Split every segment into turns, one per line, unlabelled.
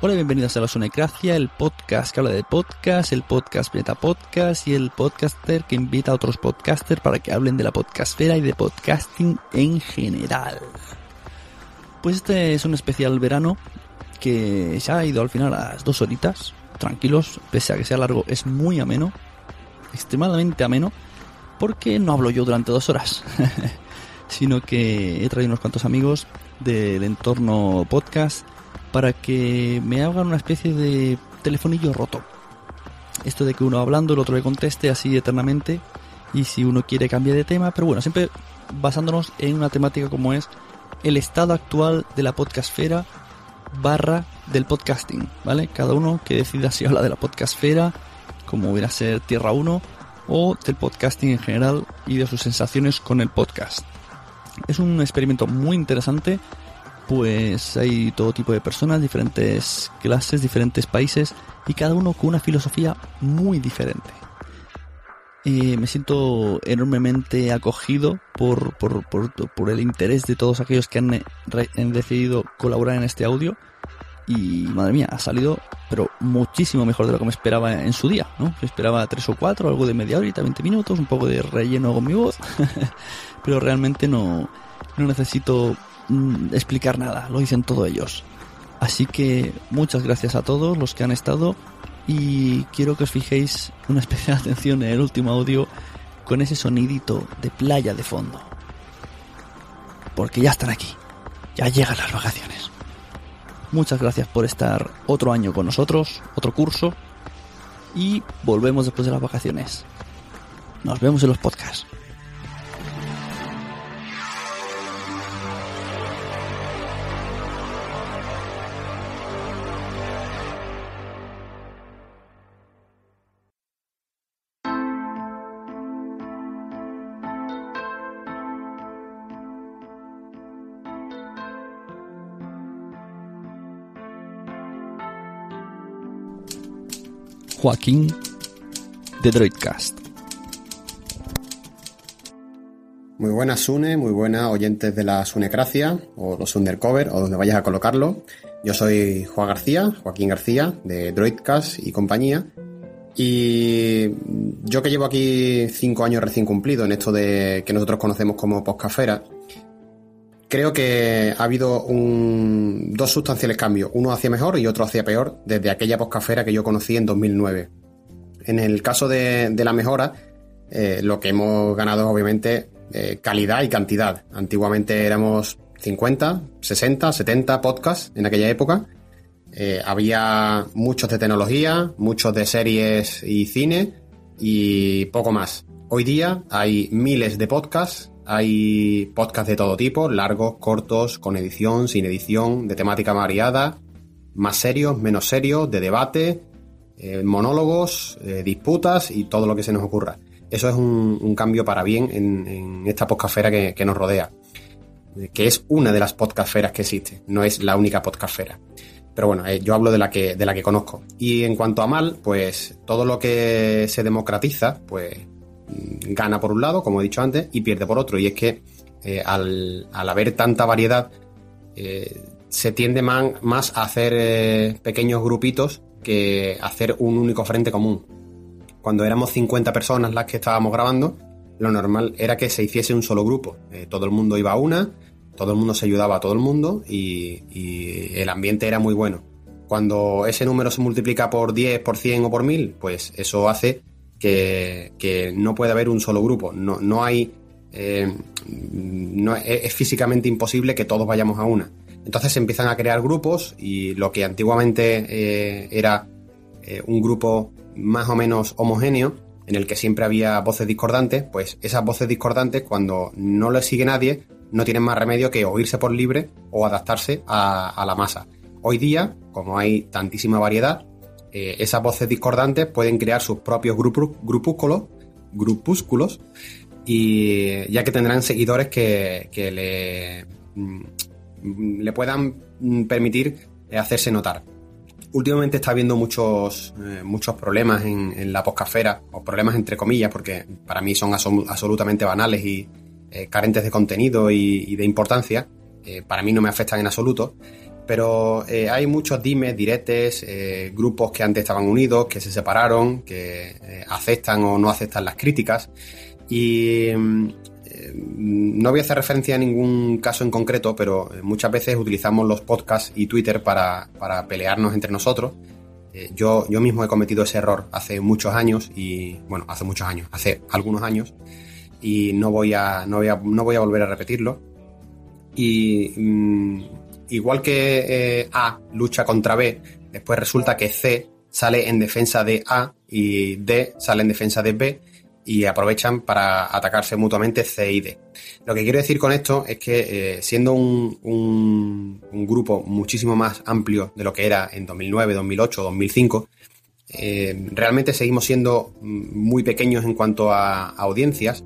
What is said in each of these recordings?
Hola y bienvenidos a la Sonecracia, el podcast que habla de podcast, el podcast Meta Podcast y el podcaster que invita a otros podcasters para que hablen de la podcastfera y de podcasting en general. Pues este es un especial verano que se ha ido al final a las dos horitas, tranquilos, pese a que sea largo, es muy ameno, extremadamente ameno, porque no hablo yo durante dos horas, sino que he traído unos cuantos amigos del entorno podcast para que me hagan una especie de telefonillo roto. Esto de que uno hablando, el otro le conteste así eternamente y si uno quiere cambiar de tema, pero bueno, siempre basándonos en una temática como es el estado actual de la podcastfera barra del podcasting, ¿vale? Cada uno que decida si habla de la podcastfera, como hubiera ser Tierra 1, o del podcasting en general y de sus sensaciones con el podcast. Es un experimento muy interesante pues hay todo tipo de personas, diferentes clases, diferentes países y cada uno con una filosofía muy diferente. me siento enormemente acogido por, por, por, el interés de todos aquellos que han, han, decidido colaborar en este audio. Y madre mía, ha salido, pero muchísimo mejor de lo que me esperaba en su día, ¿no? Esperaba tres o cuatro, algo de media horita, 20 minutos, un poco de relleno con mi voz, pero realmente no, no necesito Mm, explicar nada, lo dicen todos ellos. Así que muchas gracias a todos los que han estado y quiero que os fijéis una especial atención en el último audio con ese sonidito de playa de fondo. Porque ya están aquí, ya llegan las vacaciones. Muchas gracias por estar otro año con nosotros, otro curso, y volvemos después de las vacaciones. Nos vemos en los podcasts. Joaquín de Droidcast.
Muy buenas Sune, muy buenas oyentes de la Sunecracia o los Undercover o donde vayas a colocarlo. Yo soy Juan García, Joaquín García de Droidcast y compañía. Y yo que llevo aquí cinco años recién cumplido en esto de que nosotros conocemos como Poscafera, creo que ha habido dos sustanciales cambios, uno hacia mejor y otro hacia peor, desde aquella poscafera que yo conocí en 2009. En el caso de, la mejora, eh, lo que hemos ganado es obviamente eh, calidad y cantidad. Antiguamente éramos 50, 60, 70 podcasts en aquella época. Eh, había muchos de tecnología, muchos de series y cine y poco más. Hoy día hay miles de podcasts hay podcasts de todo tipo, largos, cortos, con edición, sin edición, de temática variada, más serios, menos serios, de debate, eh, monólogos, eh, disputas y todo lo que se nos ocurra. Eso es un, cambio para bien en, esta podcastfera que, nos rodea, que es una de las podcastferas que existe, no es la única podcastfera. Pero bueno, yo hablo de la que de la que conozco. Y en cuanto a mal, pues todo lo que se democratiza, pues gana por un lado, como he dicho antes, y pierde por otro. Y es que al, al, haber tanta variedad, se tiende más, a hacer eh, pequeños grupitos que hacer un único frente común. Cuando éramos 50 personas las que estábamos grabando, lo normal era que se hiciese un solo grupo. Eh, todo el mundo iba a una, todo el mundo se ayudaba a todo el mundo y, el ambiente era muy bueno. Cuando ese número se multiplica por 10, por 100 o por 1000, pues eso hace que, no pueda haber un solo grupo. No, no hay. Eh, no, es físicamente imposible que todos vayamos a una. Entonces se empiezan a crear grupos y lo que antiguamente eh, era eh, un grupo más o menos homogéneo, en el que siempre había voces discordantes, pues esas voces discordantes, cuando no le sigue nadie, no tienen más remedio que oírse por libre o adaptarse a, la masa. Hoy día, como hay tantísima variedad, eh, esas voces discordantes pueden crear sus propios grupos, grupúsculos, grupúsculos, y ya que tendrán seguidores que, que le mm, le puedan mm, permitir hacerse notar. Últimamente está habiendo muchos, eh, muchos problemas en, la poscafera, o problemas entre comillas, porque para mí son absolutamente banales y eh, carentes de contenido y, de importancia. para mí no me afectan en absoluto. Pero hay muchos dimes, diretes, grupos que antes estaban unidos, que se separaron, que aceptan o no aceptan las críticas. Y mm, no voy a hacer referencia a ningún caso en concreto, pero eh, muchas veces utilizamos los podcasts y Twitter para, pelearnos entre nosotros. Eh, yo, yo mismo he cometido ese error hace muchos años y, bueno, hace muchos años, hace algunos años, y no voy a, no voy a, no voy a volver a repetirlo. Y mm, igual que eh, A lucha contra B, después resulta que C sale en defensa de A y D sale en defensa de B y aprovechan para atacarse mutuamente C y D. Lo que quiero decir con esto es que eh, siendo un, un, grupo muchísimo más amplio de lo que era en 2009, 2008, 2005, realmente seguimos siendo muy pequeños en cuanto a, audiencias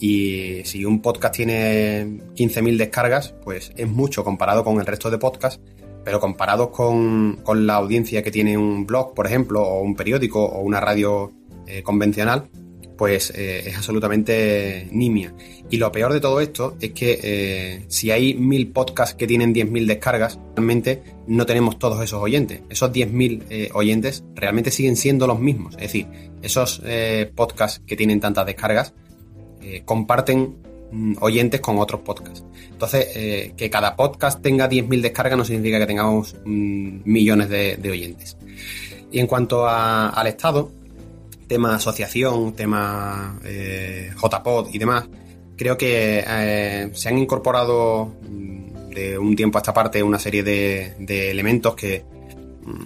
y si un podcast tiene 15.000 descargas, pues es mucho comparado con el resto de podcasts, pero comparados con, con la audiencia que tiene un blog, por ejemplo, o un periódico o una radio eh, convencional, pues eh, es absolutamente nimia. Y lo peor de todo esto es que eh, si hay mil podcasts que tienen 10.000 descargas, realmente no tenemos todos esos oyentes. Esos 10.000 eh, oyentes realmente siguen siendo los mismos. Es decir, esos podcasts que tienen tantas descargas comparten mm, oyentes con otros podcasts. Entonces, que cada podcast tenga 10.000 descargas no significa que tengamos mm, millones de, oyentes. Y en cuanto al Estado, tema asociación, tema eh, JPod y demás, creo que eh, se han incorporado mm, de un tiempo a esta parte una serie de, elementos que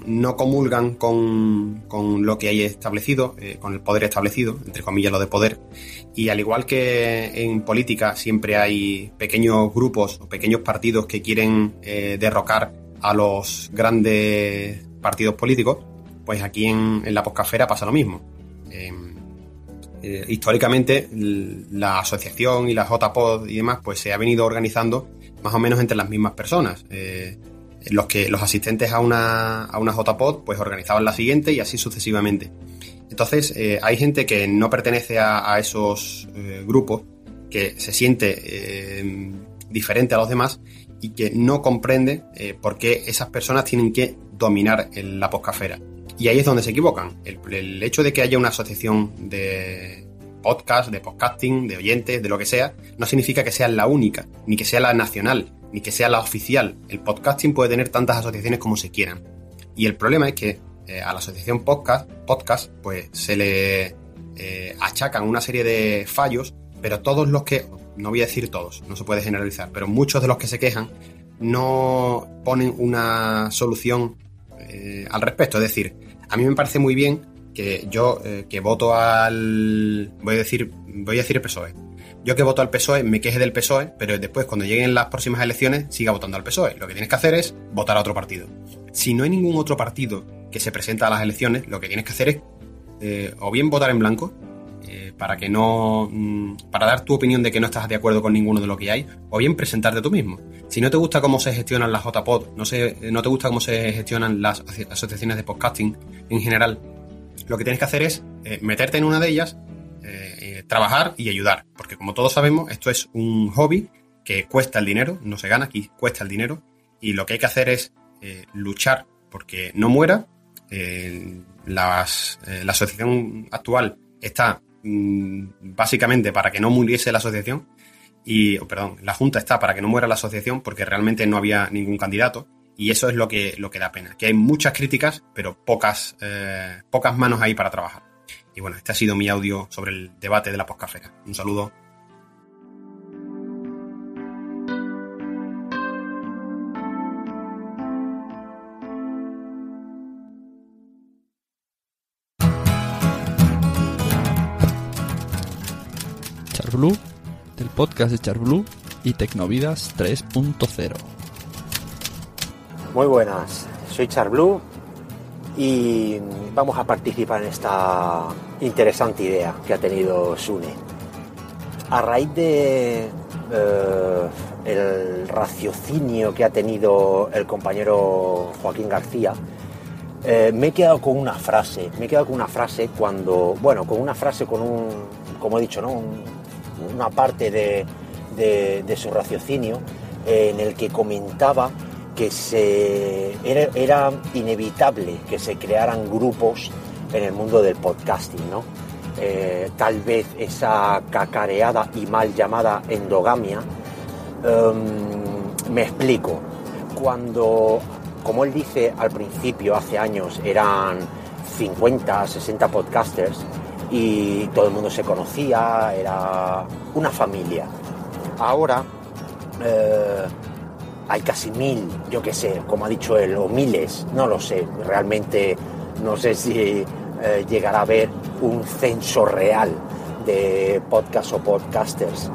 no comulgan con, lo que hay establecido, eh, con el poder establecido, entre comillas lo de poder. Y al igual que en política siempre hay pequeños grupos o pequeños partidos que quieren derrocar a los grandes partidos políticos, pues aquí en, en la poscafera pasa lo mismo. Em, eh, históricamente la asociación y la JPod y demás pues se ha venido organizando más o menos entre las mismas personas. Eh, los que los asistentes a una, a una JPod pues organizaban la siguiente y así sucesivamente. Entonces eh, hay gente que no pertenece a, esos grupos, que se siente em, diferente a los demás y que no comprende por qué esas personas tienen que dominar la poscafera. Y ahí es donde se equivocan. El, hecho de que haya una asociación de podcast, de podcasting, de oyentes, de lo que sea, no significa que sea la única, ni que sea la nacional, ni que sea la oficial. El podcasting puede tener tantas asociaciones como se quieran. Y el problema es que eh, a la asociación podcast, podcast pues se le eh, achacan una serie de fallos, pero todos los que, no voy a decir todos, no se puede generalizar, pero muchos de los que se quejan no ponen una solución eh, al respecto. Es decir, a mí me parece muy bien que yo, que voto al. Voy a decir, voy a decir el PSOE. Yo que voto al PSOE me queje del PSOE, pero después cuando lleguen las próximas elecciones siga votando al PSOE. Lo que tienes que hacer es votar a otro partido. Si no hay ningún otro partido que se presenta a las elecciones, lo que tienes que hacer es eh, o bien votar en blanco, eh, para que no. Mm, para dar tu opinión de que no estás de acuerdo con ninguno de lo que hay, o bien presentarte tú mismo. Si no te gusta cómo se gestionan las JPod, no, sé, no te gusta cómo se gestionan las asociaciones de podcasting en general, lo que tienes que hacer es eh, meterte en una de ellas, trabajar y ayudar. Porque como todos sabemos, esto es un hobby que cuesta el dinero, no se gana, aquí cuesta el dinero, y lo que hay que hacer es luchar porque no muera. Las, la asociación actual está Mm, básicamente para que no muriese la asociación y, oh, perdón, la Junta está para que no muera la asociación porque realmente no había ningún candidato y eso es lo que, lo que da pena, que hay muchas críticas pero pocas, eh, pocas manos ahí para trabajar. Y bueno, este ha sido mi audio sobre el debate de la poscafera. Un saludo.
Blue, del podcast de Charblue y Tecnovidas 3.0.
Muy buenas, soy Charblue y vamos a participar en esta interesante idea que ha tenido Sune. A raíz de eh, el raciocinio que ha tenido el compañero Joaquín García, eh, me he quedado con una frase, me he quedado con una frase cuando, bueno, con una frase con un, como he dicho, ¿no? Un, una parte de, su raciocinio eh, en el que comentaba que se, era, inevitable que se crearan grupos en el mundo del podcasting, ¿no? Eh, tal vez esa cacareada y mal llamada endogamia. Em, me explico. Cuando, como él dice al principio, hace años, eran 50, 60 podcasters, y todo el mundo se conocía, era una familia. Ahora eh, hay casi mil, yo qué sé, como ha dicho él, o miles, no lo sé, realmente no sé si eh, llegará a haber un censo real de podcast o podcasters,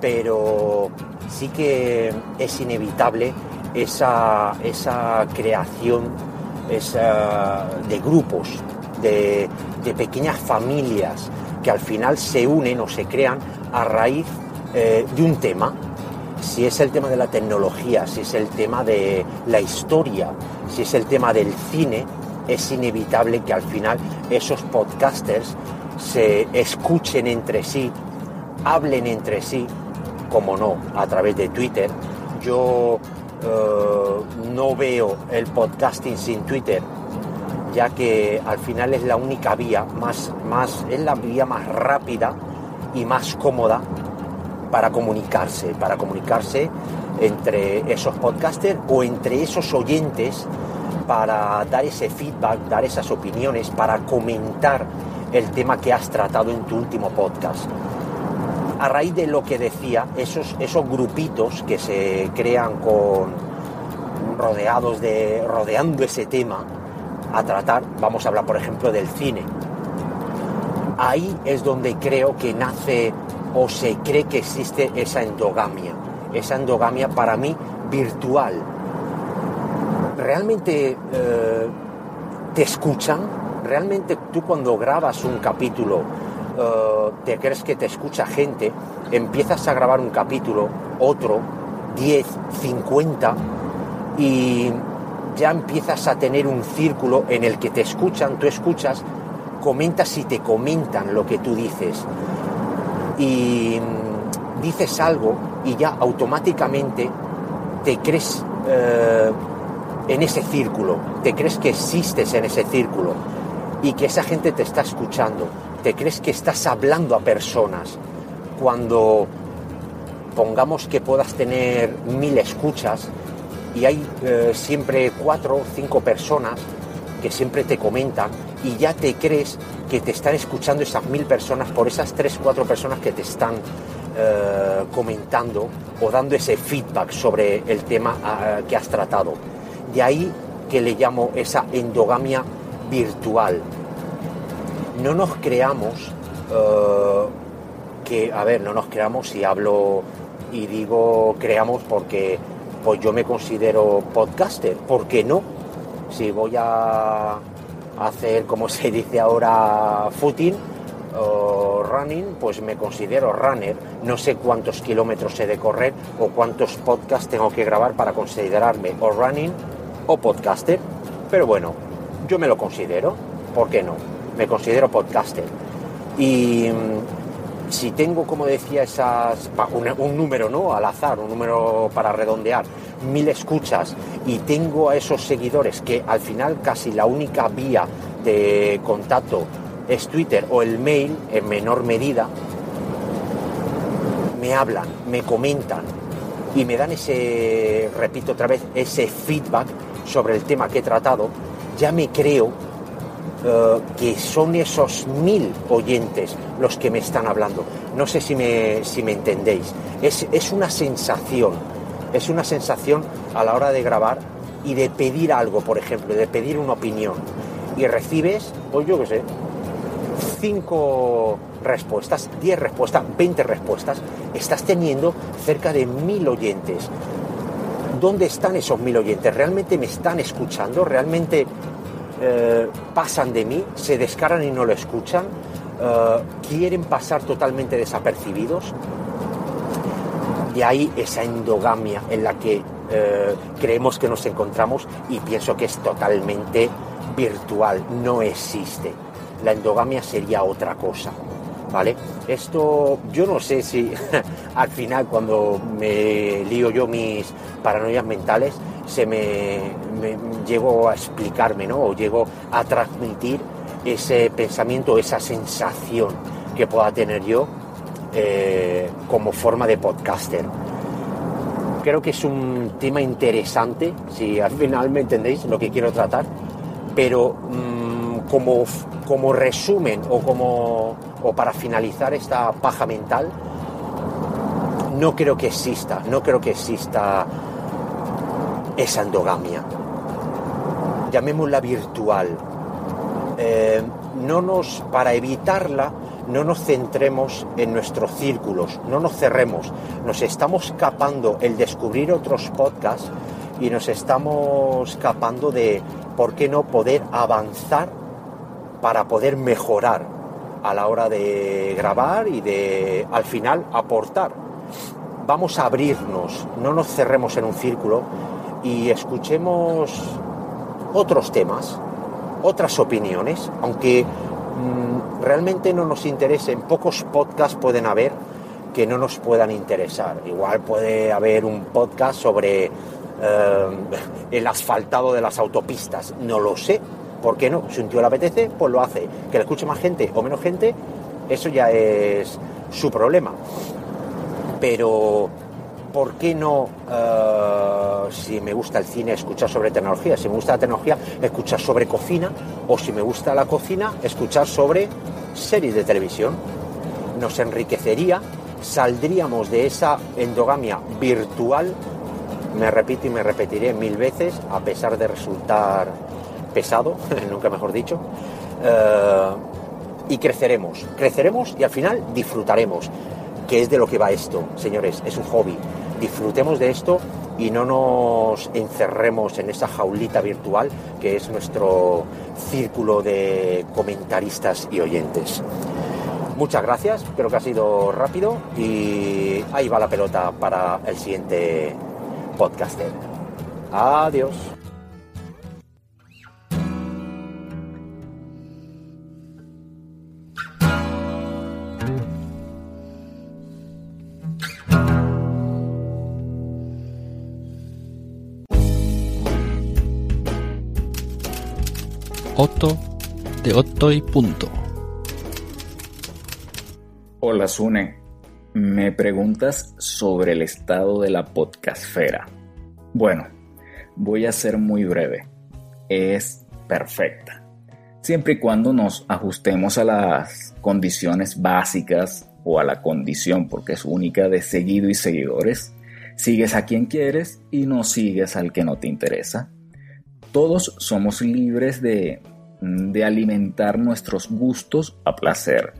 pero sí que es inevitable esa, esa creación esa, de grupos, de, pequeñas familias que al final se unen o se crean a raíz eh, de un tema. Si es el tema de la tecnología, si es el tema de la historia, si es el tema del cine, es inevitable que al final esos podcasters se escuchen entre sí, hablen entre sí, como no, a través de Twitter. Yo eh, no veo el podcasting sin Twitter ya que al final es la única vía más, más, es la vía más rápida y más cómoda para comunicarse, para comunicarse entre esos podcasters o entre esos oyentes para dar ese feedback, dar esas opiniones, para comentar el tema que has tratado en tu último podcast. A raíz de lo que decía, esos, esos grupitos que se crean con rodeados de rodeando ese tema, a tratar, vamos a hablar por ejemplo del cine. Ahí es donde creo que nace o se cree que existe esa endogamia, esa endogamia para mí virtual. ¿Realmente eh, te escuchan? ¿Realmente tú cuando grabas un capítulo eh, te crees que te escucha gente? Empiezas a grabar un capítulo, otro, 10, 50 y ya empiezas a tener un círculo en el que te escuchan, tú escuchas, comentas y te comentan lo que tú dices. Y dices algo y ya automáticamente te crees eh, en ese círculo, te crees que existes en ese círculo y que esa gente te está escuchando, te crees que estás hablando a personas. Cuando pongamos que puedas tener mil escuchas, y hay eh, siempre cuatro o cinco personas que siempre te comentan y ya te crees que te están escuchando esas mil personas por esas tres, cuatro personas que te están eh, comentando o dando ese feedback sobre el tema ah, que has tratado. De ahí que le llamo esa endogamia virtual. No nos creamos eh, que, a ver, no nos creamos si hablo y digo creamos porque pues yo me considero podcaster, ¿por qué no? Si voy a hacer, como se dice ahora, footing o running, pues me considero runner. No sé cuántos kilómetros he de correr o cuántos podcasts tengo que grabar para considerarme o running o podcaster. Pero bueno, yo me lo considero, ¿por qué no? Me considero podcaster. Y mm, si tengo, como decía, esas, un, un número, ¿no? Al azar, un número para redondear, mil escuchas y tengo a esos seguidores que al final casi la única vía de contacto es Twitter o el mail en menor medida, me hablan, me comentan y me dan ese, repito otra vez, ese feedback sobre el tema que he tratado, ya me creo eh, que son esos mil oyentes los que me están hablando. No sé si me, si me entendéis. Es, es una sensación, es una sensación a la hora de grabar y de pedir algo, por ejemplo, de pedir una opinión. Y recibes, pues yo qué sé, cinco respuestas, 10 respuestas, 20 respuestas, estás teniendo cerca de mil oyentes. ¿Dónde están esos mil oyentes? ¿Realmente me están escuchando? ¿Realmente eh, pasan de mí? ¿Se descaran y no lo escuchan? Eh, ¿Quieren pasar totalmente desapercibidos? Y ahí esa endogamia en la que eh, creemos que nos encontramos y pienso que es totalmente virtual, no existe la endogamia sería otra cosa. ¿Vale? Esto yo no sé si al final cuando me lío yo mis paranoias mentales se me, llego a explicarme, ¿no? O llego a transmitir ese pensamiento, esa sensación que pueda tener yo eh, como forma de podcaster. Creo que es un tema interesante, si al final me entendéis lo que quiero tratar, pero mm, como como resumen o, como, o para finalizar esta paja mental, no creo que exista, no creo que exista esa endogamia. Llamémosla virtual. Eh, no nos, para evitarla, no nos centremos en nuestros círculos, no nos cerremos. Nos estamos escapando el descubrir otros podcasts y nos estamos escapando de, ¿por qué no poder avanzar para poder mejorar a la hora de grabar y de al final aportar. Vamos a abrirnos, no nos cerremos en un círculo y escuchemos otros temas, otras opiniones, aunque mm, realmente no nos interesen, pocos podcasts pueden haber que no nos puedan interesar. Igual puede haber un podcast sobre eh, el asfaltado de las autopistas, no lo sé, ¿Por qué no? Si un tío le apetece, pues lo hace. Que le escuche más gente o menos gente, eso ya es su problema. Pero, ¿por qué no, eh, si me gusta el cine, escuchar sobre tecnología? Si me gusta la tecnología, escuchar sobre cocina. O si me gusta la cocina, escuchar sobre series de televisión. Nos enriquecería, saldríamos de esa endogamia virtual, me repito y me repetiré mil veces, a pesar de resultar pesado, nunca mejor dicho, eh, y creceremos, creceremos y al final disfrutaremos, que es de lo que va esto, señores, es un hobby. Disfrutemos de esto y no nos encerremos en esa jaulita virtual que es nuestro círculo de comentaristas y oyentes. Muchas gracias, creo que ha sido rápido y ahí va la pelota para el siguiente podcaster. Adiós.
De Otto y punto.
Hola Sune, me preguntas sobre el estado de la podcastfera. Bueno, voy a ser muy breve. Es perfecta. Siempre y cuando nos ajustemos a las condiciones básicas o a la condición, porque es única, de seguido y seguidores, sigues a quien quieres y no sigues al que no te interesa todos somos libres de, alimentar nuestros gustos a placer.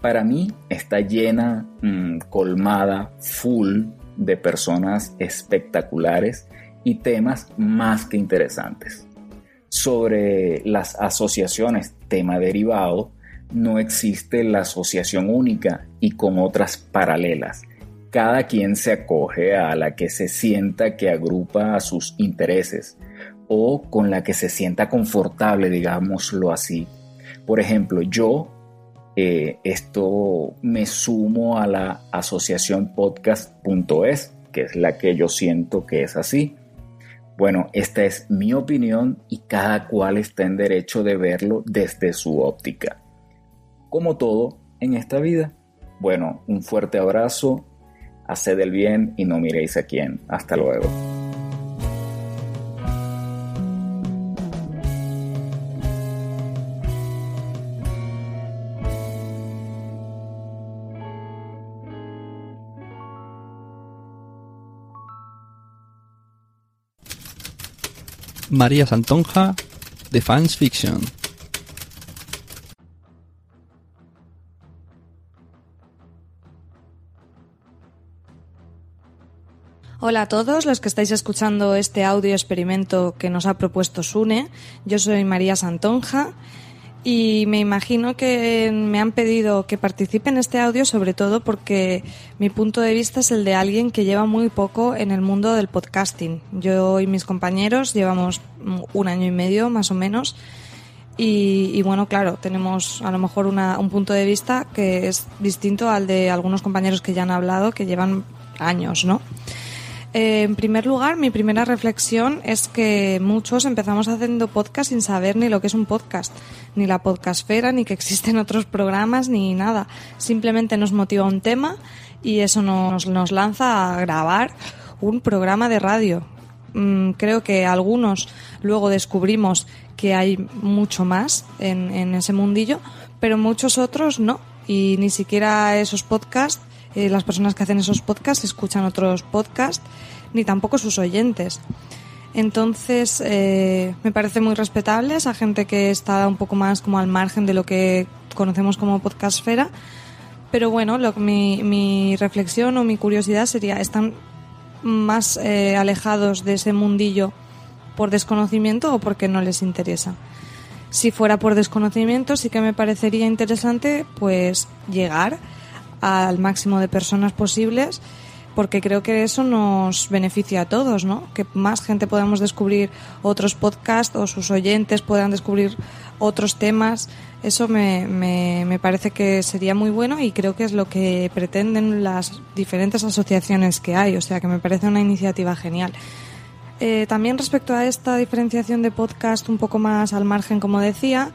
para mí está llena, mm, colmada, full de personas espectaculares y temas más que interesantes. Sobre las asociaciones tema derivado, no existe la asociación única y con otras paralelas. Cada quien se acoge a la que se sienta que agrupa a sus intereses o con la que se sienta confortable, digámoslo así. Por ejemplo, yo eh, esto me sumo a la asociación podcast.es, que es la que yo siento que es así. Bueno, esta es mi opinión y cada cual está en derecho de verlo desde su óptica. Como todo en esta vida. Bueno, un fuerte abrazo, haced el bien y no miréis a quién. Hasta luego.
María Santonja de Fans Fiction.
Hola a todos los que estáis escuchando este audio experimento que nos ha propuesto Sune. Yo soy María Santonja y me imagino que me han pedido que participe en este audio sobre todo porque mi punto de vista es el de alguien que lleva muy poco en el mundo del podcasting. Yo y mis compañeros llevamos un año y medio más o menos y, bueno, claro, tenemos a lo mejor un punto de vista que es distinto al de algunos compañeros que ya han hablado que llevan años, ¿no? Eh, en primer lugar, mi primera reflexión es que muchos empezamos haciendo podcast sin saber ni lo que es un podcast, ni la podcastfera, ni que existen otros programas, ni nada. Simplemente nos motiva un tema y eso nos, nos lanza a grabar un programa de radio. Mm, creo que algunos luego descubrimos que hay mucho más en, en ese mundillo, pero muchos otros no. Y ni siquiera esos podcasts eh, las personas que hacen esos podcasts escuchan otros podcasts, ni tampoco sus oyentes. Entonces, eh, me parece muy respetable esa gente que está un poco más como al margen de lo que conocemos como podcastfera. Pero bueno, mi reflexión o mi curiosidad sería, ¿están más eh, alejados de ese mundillo por desconocimiento o porque no les interesa? Si fuera por desconocimiento, sí que me parecería interesante pues llegar al máximo de personas posibles porque creo que eso nos beneficia a todos, ¿no? Que más gente podamos descubrir otros podcasts o sus oyentes puedan descubrir otros temas. Eso me, me, parece que sería muy bueno y creo que es lo que pretenden las diferentes asociaciones que hay. O sea, que me parece una iniciativa genial. Eh, también respecto a esta diferenciación de podcast un poco más al margen, como decía,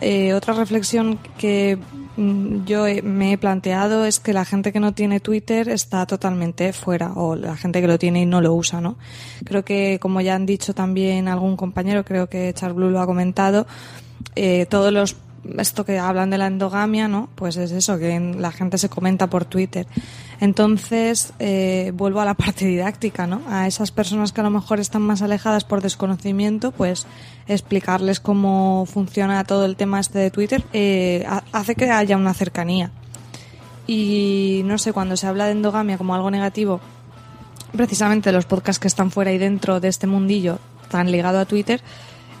eh, otra reflexión que mm, yo me he planteado es que la gente que no tiene Twitter está totalmente fuera o la gente que lo tiene y no lo usa, ¿no? Creo que, como ya han dicho también algún compañero, creo que Charblue lo ha comentado, eh, todos los esto que hablan de la endogamia, ¿no? Pues es eso, que la gente se comenta por Twitter. Entonces, eh, vuelvo a la parte didáctica, ¿no? A esas personas que a lo mejor están más alejadas por desconocimiento, pues explicarles cómo funciona todo el tema este de Twitter eh, hace que haya una cercanía. Y no sé, cuando se habla de endogamia como algo negativo, precisamente los podcasts que están fuera y dentro de este mundillo tan ligado a Twitter,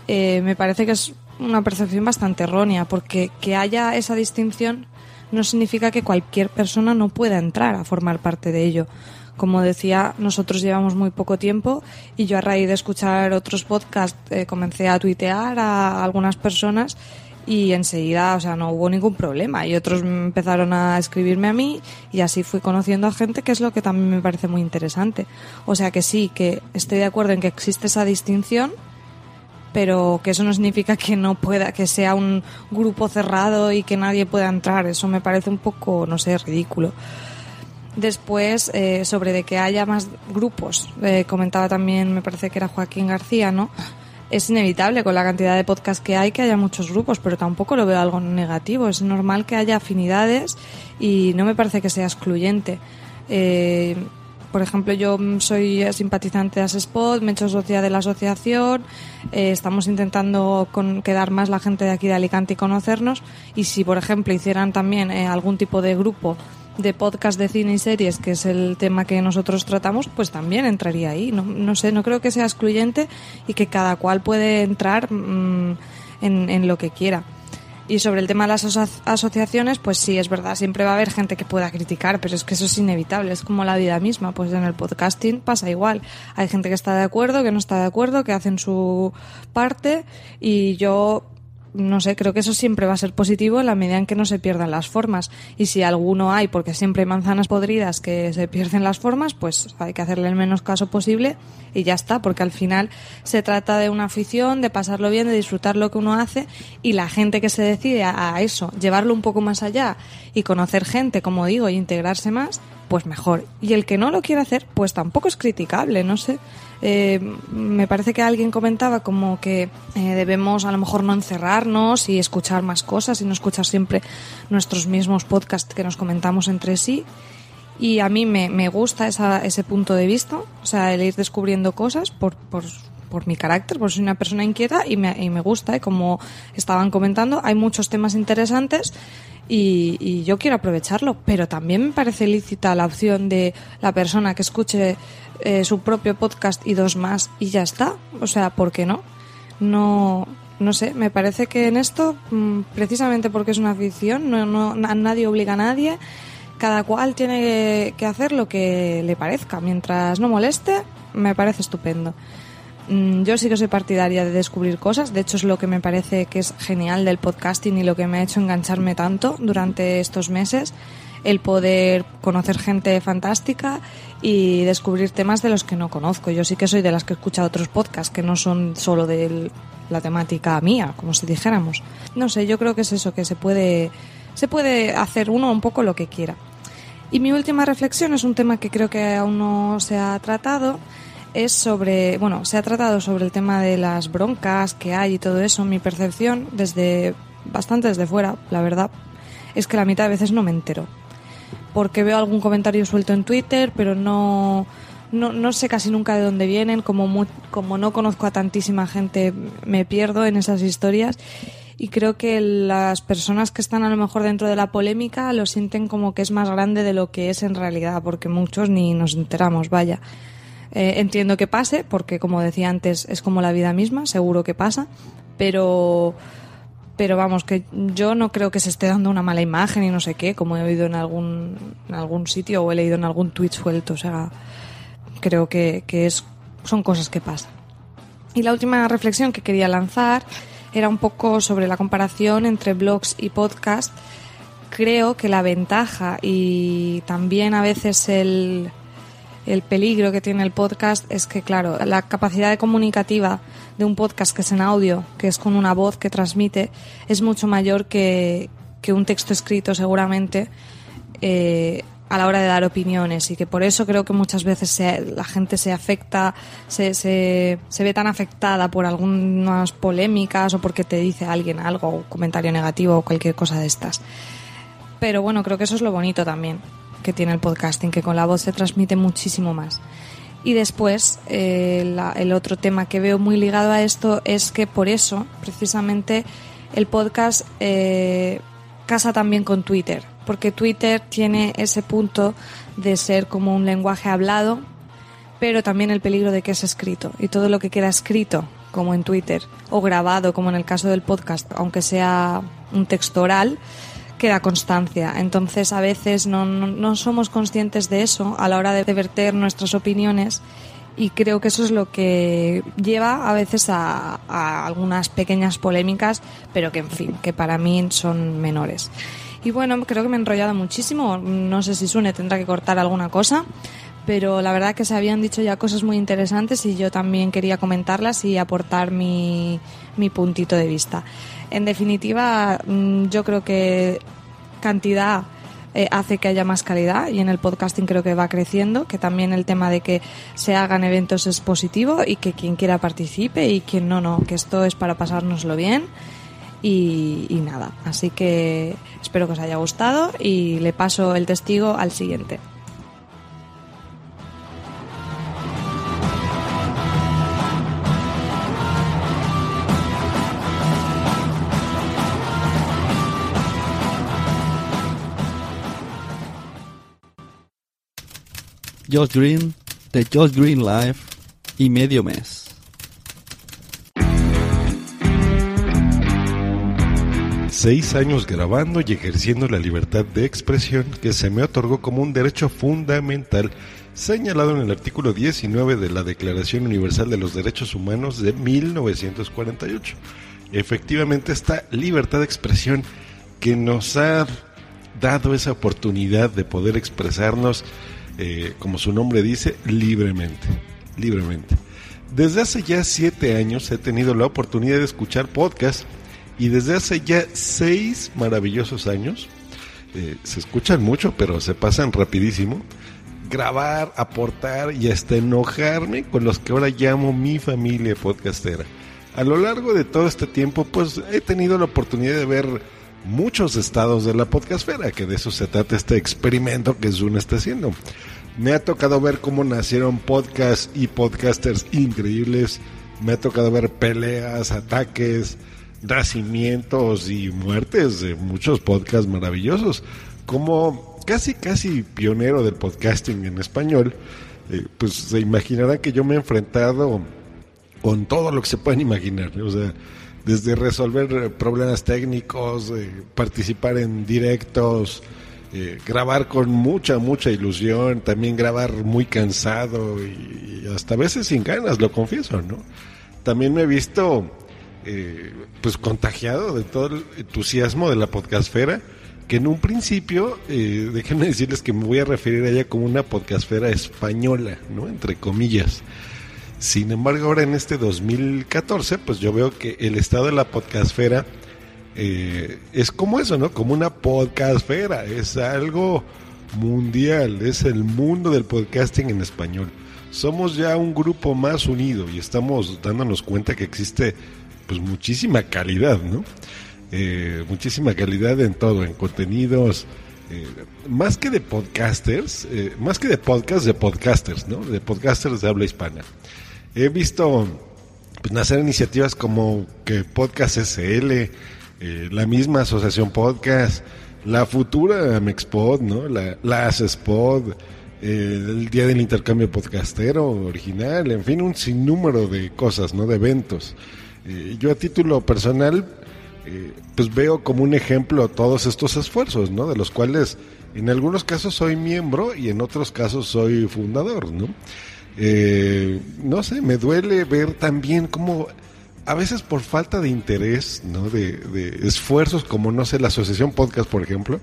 eh, me parece que es una percepción bastante errónea, porque que haya esa distinción no significa que cualquier persona no pueda entrar a formar parte de ello. Como decía, nosotros llevamos muy poco tiempo y yo a raíz de escuchar otros podcasts eh, comencé a tuitear a algunas personas y enseguida, o sea, no hubo ningún problema y otros empezaron a escribirme a mí y así fui conociendo a gente, que es lo que también me parece muy interesante. O sea que sí, que estoy de acuerdo en que existe esa distinción, pero que eso no significa que no pueda, que sea un grupo cerrado y que nadie pueda entrar. Eso me parece un poco, no sé, ridículo. Después, eh, sobre de que haya más grupos, eh, comentaba también, me parece que era Joaquín García, ¿no? Es inevitable con la cantidad de podcasts que hay que haya muchos grupos, pero tampoco lo veo algo negativo. Es normal que haya afinidades y no me parece que sea excluyente. Eh, por ejemplo, yo soy simpatizante de Asespot, me he hecho socia de la asociación, eh, estamos intentando con, quedar más la gente de aquí de Alicante y conocernos. Y si, por ejemplo, hicieran también eh, algún tipo de grupo de podcast de cine y series, que es el tema que nosotros tratamos, pues también entraría ahí. No, no sé, no creo que sea excluyente y que cada cual puede entrar mm, en lo que quiera. Y sobre el tema de las asociaciones, pues sí, es verdad, siempre va a haber gente que pueda criticar, pero es que eso es inevitable, es como la vida misma, pues en el podcasting pasa igual. Hay gente que está de acuerdo, que no está de acuerdo, que hacen su parte y yo no sé, creo que eso siempre va a ser positivo en la medida en que no se pierdan las formas. Y si alguno hay, porque siempre hay manzanas podridas que se pierden las formas, pues hay que hacerle el menos caso posible y ya está, porque al final se trata de una afición, de pasarlo bien, de disfrutar lo que uno hace y la gente que se decide a, eso, llevarlo un poco más allá y conocer gente, como digo, y integrarse más, pues mejor. Y el que no lo quiere hacer, pues tampoco es criticable, no sé. Eh, me parece que alguien comentaba como que eh, debemos a lo mejor no encerrarnos y escuchar más cosas y no escuchar siempre nuestros mismos podcasts que nos comentamos entre sí. Y a mí me, me gusta esa, ese punto de vista, o sea, el ir descubriendo cosas por, por, por mi carácter, porque soy una persona inquieta y me, y me gusta, y como estaban comentando, hay muchos temas interesantes y, y, yo quiero aprovecharlo, pero también me parece lícita la opción de la persona que escuche eh, su propio podcast y dos más y ya está. O sea, ¿por qué no? No, no sé, me parece que en esto, mm, precisamente porque es una afición, no, no, nadie obliga a nadie, cada cual tiene que hacer lo que le parezca. Mientras no moleste, me parece estupendo. Mm, yo sí que soy partidaria de descubrir cosas, de hecho es lo que me parece que es genial del podcasting y lo que me ha hecho engancharme tanto durante estos meses el poder conocer gente fantástica y descubrir temas de los que no conozco. Yo sí que soy de las que escucha otros podcasts que no son solo de la temática mía, como si dijéramos. No sé, yo creo que es eso, que se puede, se puede hacer uno un poco lo que quiera. Y mi última reflexión es un tema que creo que aún no se ha tratado. Es sobre, bueno, se ha tratado sobre el tema de las broncas que hay y todo eso. Mi percepción, desde bastante desde fuera, la verdad, es que la mitad de veces no me entero porque veo algún comentario suelto en Twitter, pero no, no, sé casi nunca de dónde vienen, como, como no conozco a tantísima gente, me pierdo en esas historias y creo que las personas que están a lo mejor dentro de la polémica lo sienten como que es más grande de lo que es en realidad, porque muchos ni nos enteramos, vaya. Eh, entiendo que pase, porque como decía antes, es como la vida misma, seguro que pasa, pero pero vamos, que yo no creo que se esté dando una mala imagen y no sé qué, como he oído en algún, algún sitio o he leído en algún tweet suelto. O sea, creo que, que es, son cosas que pasan. Y la última reflexión que quería lanzar era un poco sobre la comparación entre blogs y podcast. Creo que la ventaja y también a veces el, el peligro que tiene el podcast es que, claro, la capacidad comunicativa de un podcast que es en audio, que es con una voz que transmite, es mucho mayor que, que un texto escrito seguramente eh, a la hora de dar opiniones y que por eso creo que muchas veces la gente se afecta, se, se, se, ve tan afectada por algunas polémicas o porque te dice alguien algo, un comentario negativo o cualquier cosa de estas. Pero bueno, creo que eso es lo bonito también que tiene el podcasting, que con la voz se transmite muchísimo más. Y después, eh, el otro tema que veo muy ligado a esto es que por eso, precisamente, el podcast eh, casa también con Twitter, porque Twitter tiene ese punto de ser como un lenguaje hablado, pero también el peligro de que es escrito. Y todo lo que queda escrito, como en Twitter, o grabado, como en el caso del podcast, aunque sea un texto oral, queda constancia. Entonces, a veces no, no, somos conscientes de eso a la hora de verter nuestras opiniones y creo que eso es lo que lleva a veces a, algunas pequeñas polémicas, pero que, en fin, que para mí son menores. Y bueno, creo que me he enrollado muchísimo. No sé si Sune tendrá que cortar alguna cosa, pero la verdad que se habían dicho ya cosas muy interesantes y yo también quería comentarlas y aportar mi, mi puntito de vista. En definitiva, mm, yo creo que cantidad eh, hace que haya más calidad y en el podcasting creo que va creciendo, que también el tema de que se hagan eventos es positivo y que quien quiera participe y quien no, no, que esto es para pasárnoslo bien. Y, y nada, así que espero que os haya gustado y le paso el testigo al siguiente.
Josh Green, The Josh Green Life y Medio Mes.
Seis años grabando y ejerciendo la libertad de expresión que se me otorgó como un derecho fundamental señalado en el artículo 19 de la Declaración Universal de los Derechos Humanos de 1948. Efectivamente, esta libertad de expresión que nos ha dado esa oportunidad de poder expresarnos, eh, como su nombre dice, libremente, libremente. Desde hace ya siete años he tenido la oportunidad de escuchar podcasts y desde hace ya seis maravillosos años, eh, se escuchan mucho, pero se pasan rapidísimo, grabar, aportar y hasta enojarme con los que ahora llamo mi familia podcastera. A lo largo de todo este tiempo, pues he tenido la oportunidad de ver muchos estados de la podcastfera, que de eso se trata este experimento que Zoom está haciendo. Me ha tocado ver cómo nacieron podcasts y podcasters increíbles. Me ha tocado ver peleas, ataques, nacimientos y muertes de muchos podcasts maravillosos. Como casi, casi pionero del podcasting en español, eh, pues se imaginarán que yo me he enfrentado con todo lo que se pueden imaginar. O sea, desde resolver problemas técnicos, eh, participar en directos, eh, grabar con mucha, mucha ilusión, también grabar muy cansado y, hasta a veces sin ganas, lo confieso, ¿no? También me he visto eh, pues contagiado de todo el entusiasmo de la podcastfera, que en un principio, déjenme decirles que me voy a referir a ella como una podcastfera española, ¿no? Entre comillas. Sin embargo, ahora en este 2014, pues yo veo que el estado de la podcastfera eh, es como eso, ¿no? Como una podcastfera, es algo mundial, es el mundo del podcasting en español. Somos ya un grupo más unido y estamos dándonos cuenta que existe pues muchísima calidad, ¿no? Eh, muchísima calidad en todo, en contenidos, eh, más que de podcasters, más que de podcast, de podcasters, ¿no? De podcasters de habla hispana he visto pues, nacer iniciativas como que Podcast SL, eh, la misma asociación Podcast, la futura Mexpod, ¿no? la, la ACESPod, eh, el Día del Intercambio Podcastero original, en fin, un sinnúmero de cosas, ¿no? de eventos. Eh, yo a título personal, pues veo como un ejemplo todos estos esfuerzos, ¿no? de los cuales en algunos casos soy miembro y en otros casos soy fundador, ¿no? Eh, no sé, me duele ver también cómo a veces por falta de interés, ¿no? De, esfuerzos como, no sé, la Asociación Podcast, por ejemplo,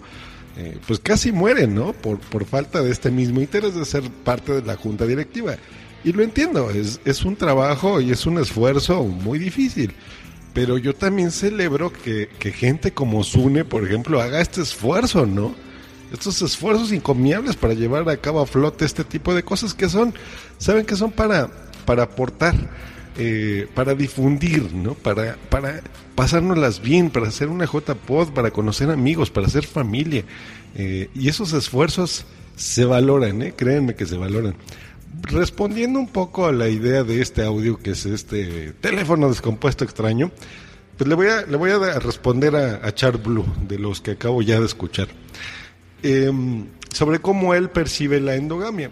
eh, pues casi mueren, ¿no? Por, por falta de este mismo interés de ser parte de la junta directiva. Y lo entiendo, es, es un trabajo y es un esfuerzo muy difícil. Pero yo también celebro que, que gente como Sune, por ejemplo, haga este esfuerzo, ¿no? Estos esfuerzos encomiables para llevar a cabo a flote este tipo de cosas que son, saben que son para, para aportar, eh, para difundir, ¿no? Para, para pasárnoslas bien, para hacer una JPod, para conocer amigos, para hacer familia. Eh, y esos esfuerzos se valoran, ¿eh? créanme que se valoran. Respondiendo un poco a la idea de este audio, que es este teléfono descompuesto extraño, pues le voy a, le voy a responder a, a Char Blue, de los que acabo ya de escuchar. Em, sobre cómo él percibe la endogamia.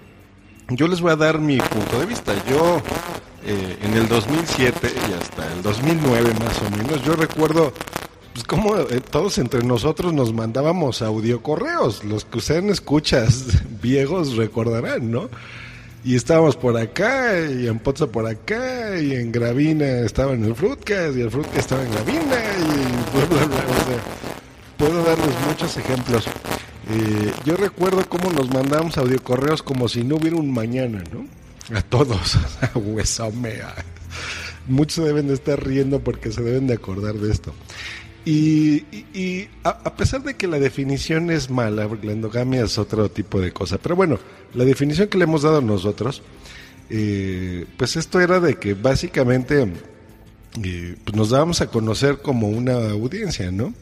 Yo les voy a dar mi punto de vista. Yo, eh, en el 2007 y hasta el 2009 más o menos, yo recuerdo pues cómo eh, todos entre nosotros nos mandábamos audiocorreos. Los que ustedes escuchas viejos recordarán, ¿no? Y estábamos por acá, y en Poza por acá, y en Gravina estaba en el Fruitcast, y el Fruitcast estaba en Gravina, y bla, bla, bla. puedo darles muchos ejemplos. Eh, yo recuerdo cómo nos mandamos audiocorreos como si no hubiera un mañana, ¿no? A todos. Huesomea. Muchos deben de estar riendo porque se deben de acordar de esto. Y, a, pesar de que la definición es mala, porque la endogamia es otro tipo de cosa, pero bueno, la definición que le hemos dado nosotros, eh, pues esto era de que básicamente eh, pues nos dábamos a conocer como una audiencia, ¿no?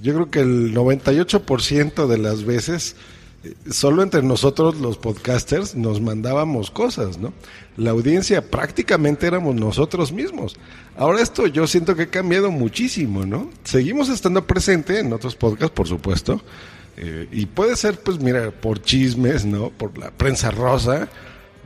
Yo creo que el 98% de las veces, eh, solo entre nosotros los podcasters nos mandábamos cosas, ¿no? La audiencia prácticamente éramos nosotros mismos. Ahora esto yo siento que ha cambiado muchísimo, ¿no? Seguimos estando presente en otros podcasts, por supuesto, Eh, y puede ser, pues mira, por chismes, ¿no? Por la prensa rosa,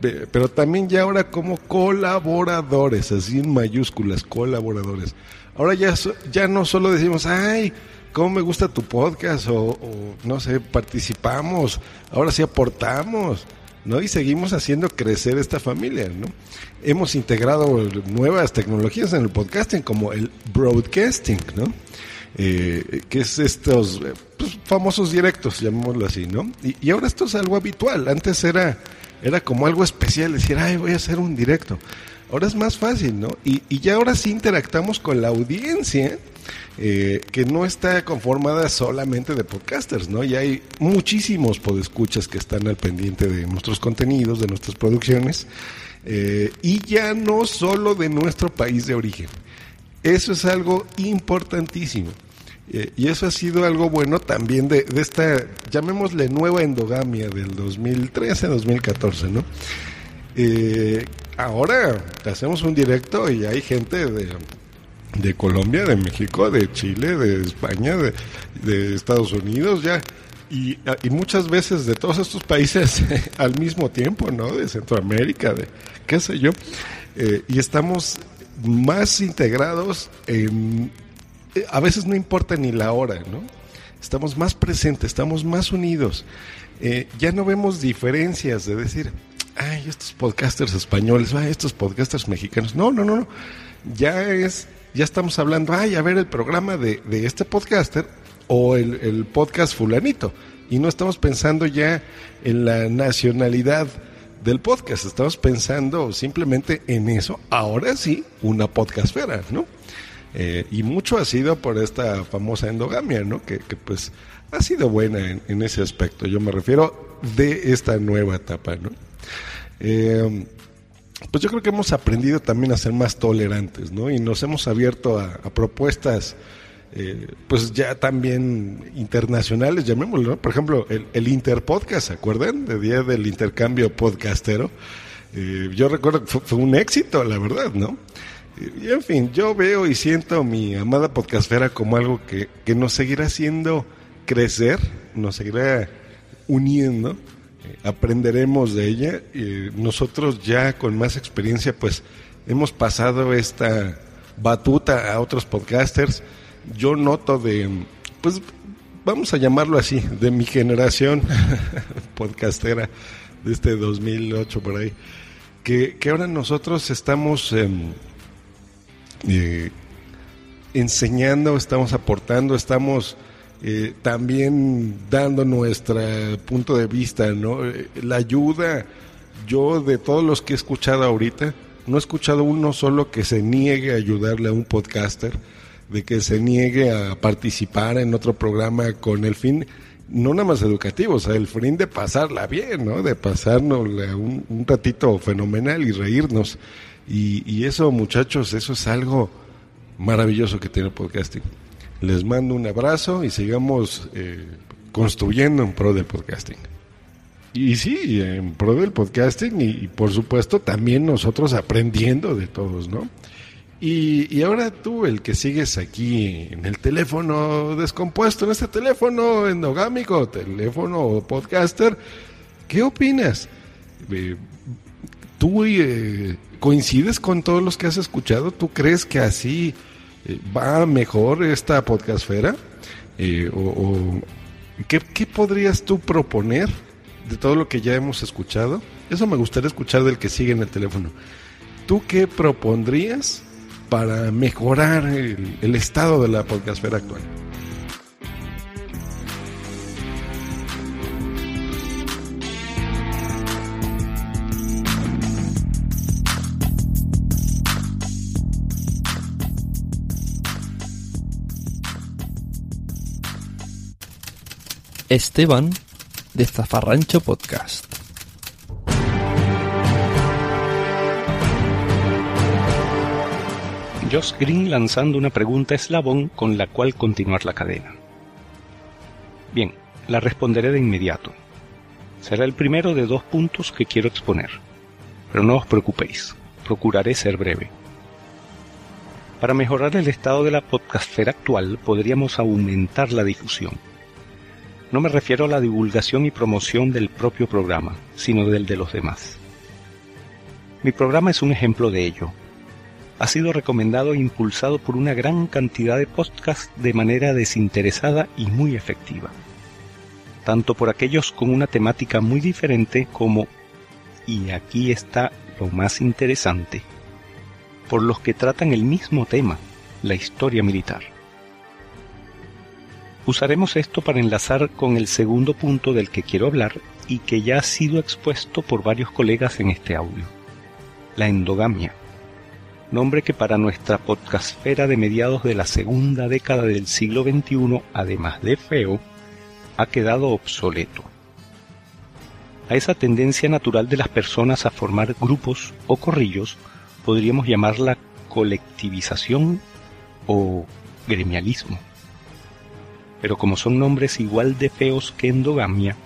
pero también ya ahora como colaboradores, así en mayúsculas, colaboradores. Ahora ya, ya no solo decimos, ay, cómo me gusta tu podcast, o, no sé, participamos, ahora sí aportamos, ¿no? Y seguimos haciendo crecer esta familia, ¿no? Hemos integrado nuevas tecnologías en el podcasting, como el broadcasting, ¿no? Eh, que es estos pues, famosos directos, llamémoslo así, ¿no? Y, y, ahora esto es algo habitual. Antes era, era como algo especial, decir, ay, voy a hacer un directo. Ahora es más fácil, ¿no? Y, y ya ahora sí interactamos con la audiencia, eh, que no está conformada solamente de podcasters, ¿no? Y hay muchísimos podescuchas que están al pendiente de nuestros contenidos, de nuestras producciones, eh, y ya no solo de nuestro país de origen. Eso es algo importantísimo. Eh, y eso ha sido algo bueno también de, de, esta, llamémosle nueva endogamia del 2013-2014, ¿no? Ahora hacemos un directo y hay gente de, de Colombia, de México, de Chile, de España, de, de Estados Unidos, ya. Y, y, muchas veces de todos estos países al mismo tiempo, ¿no? De Centroamérica, de qué sé yo. Eh, y estamos más integrados. Eh, a veces no importa ni la hora, ¿no? Estamos más presentes, estamos más unidos. Eh, ya no vemos diferencias de decir, ay, estos podcasters españoles, ay, estos podcasters mexicanos. No, no, no, no. Ya es, ya estamos hablando, ay, a ver el programa de, de este podcaster o el, el podcast fulanito. Y no estamos pensando ya en la nacionalidad del podcast. Estamos pensando simplemente en eso. Ahora sí, una podcastfera, ¿no? Eh, y mucho ha sido por esta famosa endogamia, ¿no? Que, que pues ha sido buena en, en, ese aspecto. Yo me refiero de esta nueva etapa, ¿no? Eh, pues yo creo que hemos aprendido también a ser más tolerantes, ¿no? Y nos hemos abierto a, propuestas eh, pues ya también internacionales, llamémoslo, ¿no? Por ejemplo, el, Interpodcast, ¿se acuerdan? De día del intercambio podcastero. Eh, yo recuerdo que fue, un éxito, la verdad, ¿no? Y, en fin, yo veo y siento mi amada podcastera como algo que, que nos seguirá haciendo crecer, nos seguirá uniendo, aprenderemos de ella. y nosotros ya con más experiencia, pues hemos pasado esta batuta a otros podcasters yo noto de, pues vamos a llamarlo así, de mi generación podcastera de este 2008 por ahí, que, que ahora nosotros estamos eh, eh, enseñando, estamos aportando, estamos eh, también dando nuestro punto de vista, ¿no? La ayuda, yo de todos los que he escuchado ahorita, no he escuchado uno solo que se niegue a ayudarle a un podcaster de que se niegue a participar en otro programa con el fin, no nada más educativo, o sea, el fin de pasarla bien, ¿no? De pasarnos un, un ratito fenomenal y reírnos. Y, y, eso, muchachos, eso es algo maravilloso que tiene el podcasting. Les mando un abrazo y sigamos eh, construyendo en pro del podcasting. Y sí, en pro del podcasting y, por supuesto también nosotros aprendiendo de todos, ¿no? Y, y, ahora tú, el que sigues aquí en el teléfono descompuesto, en este teléfono endogámico, teléfono podcaster, ¿qué opinas? Eh, ¿Tú eh, coincides con todos los que has escuchado? ¿Tú crees que así va mejor esta podcastfera? Eh, o, o ¿qué, ¿Qué podrías tú proponer de todo lo que ya hemos escuchado? Eso me gustaría escuchar del que sigue en el teléfono. ¿Tú qué propondrías? para mejorar el, el estado de la podcastfera actual.
Esteban de Zafarrancho Podcast.
Josh Green lanzando una pregunta eslabón con la cual continuar la cadena. Bien, la responderé de inmediato. Será el primero de dos puntos que quiero exponer. Pero no os preocupéis, procuraré ser breve. Para mejorar el estado de la podcastfera actual podríamos aumentar la difusión. No me refiero a la divulgación y promoción del propio programa, sino del de los demás. Mi programa es un ejemplo de ello. Ha sido recomendado e impulsado por una gran cantidad de podcasts de manera desinteresada y muy efectiva. Tanto por aquellos con una temática muy diferente como, y aquí está lo más interesante, por los que tratan el mismo tema, la historia militar. Usaremos esto para enlazar con el segundo punto del que quiero hablar y que ya ha sido expuesto por varios colegas en este audio, la endogamia, nombre que para nuestra podcastfera de mediados de la segunda década del siglo XXI, además de feo, ha quedado obsoleto. A esa tendencia natural de las personas a formar grupos o corrillos podríamos llamarla colectivización o gremialismo pero como son nombres igual de feos que endogamia,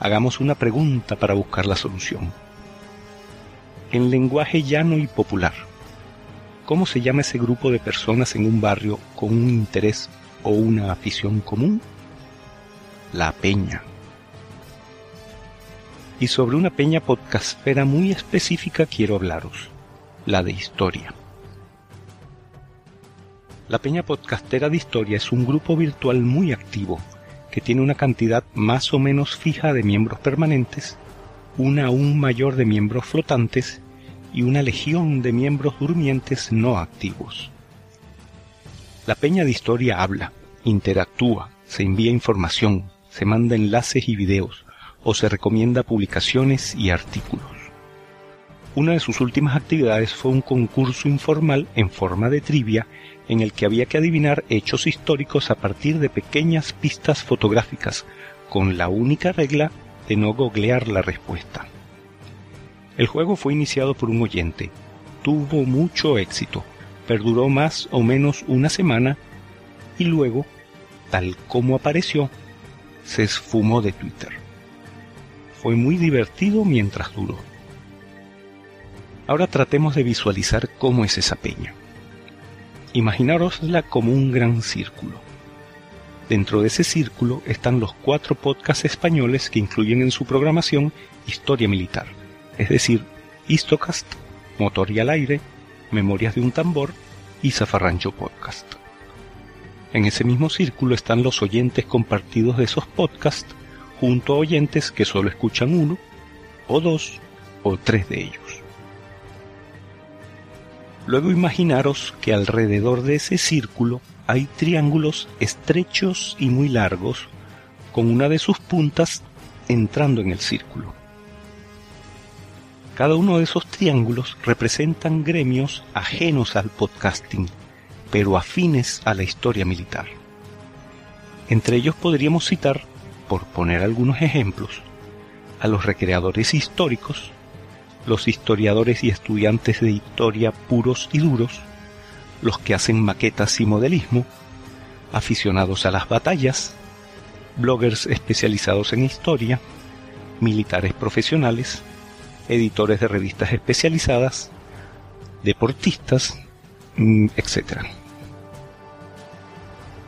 hagamos una pregunta para buscar la solución. En lenguaje llano y popular, ¿cómo se llama ese grupo de personas en un barrio con un interés o una afición común? La peña. Y sobre una peña podcastfera muy específica quiero hablaros, la de historia. La Peña Podcastera de Historia es un grupo virtual muy activo que tiene una cantidad más o menos fija de miembros permanentes, una aún mayor de miembros flotantes y una legión de miembros durmientes no activos. La Peña de Historia habla, interactúa, se envía información, se manda enlaces y videos, o se recomienda publicaciones y artículos. Una de sus últimas actividades fue un concurso informal en forma de trivia en el que había que adivinar hechos históricos a partir de pequeñas pistas fotográficas, con la única regla de no googlear la respuesta. El juego fue iniciado por un oyente, tuvo mucho éxito, perduró más o menos una semana y luego, tal como apareció, se esfumó de Twitter. Fue muy divertido mientras duró. Ahora tratemos de visualizar cómo es esa peña. Imaginárosla como un gran círculo. Dentro de ese círculo están los cuatro podcasts españoles que incluyen en su programación historia militar, es decir, Histocast, Motor y al Aire, Memorias de un Tambor y Zafarrancho Podcast. En ese mismo círculo están los oyentes compartidos de esos podcasts junto a oyentes que solo escuchan uno, o dos, o tres de ellos. Luego imaginaros que alrededor de ese círculo hay triángulos estrechos y muy largos, con una de sus puntas entrando en el círculo. Cada uno de esos triángulos representan gremios ajenos al podcasting, pero afines a la historia militar. Entre ellos podríamos citar, por poner algunos ejemplos, a los recreadores históricos, los historiadores y estudiantes de historia puros y duros, los que hacen maquetas y modelismo, aficionados a las batallas, bloggers especializados en historia, militares profesionales, editores de revistas especializadas, deportistas, mm, etc.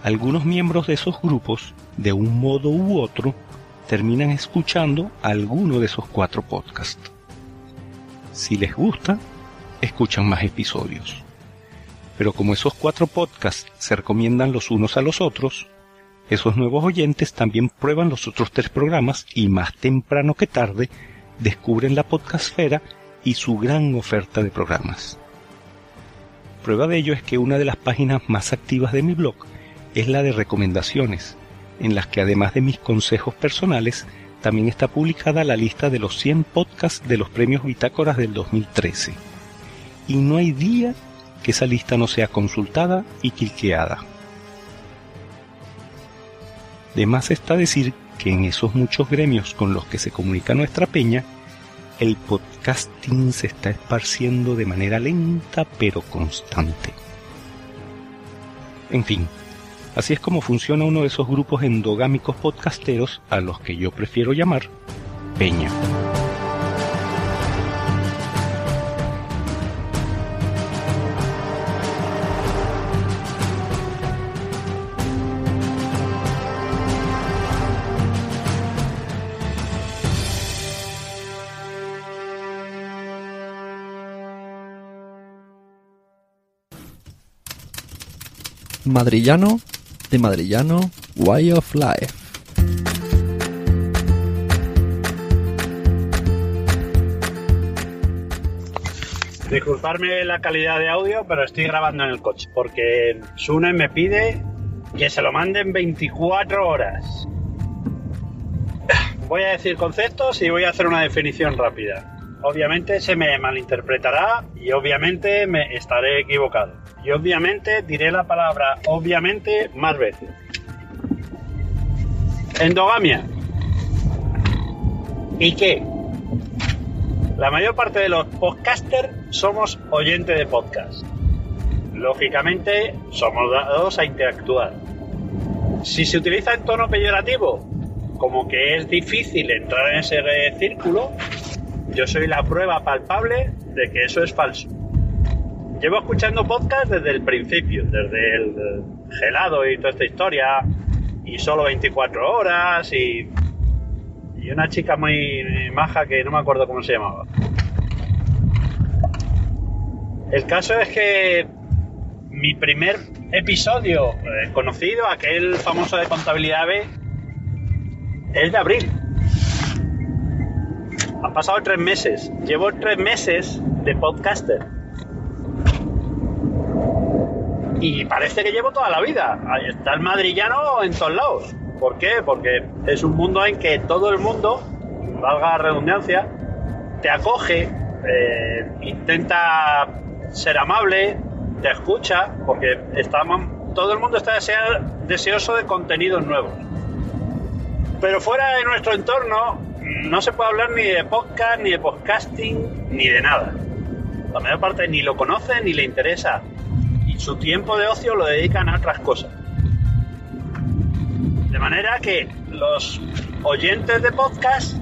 Algunos miembros de esos grupos, de un modo u otro, terminan escuchando alguno de esos cuatro podcasts. Si les gusta, escuchan más episodios. Pero como esos cuatro podcasts se recomiendan los unos a los otros, esos nuevos oyentes también prueban los otros tres programas y más temprano que tarde descubren la podcastfera y su gran oferta de programas. Prueba de ello es que una de las páginas más activas de mi blog es la de recomendaciones, en las que además de mis consejos personales, también está publicada la lista de los 100 podcasts de los premios Bitácoras del 2013. Y no hay día que esa lista no sea consultada y cliqueada. De más está decir que en esos muchos gremios con los que se comunica nuestra peña, el podcasting se está esparciendo de manera lenta pero constante. En fin, Así es como funciona uno de esos grupos endogámicos podcasteros a los que yo prefiero llamar Peña.
Madrillano de Madrillano Way of Life.
Disculparme la calidad de audio, pero estoy grabando en el coche porque Sune me pide que se lo manden 24 horas. Voy a decir conceptos y voy a hacer una definición rápida. Obviamente se me malinterpretará y obviamente me estaré equivocado. Y obviamente diré la palabra obviamente más veces. Endogamia. ¿Y qué? La mayor parte de los podcasters somos oyentes de podcast. Lógicamente somos dados a interactuar. Si se utiliza en tono peyorativo, como que es difícil entrar en ese círculo, yo soy la prueba palpable de que eso es falso. Llevo escuchando podcast desde el principio, desde el gelado y toda esta historia, y solo 24 horas, y, y una chica muy maja que no me acuerdo cómo se llamaba. El caso es que mi primer episodio eh, conocido, aquel famoso de contabilidad B, es de abril. Han pasado tres meses. Llevo tres meses de podcaster. Y parece que llevo toda la vida. Ahí está el madrillano en todos lados. ¿Por qué? Porque es un mundo en que todo el mundo, valga redundancia, te acoge, eh, intenta ser amable, te escucha, porque todo el mundo está deseoso de contenidos nuevos. Pero fuera de nuestro entorno no se puede hablar ni de podcast, ni de podcasting, ni de nada. La mayor parte ni lo conoce ni le interesa. Su tiempo de ocio lo dedican a otras cosas. De manera que los oyentes de podcast,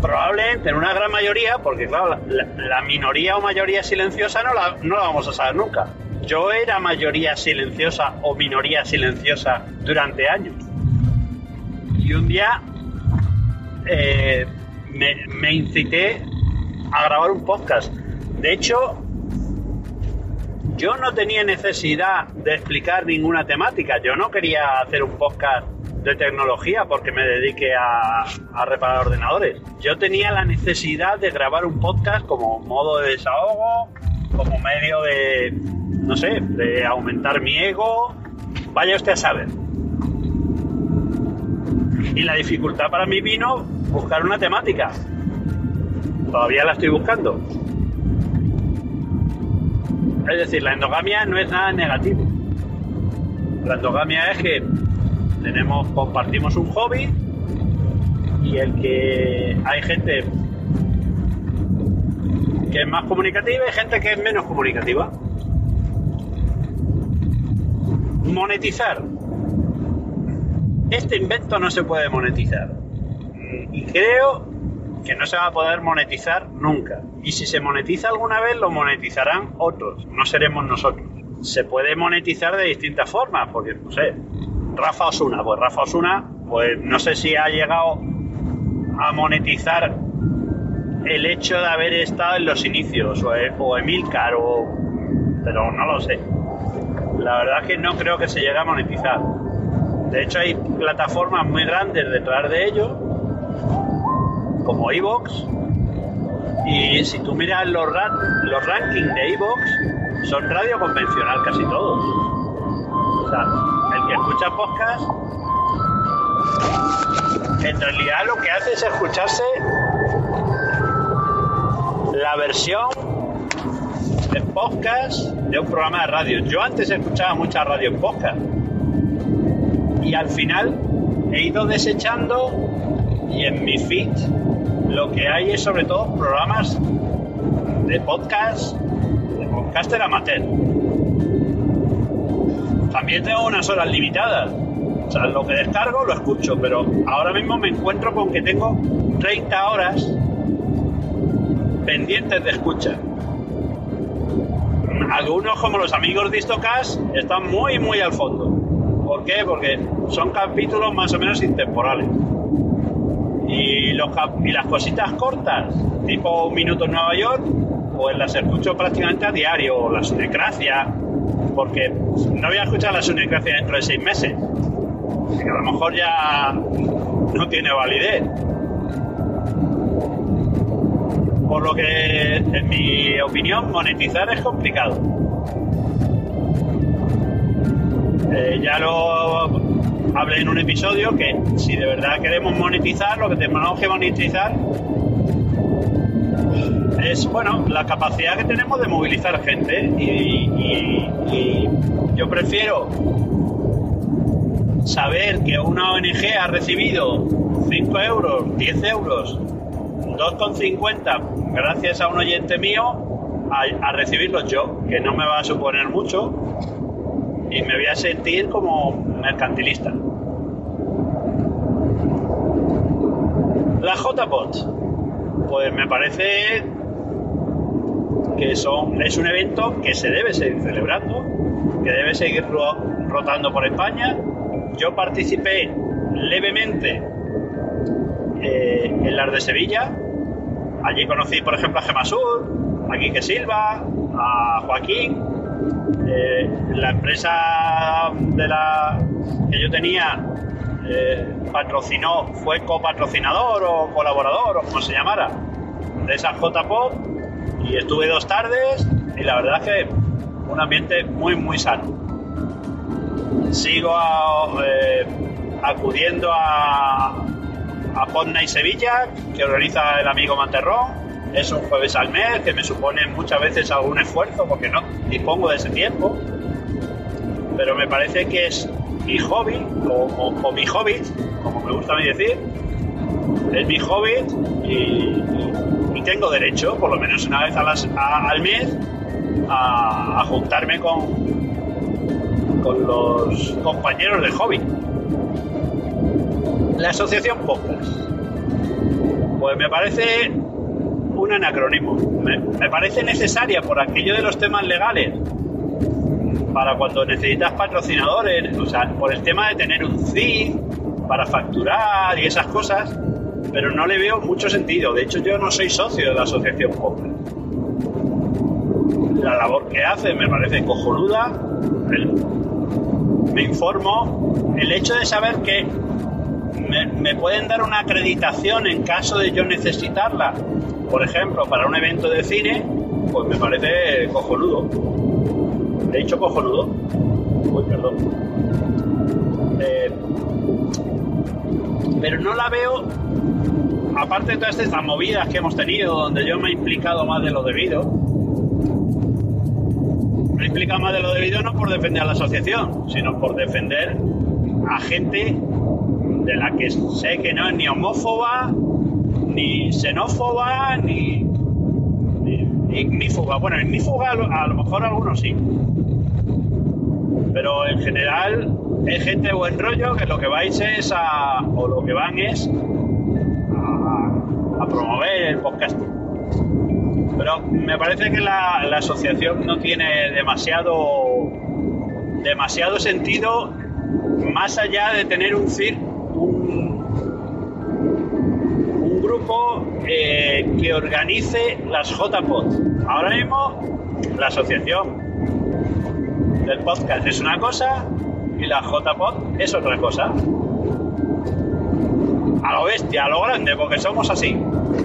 probablemente en una gran mayoría, porque claro, la, la minoría o mayoría silenciosa no la, no la vamos a saber nunca. Yo era mayoría silenciosa o minoría silenciosa durante años. Y un día eh, me, me incité a grabar un podcast. De hecho, yo no tenía necesidad de explicar ninguna temática. Yo no quería hacer un podcast de tecnología porque me dedique a, a, reparar ordenadores. Yo tenía la necesidad de grabar un podcast como modo de desahogo, como medio de, no sé, de aumentar mi ego. Vaya usted a saber. Y la dificultad para mí vino buscar una temática. Todavía la estoy buscando. Es decir, la endogamia no es nada negativo. La endogamia es que tenemos, compartimos un hobby y el que hay gente que es más comunicativa y gente que es menos comunicativa. Monetizar. Este invento no se puede monetizar. Y creo que no se va a poder monetizar nunca. Y si se monetiza alguna vez, lo monetizarán otros, no seremos nosotros. Se puede monetizar de distintas formas, porque, no sé, Rafa Osuna, pues Rafa Osuna, pues no sé si ha llegado a monetizar el hecho de haber estado en los inicios, o, o Emilcar, o... pero no lo sé. La verdad es que no creo que se llegue a monetizar. De hecho, hay plataformas muy grandes detrás de ello, como Evox. Y si tú miras los, ran los rankings de Evox, son radio convencional casi todos. O sea, el que escucha podcast, en realidad lo que hace es escucharse la versión de podcast de un programa de radio. Yo antes escuchaba mucha radio en podcast y al final he ido desechando y en mi feed lo que hay es sobre todo programas de podcast, de podcaster amateur. También tengo unas horas limitadas. O sea, lo que descargo lo escucho, pero ahora mismo me encuentro con que tengo 30 horas pendientes de escucha. Algunos, como los amigos de Istocas, están muy, muy al fondo. ¿Por qué? Porque son capítulos más o menos intemporales. Y, los, y las cositas cortas, tipo un minuto en Nueva York, pues las escucho prácticamente a diario, la Sunecracia, porque no voy a escuchar la Sunecracia dentro de seis meses, que a lo mejor ya no tiene validez. Por lo que, en mi opinión, monetizar es complicado. Eh, ya lo hablé en un episodio que si de verdad queremos monetizar, lo que tenemos que monetizar es bueno la capacidad que tenemos de movilizar gente y, yo prefiero saber que una ONG ha recibido 5 euros, 10 euros, 2,50 gracias a un oyente mío a, a recibirlos yo, que no me va a suponer mucho y me voy a sentir como mercantilista. La JPOT, pues me parece que son, es un evento que se debe seguir celebrando, que debe seguir ro- rotando por España. Yo participé levemente eh, en las de Sevilla. Allí conocí, por ejemplo, a Gemasur, a Quique Silva, a Joaquín. Eh, la empresa de la que yo tenía eh, patrocinó, fue copatrocinador o colaborador o como se llamara de esa JPOP y estuve dos tardes y la verdad es que un ambiente muy muy sano. Sigo eh, acudiendo a, a Pod Night Sevilla que organiza el amigo Manterrón. Es un jueves al mes que me supone muchas veces algún esfuerzo porque no dispongo de ese tiempo. Pero me parece que es mi hobby o, mi hobbit, como me gusta a mí decir, es mi hobbit y, tengo derecho, por lo menos una vez a al mes, a, a juntarme con, con los compañeros del hobby. La asociación Podcast. Pues me parece un anacronismo. Me, parece necesaria por aquello de los temas legales para cuando necesitas patrocinadores, o sea, por el tema de tener un CID para facturar y esas cosas, pero no le veo mucho sentido. De hecho, yo no soy socio de la asociación Podcast. La labor que hace me parece cojonuda. Me informo. El hecho de saber que me pueden dar una acreditación en caso de yo necesitarla, por ejemplo, para un evento de cine, pues me parece cojonudo. He dicho cojonudo. Uy, perdón. Eh, pero no la veo, aparte de todas estas movidas que hemos tenido, donde yo me he implicado más de lo debido, me he implicado más de lo debido no por defender a la asociación, sino por defender a gente de la que sé que no es ni homófoba, ni xenófoba, ni, ni ignífuga. Bueno, ignífuga a lo, mejor algunos sí. Pero en general es gente buen rollo que lo que vais es a. o lo que van es a, promover el podcasting. Pero me parece que la, la asociación no tiene demasiado demasiado sentido más allá de tener un CIR, eh, que organice las JPod. Ahora mismo la asociación del podcast es una cosa y la JPod es otra cosa. A lo bestia, a lo grande, porque somos así.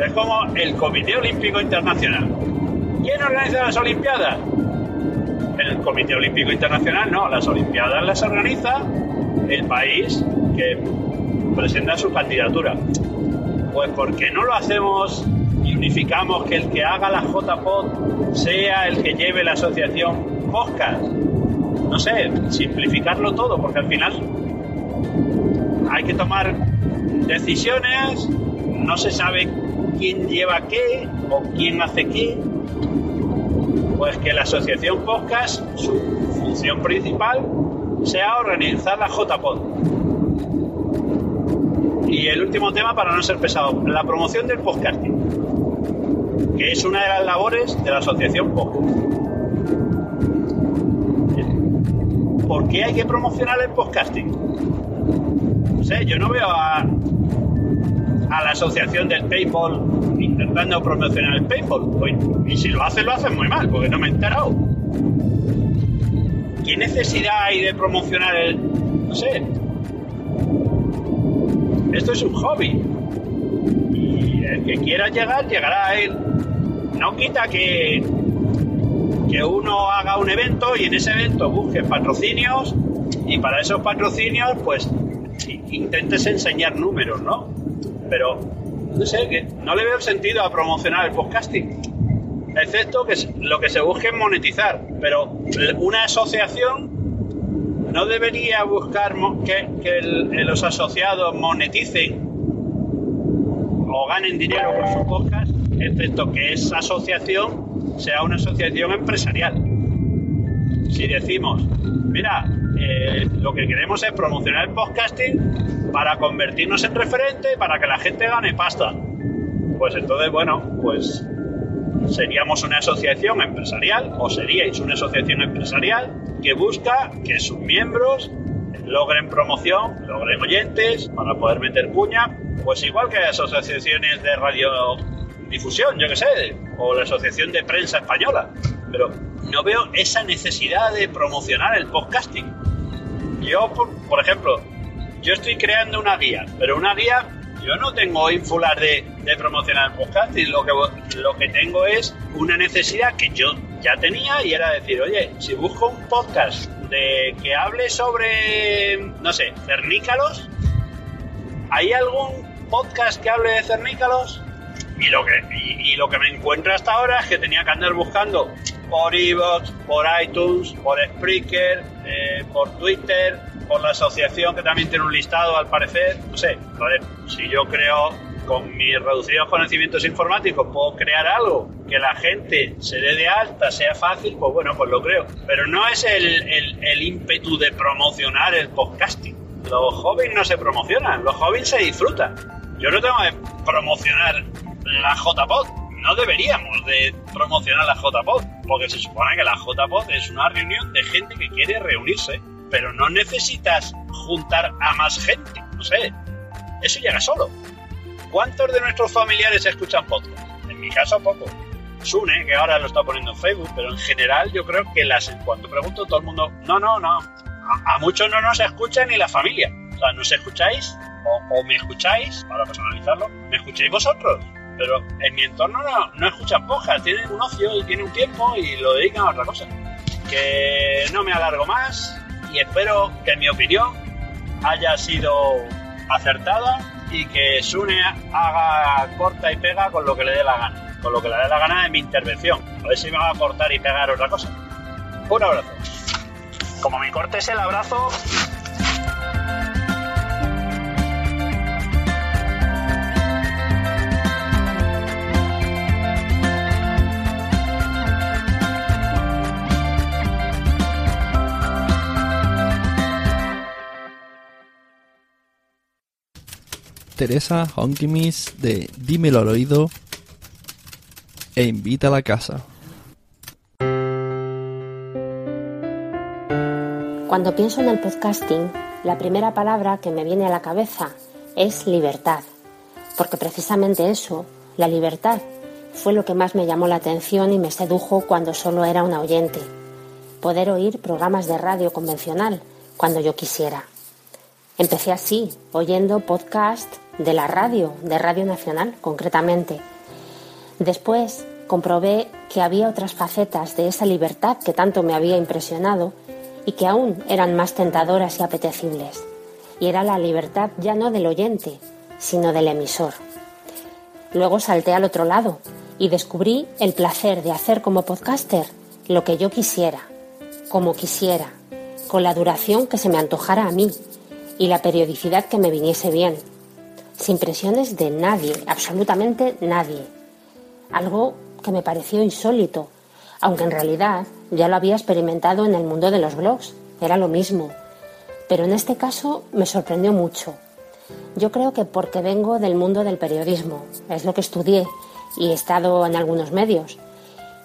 Es como el Comité Olímpico Internacional. ¿Quién organiza las Olimpiadas? El Comité Olímpico Internacional no, las Olimpiadas las organiza el país que presenta su candidatura. Pues ¿por qué no lo hacemos y unificamos que el que haga la JPod sea el que lleve la asociación podcast? No sé, simplificarlo todo, porque al final hay que tomar decisiones, no se sabe quién lleva qué o quién hace qué. Pues que la asociación podcast, su función principal sea organizar la JPod. Y el último tema, para no ser pesado, la promoción del podcasting, que es una de las labores de la asociación podcast. ¿Por qué hay que promocionar el podcasting? No sé, yo no veo a, la asociación del PayPal intentando promocionar el PayPal. Pues, y si lo hacen, lo hacen muy mal, porque no me he enterado. ¿qué necesidad hay de promocionar el... no sé? Esto es un hobby. Y el que quiera llegar, llegará a él. No quita que, que uno haga un evento y en ese evento busque patrocinios y para esos patrocinios, pues intentes enseñar números, ¿no? Pero, no sé, que no le veo sentido a promocionar el podcasting. Excepto que lo que se busque es monetizar. Pero una asociación no debería buscar que, los asociados moneticen o ganen dinero por su podcast, excepto que esa asociación sea una asociación empresarial. Si decimos, mira, eh, lo que queremos es promocionar el podcasting para convertirnos en referente, para que la gente gane pasta. Pues entonces, bueno, pues seríamos una asociación empresarial o seríais una asociación empresarial que busca que sus miembros logren promoción, logren oyentes para poder meter cuña, pues igual que las asociaciones de radiodifusión, yo que sé, o la Asociación de Prensa Española. Pero no veo esa necesidad de promocionar el podcasting. Yo, por, ejemplo, yo estoy creando una guía, pero una guía, yo no tengo ínfulas de, de promocionar el podcasting, lo que, lo que tengo es una necesidad que yo ya tenía y era decir, oye, si busco un podcast de que hable sobre, no sé, cernícalos, ¿hay algún podcast que hable de cernícalos? Y lo que, y, lo que me encuentro hasta ahora es que tenía que andar buscando por Evox, por iTunes, por Spreaker, eh, por Twitter, por la asociación que también tiene un listado al parecer. No sé, ver, si yo creo con mis reducidos conocimientos informáticos puedo crear algo que la gente se dé de alta, sea fácil, pues bueno, pues lo creo. Pero no es el, el, el ímpetu de promocionar el podcasting. Los hobbies no se promocionan, los hobbies se disfrutan. Yo no tengo que promocionar la JPod. No deberíamos de promocionar la JPod, porque se supone que la JPod es una reunión de gente que quiere reunirse, pero no necesitas juntar a más gente. No sé, eso llega solo. ¿Cuántos de nuestros familiares escuchan podcast? En mi caso, poco. Sune, que ahora lo está poniendo en Facebook, pero en general yo creo que las, cuando pregunto todo el mundo, no, no, no, a, muchos no nos escucha ni la familia. O sea, ¿nos escucháis? O, o, me escucháis, para personalizarlo, ¿me escucháis vosotros? Pero en mi entorno no, no escuchan podcast, tienen un ocio y tienen un tiempo y lo dedican a otra cosa. Que no me alargo más y espero que mi opinión haya sido acertada y que Sune haga corta y pega con lo que le dé la gana. Con lo que le dé la gana de mi intervención. A ver si me va a cortar y pegar otra cosa. Un abrazo. Como me cortes el abrazo,
Teresa Honkimis de Dímelo al oído e invita a la casa.
Cuando pienso en el podcasting, la primera palabra que me viene a la cabeza es libertad, porque precisamente eso, la libertad, fue lo que más me llamó la atención y me sedujo cuando solo era una oyente. Poder oír programas de radio convencional cuando yo quisiera. Empecé así, oyendo podcast de la radio, de Radio Nacional concretamente. Después comprobé que había otras facetas de esa libertad que tanto me había impresionado y que aún eran más tentadoras y apetecibles. Y era la libertad ya no del oyente, sino del emisor. Luego salté al otro lado y descubrí el placer de hacer como podcaster lo que yo quisiera, como quisiera, con la duración que se me antojara a mí y la periodicidad que me viniese bien sin presiones de nadie, absolutamente nadie. Algo que me pareció insólito, aunque en realidad ya lo había experimentado en el mundo de los blogs, era lo mismo. Pero en este caso me sorprendió mucho. Yo creo que porque vengo del mundo del periodismo, es lo que estudié y he estado en algunos medios.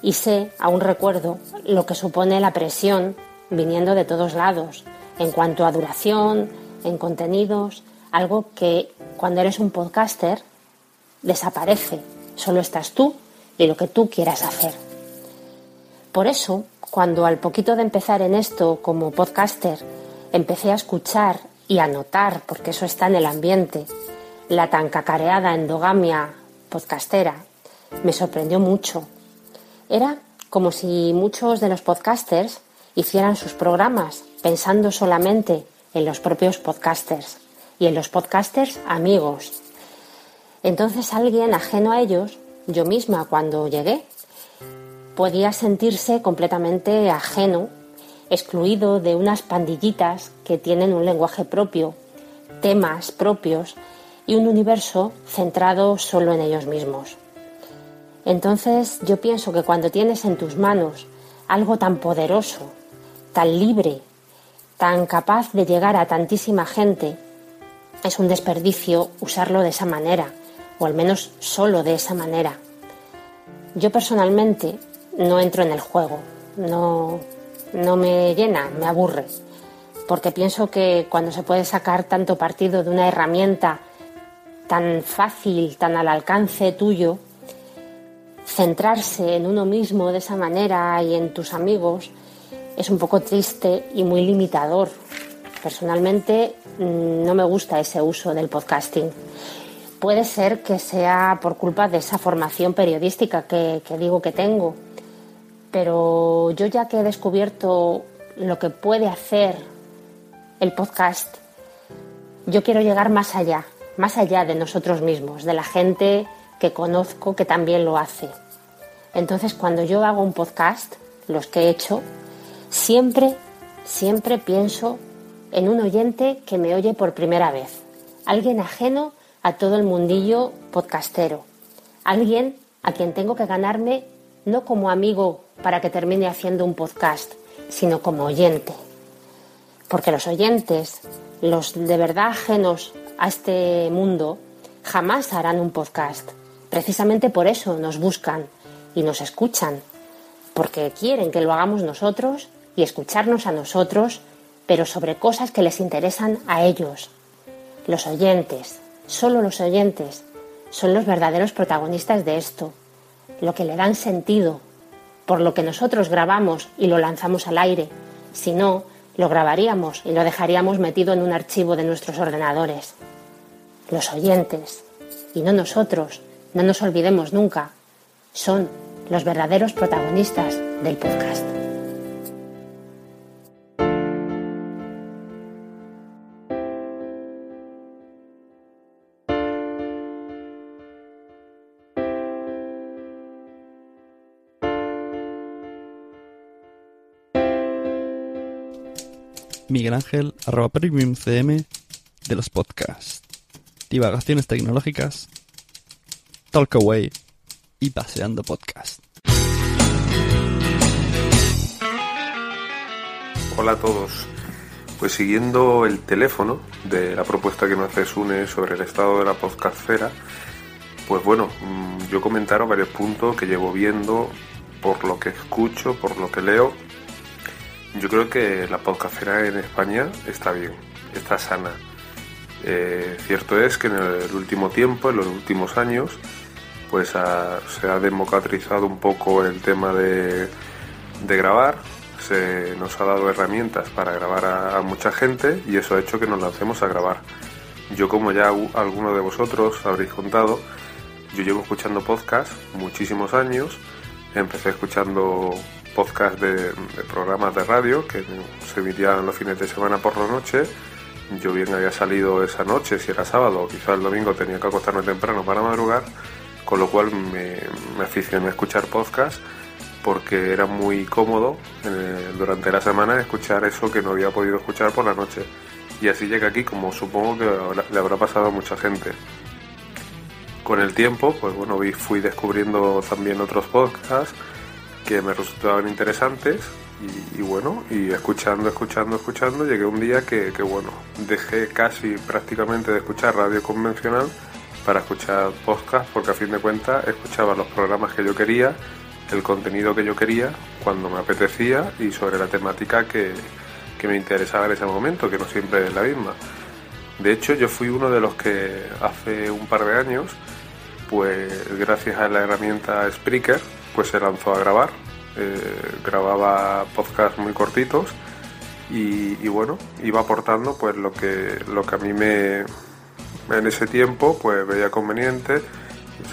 Y sé, aún recuerdo, lo que supone la presión viniendo de todos lados, en cuanto a duración, en contenidos, algo que cuando eres un podcaster desaparece, solo estás tú y lo que tú quieras hacer. Por eso, cuando al poquito de empezar en esto como podcaster empecé a escuchar y a notar, porque eso está en el ambiente, la tan cacareada endogamia podcastera, me sorprendió mucho. Era como si muchos de los podcasters hicieran sus programas pensando solamente en los propios podcasters y en los podcasters amigos. Entonces alguien ajeno a ellos, yo misma cuando llegué, podía sentirse completamente ajeno, excluido de unas pandillitas que tienen un lenguaje propio, temas propios y un universo centrado solo en ellos mismos. Entonces yo pienso que cuando tienes en tus manos algo tan poderoso, tan libre, tan capaz de llegar a tantísima gente, es un desperdicio usarlo de esa manera, o al menos solo de esa manera. Yo personalmente no entro en el juego, no, no me llena, me aburre, porque pienso que cuando se puede sacar tanto partido de una herramienta tan fácil, tan al alcance tuyo, centrarse en uno mismo de esa manera y en tus amigos es un poco triste y muy limitador. Personalmente no me gusta ese uso del podcasting. Puede ser que sea por culpa de esa formación periodística que, que digo que tengo, pero yo ya que he descubierto lo que puede hacer el podcast, yo quiero llegar más allá, más allá de nosotros mismos, de la gente que conozco que también lo hace. Entonces, cuando yo hago un podcast, los que he hecho, siempre, siempre pienso en un oyente que me oye por primera vez, alguien ajeno a todo el mundillo podcastero, alguien a quien tengo que ganarme no como amigo para que termine haciendo un podcast, sino como oyente. Porque los oyentes, los de verdad ajenos a este mundo, jamás harán un podcast. Precisamente por eso nos buscan y nos escuchan, porque quieren que lo hagamos nosotros y escucharnos a nosotros, pero sobre cosas que les interesan a ellos. Los oyentes, solo los oyentes, son los verdaderos protagonistas de esto, lo que le dan sentido, por lo que nosotros grabamos y lo lanzamos al aire. Si no, lo grabaríamos y lo dejaríamos metido en un archivo de nuestros ordenadores. Los oyentes, y no nosotros, no nos olvidemos nunca, son los verdaderos protagonistas del podcast.
Miguel Ángel, arroba premium CM de los podcasts. Divagaciones tecnológicas, Talkaway y Paseando Podcast.
Hola a todos. Pues siguiendo el teléfono de la propuesta que me hace Sune sobre el estado de la podcastfera, pues bueno, mm, yo comentaron varios puntos que llevo viendo por lo que escucho, por lo que leo yo creo que la podcastera en España está bien, está sana. Eh, cierto es que en el último tiempo, en los últimos años, pues se ha democratizado un poco el tema de, grabar, se nos ha dado herramientas para grabar a, mucha gente y eso ha hecho que nos lancemos a grabar. Yo como ya algunos de vosotros habréis contado, yo llevo escuchando podcast muchísimos años, empecé escuchando podcast de, programas de radio que se emitían los fines de semana por la noche. Yo bien había salido esa noche, si era sábado o quizá el domingo tenía que acostarme temprano para madrugar, con lo cual me, aficioné a escuchar podcast porque era muy cómodo eh, durante la semana escuchar eso que no había podido escuchar por la noche. Y así llega aquí, como supongo que le habrá pasado a mucha gente. Con el tiempo, pues bueno, fui descubriendo también otros podcasts que me resultaban interesantes y, bueno, y escuchando, escuchando, escuchando, llegué un día que, bueno, dejé casi prácticamente de escuchar radio convencional para escuchar podcast porque a fin de cuentas escuchaba los programas que yo quería, el contenido que yo quería, cuando me apetecía y sobre la temática que, que me interesaba en ese momento, que no siempre es la misma. De hecho, yo fui uno de los que hace un par de años, pues gracias a la herramienta Spreaker, pues se lanzó a grabar eh, grababa podcasts muy cortitos y, bueno, iba aportando pues lo que, lo que a mí me en ese tiempo pues veía conveniente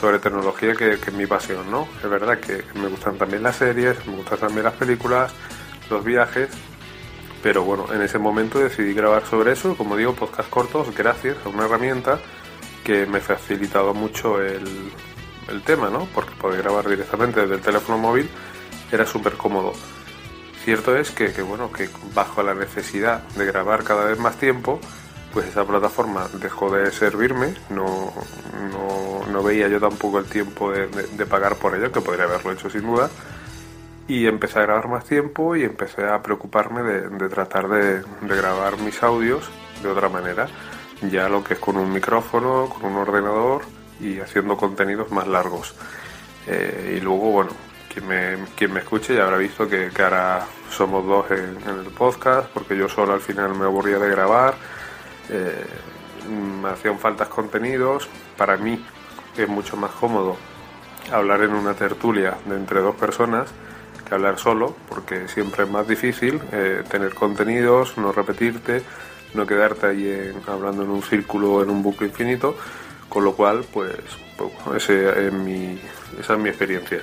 sobre tecnología que, es mi pasión, ¿no? Es verdad que me gustan también las series, me gustan también las películas, los viajes, pero bueno, en ese momento decidí grabar sobre eso, como digo, podcast cortos gracias a una herramienta que me ha facilitado mucho el, el tema, ¿no? Porque poder grabar directamente desde el teléfono móvil era súper cómodo. Cierto es que, bueno, que bajo la necesidad de grabar cada vez más tiempo, pues esa plataforma dejó de servirme, no, no, veía yo tampoco el tiempo de, pagar por ello, que podría haberlo hecho sin duda, y empecé a grabar más tiempo y empecé a preocuparme de, tratar de, grabar mis audios de otra manera, ya lo que es con un micrófono, con un ordenador y haciendo contenidos más largos. Eh, y luego, bueno, quien me, quien me escuche ya habrá visto que, ahora somos dos en, el podcast, porque yo solo al final me aburría de grabar eh, me hacían faltas contenidos. Para mí es mucho más cómodo hablar en una tertulia de entre dos personas que hablar solo, porque siempre es más difícil eh, tener contenidos, no repetirte, no quedarte ahí hablando en un círculo en un bucle infinito, con lo cual, pues, pues ese es mi, esa es mi experiencia.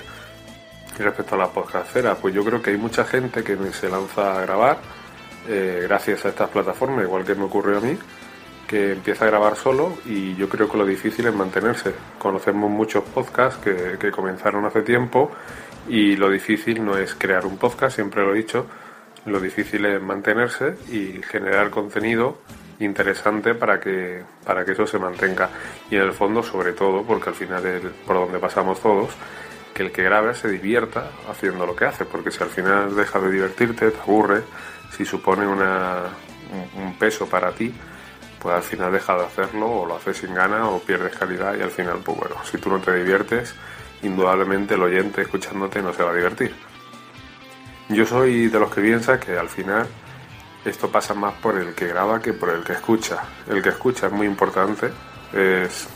Y respecto a la podcastera, pues yo creo que hay mucha gente que se lanza a grabar, eh, gracias a estas plataformas, igual que me ocurrió a mí, que empieza a grabar solo y yo creo que lo difícil es mantenerse. Conocemos muchos podcasts que, que comenzaron hace tiempo y lo difícil no es crear un podcast, siempre lo he dicho, lo difícil es mantenerse y generar contenido interesante para que, para que eso se mantenga. Y en el fondo, sobre todo, porque al final es por donde pasamos todos, que el que grabe se divierta haciendo lo que hace, porque si al final deja de divertirte, te aburre, si supone una, un, peso para ti, pues al final deja de hacerlo o lo haces sin gana o pierdes calidad y al final, pues bueno, si tú no te diviertes, indudablemente el oyente escuchándote no se va a divertir. Yo soy de los que piensa que al final esto pasa más por el que graba que por el que escucha. El que escucha es muy importante, es,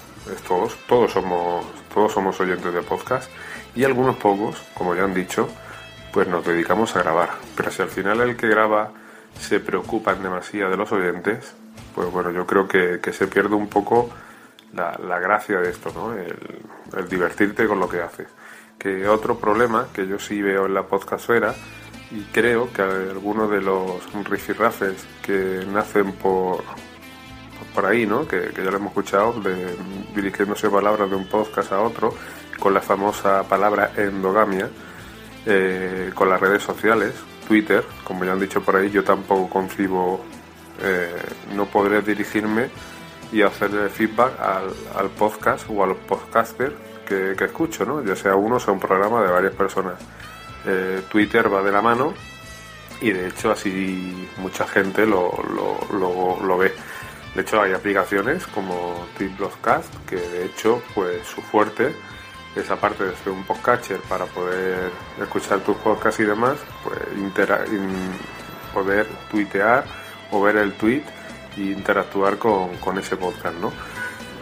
todos, todos somos, todos somos oyentes de podcast y algunos pocos, como ya han dicho, pues nos dedicamos a grabar. Pero si al final el que graba se preocupa en demasía de los oyentes, pues bueno, yo creo que, se pierde un poco la, gracia de esto, ¿no? El, divertirte con lo que haces. Que otro problema que yo sí veo en la podcastera, y creo que algunos de los rifirrafes que nacen por, por ahí, ¿no? Que, ya lo hemos escuchado, de, dirigiéndose palabras de un podcast a otro, con la famosa palabra endogamia, eh, con las redes sociales, Twitter, como ya han dicho por ahí, yo tampoco concibo, eh, no podré dirigirme y hacerle feedback al, podcast o al podcaster que, escucho, ¿no? ya sea uno o sea un programa de varias personas. Eh, Twitter va de la mano y de hecho así mucha gente lo, lo, ve. De hecho hay aplicaciones como Tweetbroadcast que de hecho pues su fuerte esa parte de ser un podcatcher para poder escuchar tus podcasts y demás, pues poder tuitear o ver el tweet e interactuar con, ese podcast, ¿no?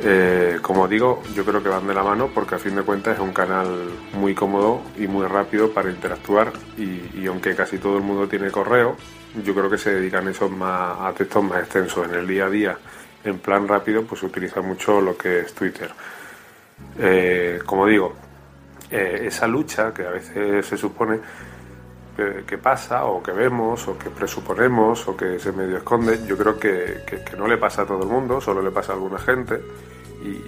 Eh, como digo, yo creo que van de la mano porque a fin de cuentas es un canal muy cómodo y muy rápido para interactuar y, aunque casi todo el mundo tiene correo, yo creo que se dedican esos más, a textos más extensos. En el día a día, en plan rápido, pues se utiliza mucho lo que es Twitter. Eh, como digo, eh, esa lucha que a veces se supone que, pasa o que vemos o que presuponemos o que se medio esconde, yo creo que, no le pasa a todo el mundo, solo le pasa a alguna gente.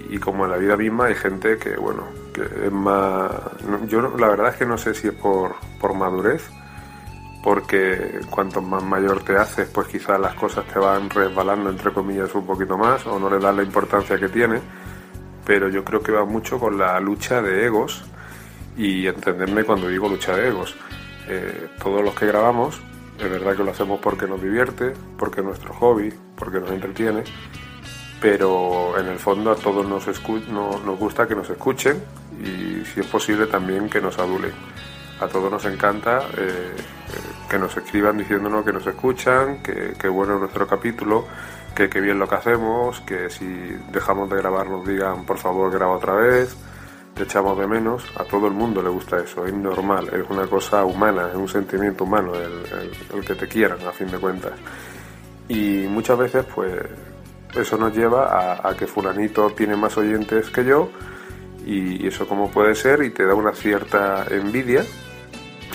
Y, como en la vida misma hay gente que, bueno, que es más... Yo la verdad es que no sé si es por, por madurez, porque cuanto más mayor te haces, pues quizás las cosas te van resbalando, entre comillas, un poquito más, o no le das la importancia que tiene pero yo creo que va mucho con la lucha de egos y entenderme cuando digo lucha de egos. Eh, todos los que grabamos, es verdad que lo hacemos porque nos divierte, porque es nuestro hobby, porque nos entretiene, pero en el fondo a todos nos, nos gusta que nos escuchen y si es posible también que nos adulen. A todos nos encanta eh, que nos escriban diciéndonos que nos escuchan, que, que bueno es nuestro capítulo, que qué bien lo que hacemos, que si dejamos de grabar nos digan por favor graba otra vez.
Te echamos de menos, a todo el mundo le gusta eso, es normal, es una cosa humana, es un sentimiento humano el, que te quieran, a fin de cuentas. Y muchas veces, pues, eso nos lleva a, que fulanito tiene más oyentes que yo, y, eso como puede ser, y te da una cierta envidia.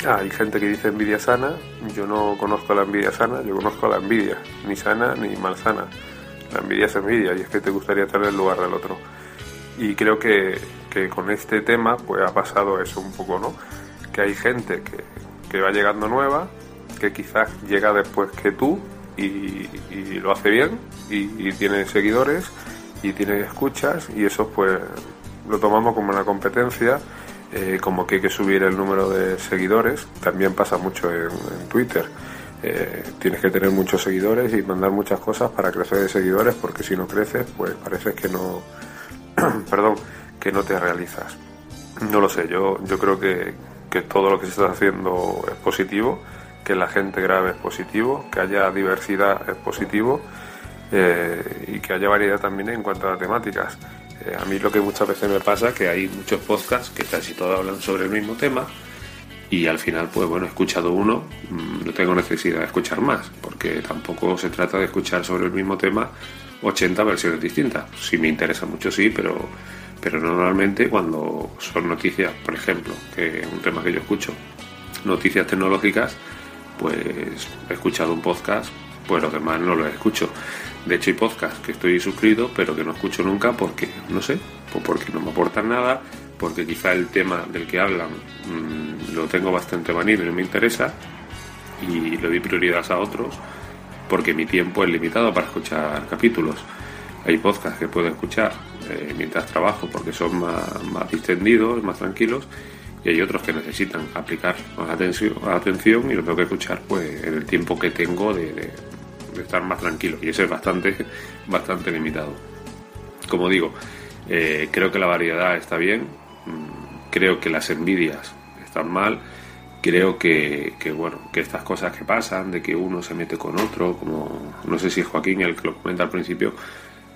Ah, hay gente que dice envidia sana, yo no conozco la envidia sana, yo conozco la envidia, ni sana ni malsana. La envidia es envidia y es que te gustaría estar en el lugar del otro. Y creo que, con este tema pues ha pasado eso un poco, ¿no? Que hay gente que, va llegando nueva, que quizás llega después que tú y, lo hace bien y, tiene seguidores y tiene escuchas y eso pues lo tomamos como una competencia, eh, como que hay que subir el número de seguidores, también pasa mucho en, Twitter. Eh, tienes que tener muchos seguidores y mandar muchas cosas para crecer de seguidores porque si no creces pues parece que no, perdón, que no te realizas. No lo sé, yo, yo creo que, que todo lo que se está haciendo es positivo, que la gente grave es positivo, que haya diversidad es positivo eh, y que haya variedad también en cuanto a temáticas. Eh, a mí lo que muchas veces me pasa es que hay muchos podcasts que casi todos hablan sobre el mismo tema y al final, pues bueno, he escuchado uno, mm, no tengo necesidad de escuchar más, porque tampoco se trata de escuchar sobre el mismo tema 80 versiones distintas. Si me interesa mucho, sí, pero, pero normalmente cuando son noticias, por ejemplo, que es un tema que yo escucho, noticias tecnológicas, pues he escuchado un podcast, pues los demás no los escucho. De hecho, hay podcasts que estoy suscrito, pero que no escucho nunca porque, no sé, pues porque no me aportan nada, porque quizá el tema del que hablan mm, lo tengo bastante vanido y no me interesa, y le doy prioridad a otros porque mi tiempo es limitado para escuchar capítulos. Hay podcasts que puedo escuchar eh, mientras trabajo porque son más, más, distendidos, más tranquilos, y hay otros que necesitan aplicar más atención, atención y lo tengo que escuchar pues en el tiempo que tengo de, estar más tranquilo, y ese es bastante, bastante limitado. Como digo, eh, creo que la variedad está bien, mm, creo que las envidias están mal, creo que, bueno que estas cosas que pasan de que uno se mete con otro como no sé si es Joaquín el que lo comenta al principio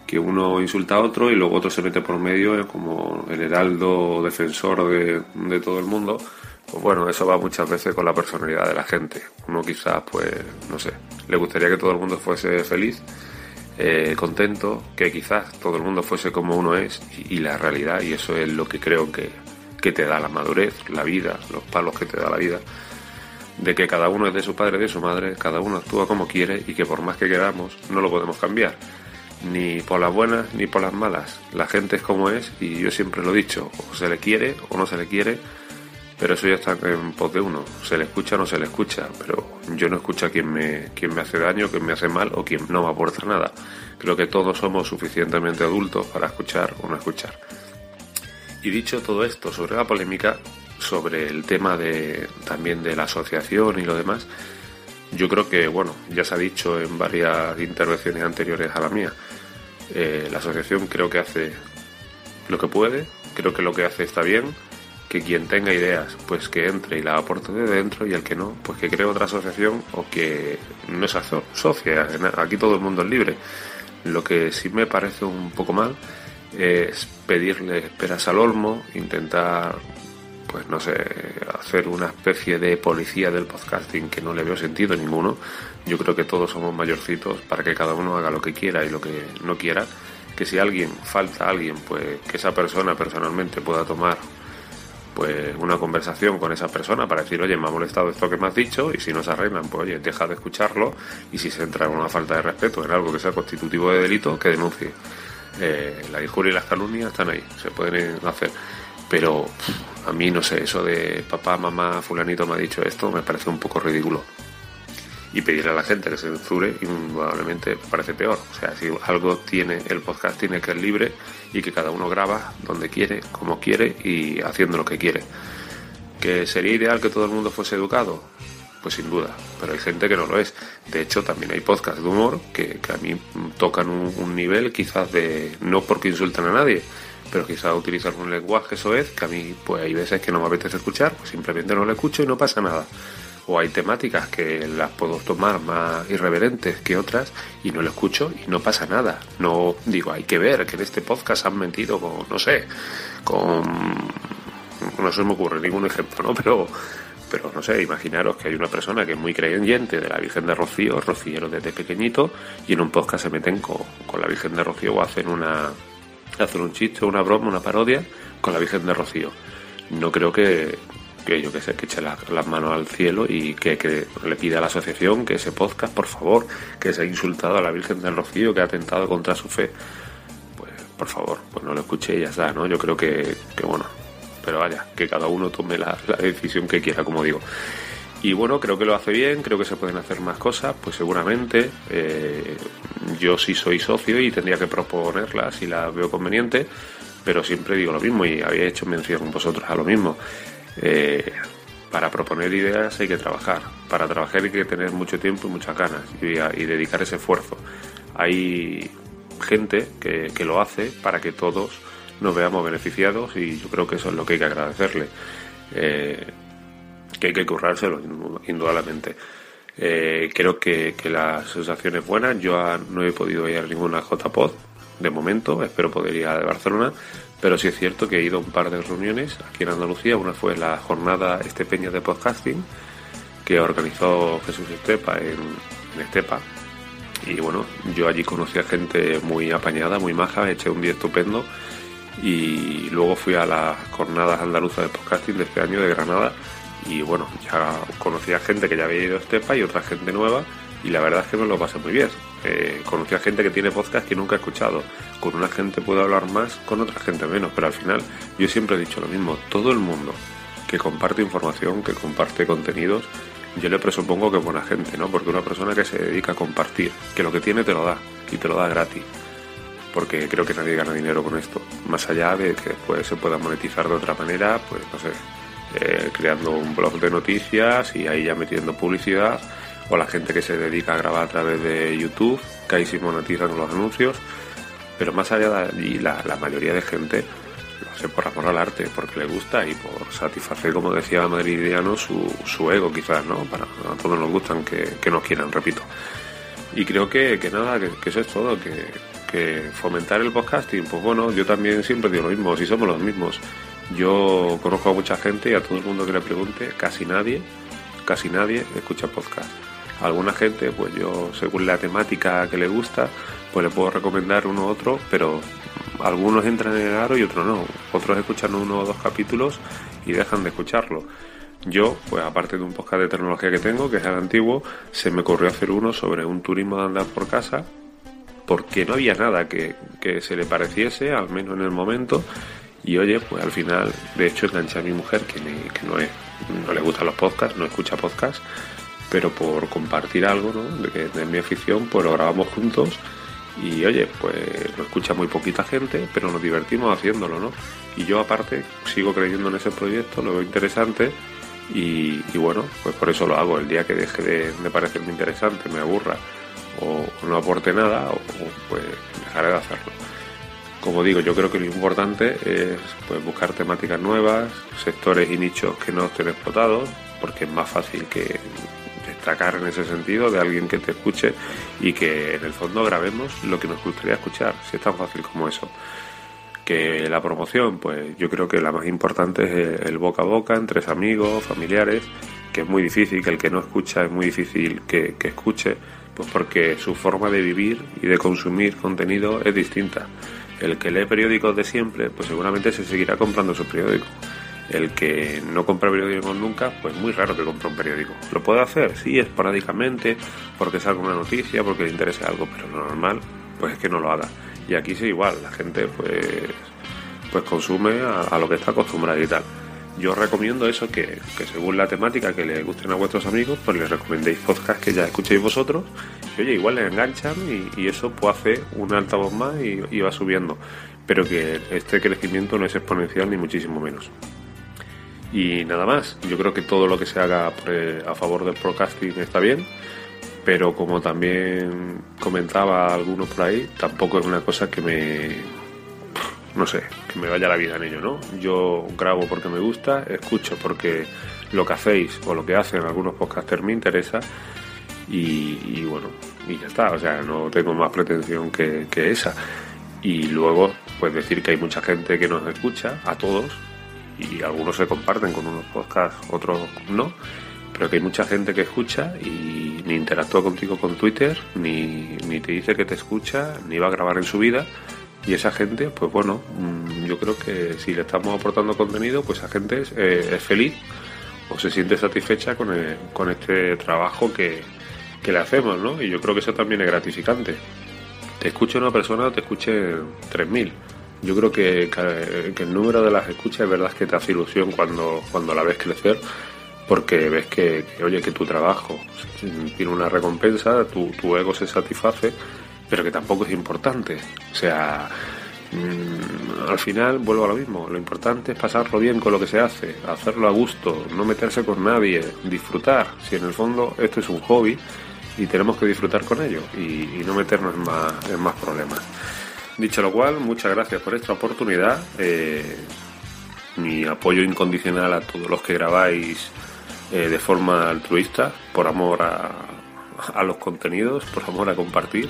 que uno insulta a otro y luego otro se mete por medio como el heraldo defensor de, todo el mundo pues bueno eso va muchas veces con la personalidad de la gente. Uno quizás pues no sé le gustaría que todo el mundo fuese feliz eh, contento que quizás todo el mundo fuese como uno es y la realidad y eso es lo que creo que que te da la madurez, la vida, los palos que te da la vida, de que cada uno es de su padre, de su madre, cada uno actúa como quiere y que por más que queramos no lo podemos cambiar, ni por las buenas ni por las malas. La gente es como es y yo siempre lo he dicho, o se le quiere o no se le quiere, pero eso ya está en pos de uno, se le escucha o no se le escucha, pero yo no escucho a quien me, quien me hace daño, quien me hace mal o quien no me aporta nada. Creo que todos somos suficientemente adultos para escuchar o no escuchar. Y dicho todo esto sobre la polémica, sobre el tema de también de la asociación y lo demás, yo creo que, bueno, ya se ha dicho en varias intervenciones anteriores a la mía, eh, la asociación creo que hace lo que puede, creo que lo que hace está bien, que quien tenga ideas, pues que entre y la aporte de dentro y el que no, pues que cree otra asociación o que no se asocia. Aquí todo el mundo es libre. Lo que sí me parece un poco mal es pedirle esperas al olmo, intentar, pues no sé, hacer una especie de policía del podcasting que no le veo sentido ninguno. Yo creo que todos somos mayorcitos para que cada uno haga lo que quiera y lo que no quiera. Que si alguien falta a alguien, pues que esa persona personalmente pueda tomar pues una conversación con esa persona para decir, oye, me ha molestado esto que me has dicho, y si no se arreglan, pues oye, deja de escucharlo, y si se entra en una falta de respeto en algo que sea constitutivo de delito, que denuncie. Eh, la injuria y las calumnias están ahí, se pueden hacer. Pero a mí, no sé, eso de papá, mamá, fulanito me ha dicho esto, me parece un poco ridículo. Y pedirle a la gente que se censure, indudablemente me parece peor. O sea, si algo tiene el podcast, tiene que ser libre y que cada uno graba donde quiere, como quiere y haciendo lo que quiere. ¿Que sería ideal que todo el mundo fuese educado? Pues sin duda, pero hay gente que no lo es. De hecho, también hay podcasts de humor que, a mí tocan un, nivel quizás de, no porque insultan a nadie, pero quizás utilizan un lenguaje eso es que a mí pues hay veces que no me apetece escuchar, pues simplemente no lo escucho y no pasa nada. O hay temáticas que las puedo tomar más irreverentes que otras y no lo escucho y no pasa nada. No digo, hay que ver que en este podcast han mentido con, no sé, con no se me ocurre ningún ejemplo, ¿no? Pero, pero no sé, imaginaros que hay una persona que es muy creyente de la Virgen de Rocío, rociero desde pequeñito, y en un podcast se meten con, con la Virgen de Rocío o hacen una hacen un chiste, una broma, una parodia con la Virgen de Rocío. No creo que, que yo que sé, que eche las manos al cielo y que, que, le pida a la asociación que ese podcast, por favor, que se ha insultado a la Virgen del Rocío, que ha atentado contra su fe. Pues, por favor, pues no lo escuché y ya está, ¿no? Yo creo que, que bueno, pero vaya, que cada uno tome la, decisión que quiera, como digo. Y bueno, creo que lo hace bien, creo que se pueden hacer más cosas, pues seguramente eh, yo sí soy socio y tendría que proponerlas si la veo conveniente, pero siempre digo lo mismo y había hecho mención vosotros a lo mismo. Eh, para proponer ideas hay que trabajar. Para trabajar hay que tener mucho tiempo y muchas ganas y, dedicar ese esfuerzo. Hay gente que, lo hace para que todos nos veamos beneficiados y yo creo que eso es lo que hay que agradecerle. Eh, que hay que currárselo, indudablemente. Eh, creo que, la sensación es buena. Yo no he podido ir a ninguna JPod de momento, espero poder ir a Barcelona, pero sí es cierto que he ido a un par de reuniones aquí en Andalucía. Una fue la jornada Estepeña de Podcasting, que organizó Jesús Estepa en, en Estepa. Y bueno, yo allí conocí a gente muy apañada, muy maja, eché un día estupendo. Y luego fui a las jornadas andaluzas de podcasting de este año de Granada. Y bueno, ya conocí a gente que ya había ido a Estepa y otra gente nueva. Y la verdad es que me lo pasé muy bien. Eh, conocí a gente que tiene podcast que nunca he escuchado. Con una gente puedo hablar más, con otra gente menos. Pero al final, yo siempre he dicho lo mismo. Todo el mundo que comparte información, que comparte contenidos, yo le presupongo que es buena gente, ¿no? Porque una persona que se dedica a compartir, que lo que tiene te lo da y te lo da gratis. Porque creo que nadie gana dinero con esto. Más allá de que después se pueda monetizar de otra manera, pues no sé, eh, creando un blog de noticias y ahí ya metiendo publicidad o la gente que se dedica a grabar a través de YouTube, que ahí sí monetizan los anuncios, pero más allá de allí la, mayoría de gente lo hace por amor al arte, porque le gusta y por satisfacer, como decía Madridiano, su, su ego quizás, ¿no? Para a todos nos gustan que, que nos quieran, repito. Y creo que, que nada, que, que, eso es todo, que, que fomentar el podcasting, pues bueno, yo también siempre digo lo mismo, si somos los mismos. Yo conozco a mucha gente y a todo el mundo que le pregunte, casi nadie, casi nadie escucha podcast alguna gente, pues yo, según la temática que le gusta, pues le puedo recomendar uno u otro, pero algunos entran en el aro y otros no. Otros escuchan uno o dos capítulos y dejan de escucharlo. Yo, pues aparte de un podcast de tecnología que tengo, que es el antiguo, se me ocurrió hacer uno sobre un turismo de andar por casa, porque no había nada que, que se le pareciese, al menos en el momento. Y oye, pues al final, de hecho, enganché a mi mujer, que, me, que no, es, no le gustan los podcasts, no escucha podcasts, pero por compartir algo, ¿no? De de mi afición, pues lo grabamos juntos y oye, pues lo escucha muy poquita gente, pero nos divertimos haciéndolo, ¿no? Y yo aparte sigo creyendo en ese proyecto, lo veo interesante y, y bueno, pues por eso lo hago. El día que deje de, de parecerme interesante, me aburra o, no aporte nada, o, pues dejaré de hacerlo. Como digo, yo creo que lo importante es pues, buscar temáticas nuevas, sectores y nichos que no estén explotados, porque es más fácil que destacar en ese sentido de alguien que te escuche y que en el fondo grabemos lo que nos gustaría escuchar, si es tan fácil como eso. Que la promoción, pues yo creo que la más importante es el boca a boca entre amigos, familiares, que es muy difícil, que el que no escucha es muy difícil que escuche, pues porque su forma de vivir y de consumir contenido es distinta. El que lee periódicos de siempre, pues seguramente se seguirá comprando sus periódicos el que no compra periódicos nunca, pues muy raro que compre un periódico. ¿Lo puede hacer? Sí, esporádicamente, porque salga una noticia, porque le interese algo, pero lo normal, pues es que no lo haga. Y aquí sí igual, la gente pues, pues consume a lo que está acostumbrada y tal. Yo recomiendo eso, que, según la temática que le gusten a vuestros amigos, pues les recomendéis podcasts que ya escuchéis vosotros, y oye, igual les enganchan y, eso pues hace un altavoz más y, y va subiendo. Pero que este crecimiento no es exponencial ni muchísimo menos. Y nada más, yo creo que todo lo que se haga a favor del podcasting está bien, pero como también comentaba algunos por ahí, tampoco es una cosa que me, no sé, que me vaya la vida en ello, ¿no? Yo grabo porque me gusta, escucho porque lo que hacéis o lo que hacen algunos podcasters me interesa y, bueno, y ya está, o sea, no tengo más pretensión que, que esa. Y luego, pues decir que hay mucha gente que nos escucha, a todos, y algunos se comparten con unos podcasts, otros no, pero que hay mucha gente que escucha y ni interactúa contigo con Twitter, ni, ni te dice que te escucha, ni va a grabar en su vida. Y esa gente, pues bueno, mm, yo creo que si le estamos aportando contenido, pues esa gente es, eh, es feliz o se siente satisfecha con, el- con este trabajo que, que le hacemos, ¿no? Y yo creo que eso también es gratificante. Te escuche una persona te escuche 3.000. Yo creo que, que- el número de las escuchas es verdad que te hace ilusión cuando, cuando la ves crecer, porque ves que, oye, que tu trabajo tiene una recompensa, tu, tu ego se satisface, pero que tampoco es importante. O sea, mm, al final vuelvo a lo mismo. Lo importante es pasarlo bien con lo que se hace, hacerlo a gusto, no meterse con nadie, disfrutar. Si en el fondo esto es un hobby y tenemos que disfrutar con ello y, no meternos en más, en más problemas. Dicho lo cual, muchas gracias por esta oportunidad. Eh, mi apoyo incondicional a todos los que grabáis eh, de forma altruista, por amor a los contenidos, por amor a compartir.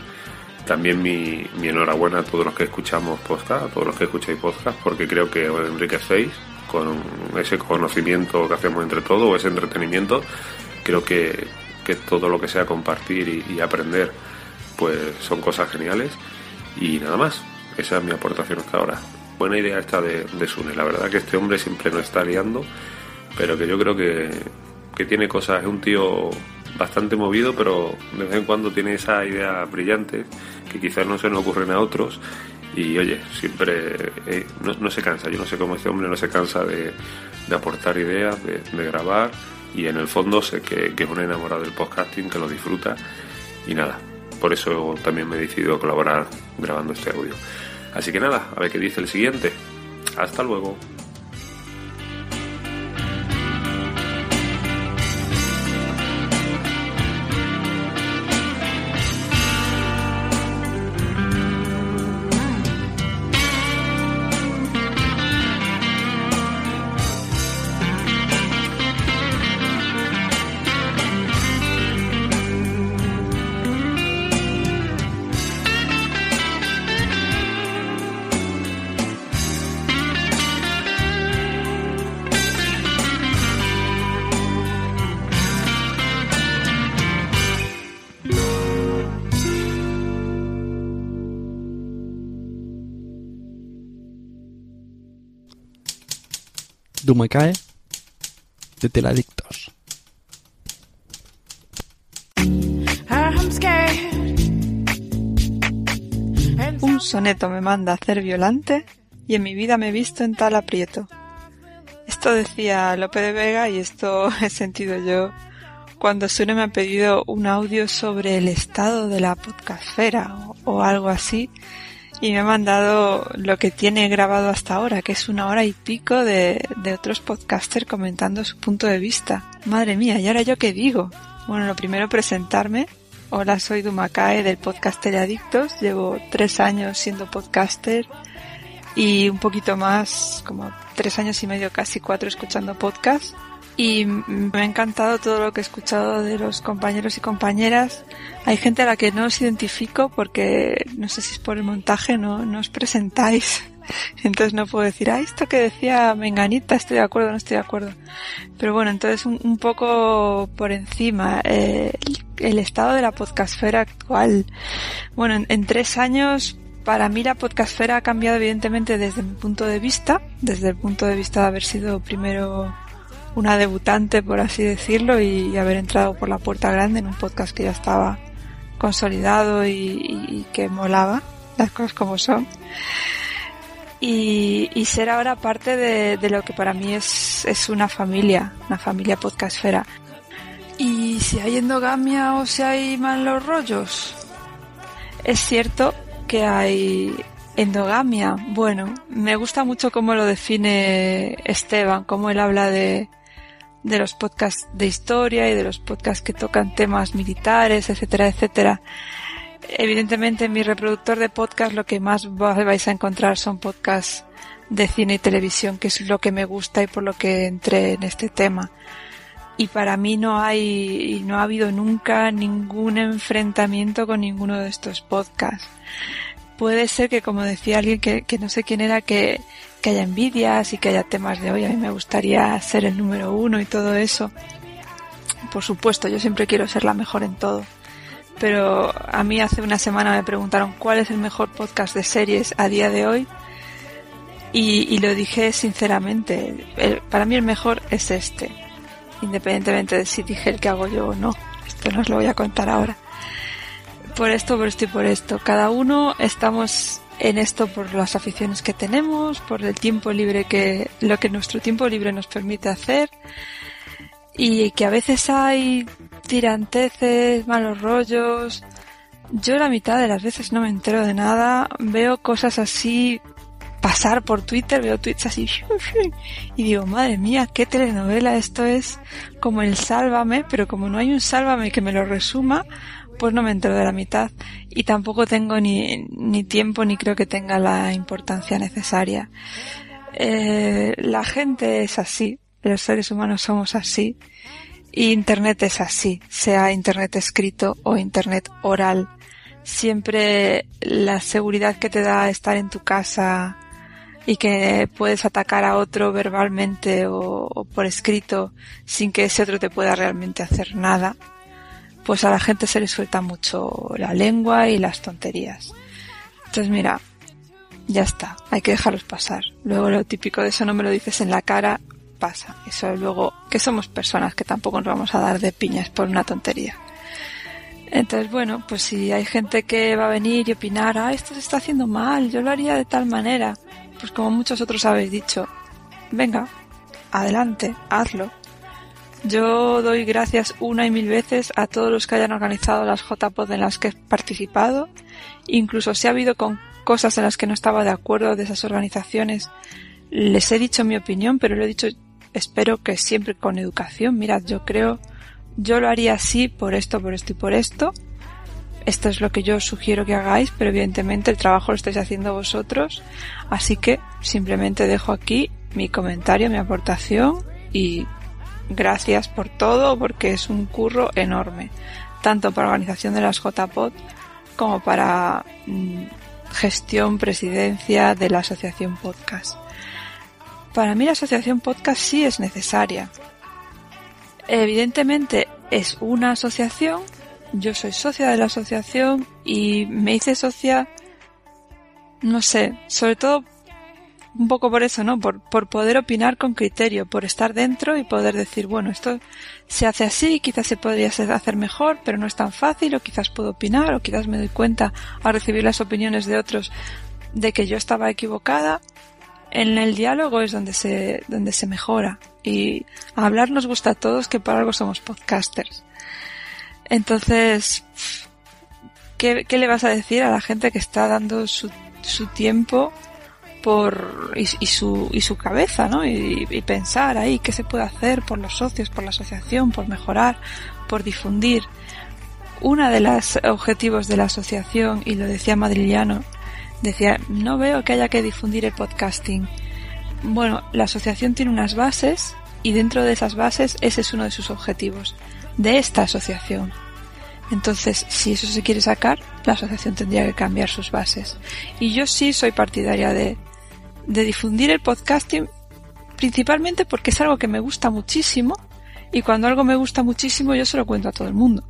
También mi, mi enhorabuena a todos los que escuchamos podcast, a todos los que escucháis podcast, porque creo que os enriquecéis con ese conocimiento que hacemos entre todos, ese entretenimiento. Creo que, que todo lo que sea compartir y, y aprender, pues son cosas geniales. Y nada más, esa es mi aportación hasta ahora. Buena idea esta de, de Sune, la verdad que este hombre siempre nos está liando, pero que yo creo que, que tiene cosas, es un tío bastante movido, pero de vez en cuando tiene esa idea brillante que quizás no se nos ocurren a otros. Y oye, siempre eh, no, no se cansa. Yo no sé cómo este hombre no se cansa de, de aportar ideas, de, grabar. Y en el fondo sé que, es un enamorado del podcasting, que lo disfruta. Y nada, por eso también me he decidido colaborar grabando este audio. Así que nada, a ver qué dice el siguiente. Hasta luego.
Dumecae de Teladictos.
Un soneto me manda a hacer violante y en mi vida me he visto en tal aprieto. Esto decía Lope de Vega y esto he sentido yo cuando Sune me ha pedido un audio sobre el estado de la podcastfera o algo así y me ha mandado lo que tiene grabado hasta ahora, que es una hora y pico de, de otros podcasters comentando su punto de vista. Madre mía, ¿y ahora yo qué digo? Bueno, lo primero presentarme. Hola, soy Dumacae del podcast Teleadictos. Llevo tres años siendo podcaster y un poquito más, como tres años y medio, casi cuatro, escuchando podcast. Y me ha encantado todo lo que he escuchado de los compañeros y compañeras. Hay gente a la que no os identifico porque no sé si es por el montaje, no, no os presentáis. Entonces no puedo decir, ah, esto que decía Menganita, estoy de acuerdo, no estoy de acuerdo. Pero bueno, entonces un, poco por encima, eh, el estado de la podcastfera actual. Bueno, en, en tres años para mí la podcastfera ha cambiado evidentemente desde mi punto de vista, desde el punto de vista de haber sido primero una debutante, por así decirlo, y haber entrado por la puerta grande en un podcast que ya estaba consolidado y, que molaba, las cosas como son. Y, ser ahora parte de, de, lo que para mí es, es una familia, una familia podcastfera. Y si hay endogamia o si hay malos rollos, es cierto que hay endogamia. Bueno, me gusta mucho cómo lo define Esteban, cómo él habla de, de los podcasts de historia y de los podcasts que tocan temas militares, etcétera, etcétera. Evidentemente en mi reproductor de podcast lo que más vais a encontrar son podcasts de cine y televisión, que es lo que me gusta y por lo que entré en este tema. Y para mí no hay, y no ha habido nunca ningún enfrentamiento con ninguno de estos podcasts. Puede ser que, como decía alguien que, que no sé quién era, que, que haya envidias y que haya temas de hoy. A mí me gustaría ser el número uno y todo eso. Por supuesto, yo siempre quiero ser la mejor en todo. Pero a mí hace una semana me preguntaron cuál es el mejor podcast de series a día de hoy. Y, y lo dije sinceramente. para mí el mejor es este. Independientemente de si dije el que hago yo o no. Esto no os lo voy a contar ahora. Por esto, por esto y por esto. Cada uno estamos en esto por las aficiones que tenemos, por el tiempo libre que, lo que nuestro tiempo libre nos permite hacer y que a veces hay tiranteces, malos rollos. Yo la mitad de las veces no me entero de nada, veo cosas así pasar por Twitter, veo tweets así y digo, madre mía, qué telenovela esto es como el sálvame, pero como no hay un sálvame que me lo resuma, pues no me entero de la mitad y tampoco tengo ni, ni tiempo ni creo que tenga la importancia necesaria. Eh, la gente es así, los seres humanos somos así y Internet es así, sea Internet escrito o Internet oral. Siempre la seguridad que te da estar en tu casa y que puedes atacar a otro verbalmente o, o por escrito sin que ese otro te pueda realmente hacer nada, pues a la gente se le suelta mucho la lengua y las tonterías. Entonces mira, ya está, hay que dejarlos pasar. Luego lo típico de eso no me lo dices en la cara, pasa. Eso luego, que somos personas que tampoco nos vamos a dar de piñas por una tontería. Entonces, bueno, pues si hay gente que va a venir y opinar, ah, esto se está haciendo mal, yo lo haría de tal manera, pues como muchos otros habéis dicho, venga, adelante, hazlo. Yo doy gracias una y mil veces a todos los que hayan organizado las JPod en las que he participado. Incluso si ha habido con cosas en las que no estaba de acuerdo de esas organizaciones, les he dicho mi opinión, pero lo he dicho, espero que siempre con educación. Mirad, yo creo, yo lo haría así por esto, por esto y por esto. Esto es lo que yo sugiero que hagáis, pero evidentemente el trabajo lo estáis haciendo vosotros. Así que simplemente dejo aquí mi comentario, mi aportación y gracias por todo porque es un curro enorme, tanto para organización de las JPOD como para mm, gestión, presidencia de la asociación podcast. Para mí la asociación podcast sí es necesaria. Evidentemente es una asociación, yo soy socia de la asociación y me hice socia, no sé, sobre todo un poco por eso, ¿no? Por, por poder opinar con criterio, por estar dentro y poder decir, bueno, esto se hace así, quizás se podría hacer mejor, pero no es tan fácil, o quizás puedo opinar, o quizás me doy cuenta al recibir las opiniones de otros de que yo estaba equivocada. En el diálogo es donde se, donde se mejora. Y hablar nos gusta a todos que por algo somos podcasters. Entonces, ¿qué, qué le vas a decir a la gente que está dando su, su tiempo por y, su y su cabeza, ¿no? Y, pensar ahí qué se puede hacer por los socios, por la asociación, por mejorar, por difundir. Una de los objetivos de la asociación y lo decía Madriliano, decía no veo que haya que difundir el podcasting. Bueno, la asociación tiene unas bases y dentro de esas bases ese es uno de sus objetivos de esta asociación. Entonces, si eso se quiere sacar, la asociación tendría que cambiar sus bases. Y yo sí soy partidaria de de difundir el podcasting principalmente porque es algo que me gusta muchísimo y cuando algo me gusta muchísimo yo se lo cuento a todo el mundo.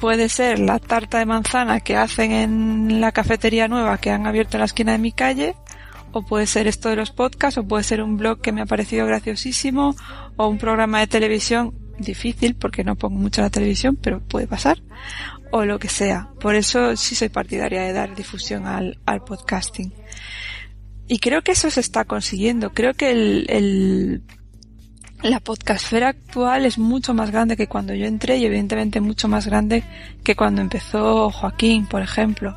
Puede ser la tarta de manzana que hacen en la cafetería nueva que han abierto en la esquina de mi calle, o puede ser esto de los podcasts, o puede ser un blog que me ha parecido graciosísimo, o un programa de televisión difícil porque no pongo mucho la televisión, pero puede pasar, o lo que sea. Por eso sí soy partidaria de dar difusión al, al podcasting. Y creo que eso se está consiguiendo. Creo que el, el, la podcastfera actual es mucho más grande que cuando yo entré y evidentemente mucho más grande que cuando empezó Joaquín, por ejemplo.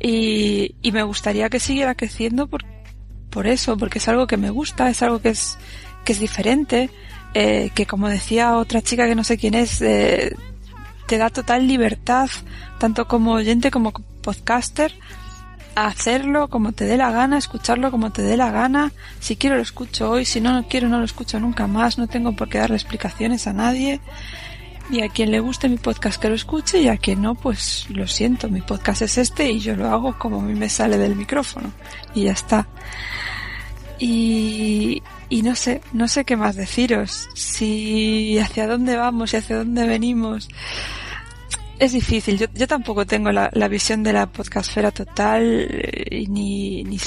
Y, y me gustaría que siguiera creciendo por, por eso, porque es algo que me gusta, es algo que es, que es diferente, eh, que como decía otra chica que no sé quién es, eh, te da total libertad, tanto como oyente como podcaster, hacerlo como te dé la gana, escucharlo como te dé la gana. Si quiero lo escucho hoy, si no, no quiero no lo escucho nunca más, no tengo por qué darle explicaciones a nadie. y a quien le guste mi podcast que lo escuche y a quien no, pues lo siento, mi podcast es este y yo lo hago como a mí me sale del micrófono y ya está. Y, y no sé, no sé qué más deciros, si hacia dónde vamos y hacia dónde venimos. Es difícil, yo, yo tampoco tengo la, visión de la podcastfera total, eh, ni, ni,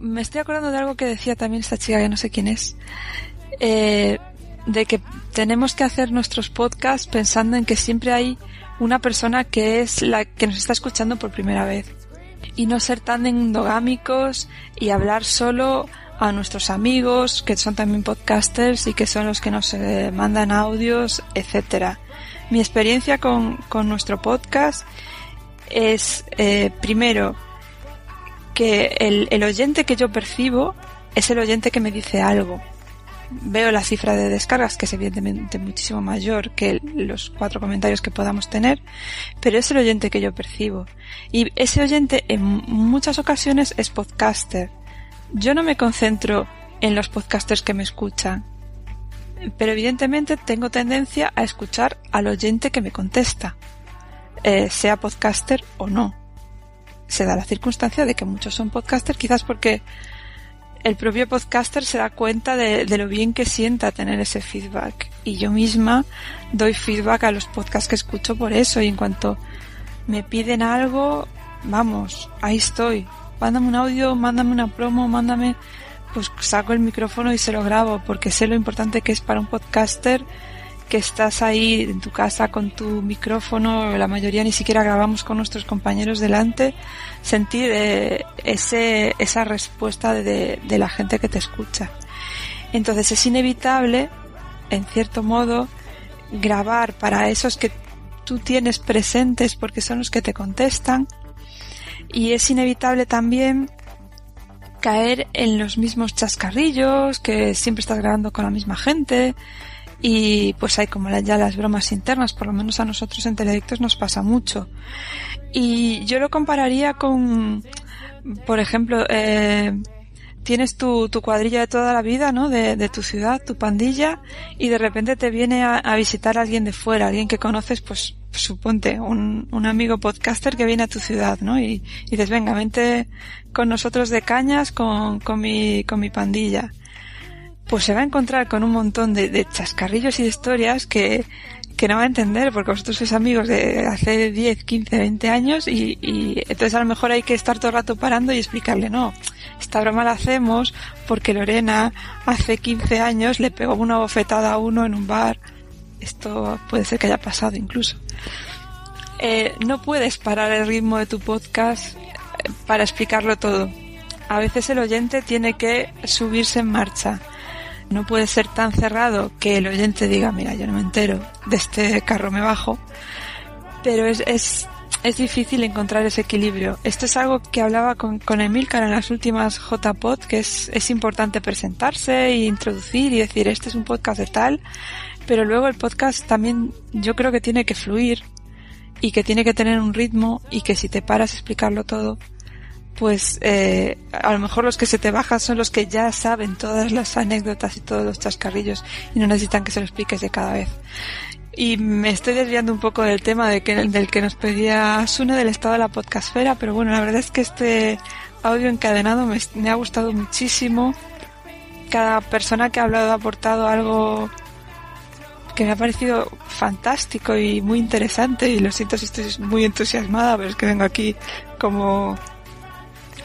me estoy acordando de algo que decía también esta chica que no sé quién es. Eh, de que tenemos que hacer nuestros podcasts pensando en que siempre hay una persona que es la que nos está escuchando por primera vez y no ser tan endogámicos y hablar solo a nuestros amigos que son también podcasters y que son los que nos eh, mandan audios, etcétera. Mi experiencia con, con nuestro podcast es eh, primero que el, el oyente que yo percibo es el oyente que me dice algo veo la cifra de descargas, que es evidentemente muchísimo mayor que los cuatro comentarios que podamos tener, pero es el oyente que yo percibo. Y ese oyente en muchas ocasiones es podcaster. Yo no me concentro en los podcasters que me escuchan, pero evidentemente tengo tendencia a escuchar al oyente que me contesta, eh, sea podcaster o no. Se da la circunstancia de que muchos son podcasters, quizás porque el propio podcaster se da cuenta de, lo bien que sienta tener ese feedback. Y yo misma doy feedback a los podcasts que escucho por eso. Y en cuanto me piden algo, vamos, ahí estoy. Mándame un audio, mándame una promo, mándame, pues saco el micrófono y se lo grabo, porque sé lo importante que es para un podcaster que estás ahí en tu casa con tu micrófono, la mayoría ni siquiera grabamos con nuestros compañeros delante, sentir eh, ese, esa respuesta de, de la gente que te escucha. Entonces es inevitable, en cierto modo, grabar para esos que tú tienes presentes porque son los que te contestan y es inevitable también caer en los mismos chascarrillos, que siempre estás grabando con la misma gente, y pues hay como ya las bromas internas, por lo menos a nosotros en Teledictos nos pasa mucho. Y yo lo compararía con, por ejemplo, eh, tienes tu, tu cuadrilla de toda la vida, ¿no? De, de tu ciudad, tu pandilla, y de repente te viene a, a visitar alguien de fuera, alguien que conoces, pues, suponte, un, un amigo podcaster que viene a tu ciudad, ¿no? Y, y dices, venga, vente con nosotros de cañas con, con mi, con mi pandilla pues se va a encontrar con un montón de, chascarrillos y de historias que, que no va a entender porque vosotros sois amigos de hace 10, 15, 20 años y, y, entonces a lo mejor hay que estar todo el rato parando y explicarle, no, esta broma la hacemos porque Lorena hace 15 años le pegó una bofetada a uno en un bar. Esto puede ser que haya pasado incluso. Eh, no puedes parar el ritmo de tu podcast eh, para explicarlo todo. A veces el oyente tiene que subirse en marcha no puede ser tan cerrado que el oyente diga, mira, yo no me entero, de este carro me bajo, pero es, es, es difícil encontrar ese equilibrio. Esto es algo que hablaba con, con Emilcar en las últimas JPod, que es, es importante presentarse e introducir y decir, este es un podcast de tal, pero luego el podcast también yo creo que tiene que fluir y que tiene que tener un ritmo y que si te paras a explicarlo todo, pues eh, a lo mejor los que se te bajan son los que ya saben todas las anécdotas y todos los chascarrillos y no necesitan que se lo expliques de cada vez. Y me estoy desviando un poco del tema de que, del que nos pedía Sune del estado de la podcastfera, pero bueno, la verdad es que este audio encadenado me, me ha gustado muchísimo. Cada persona que ha hablado ha aportado algo que me ha parecido fantástico y muy interesante y lo siento si estoy muy entusiasmada, pero es que vengo aquí como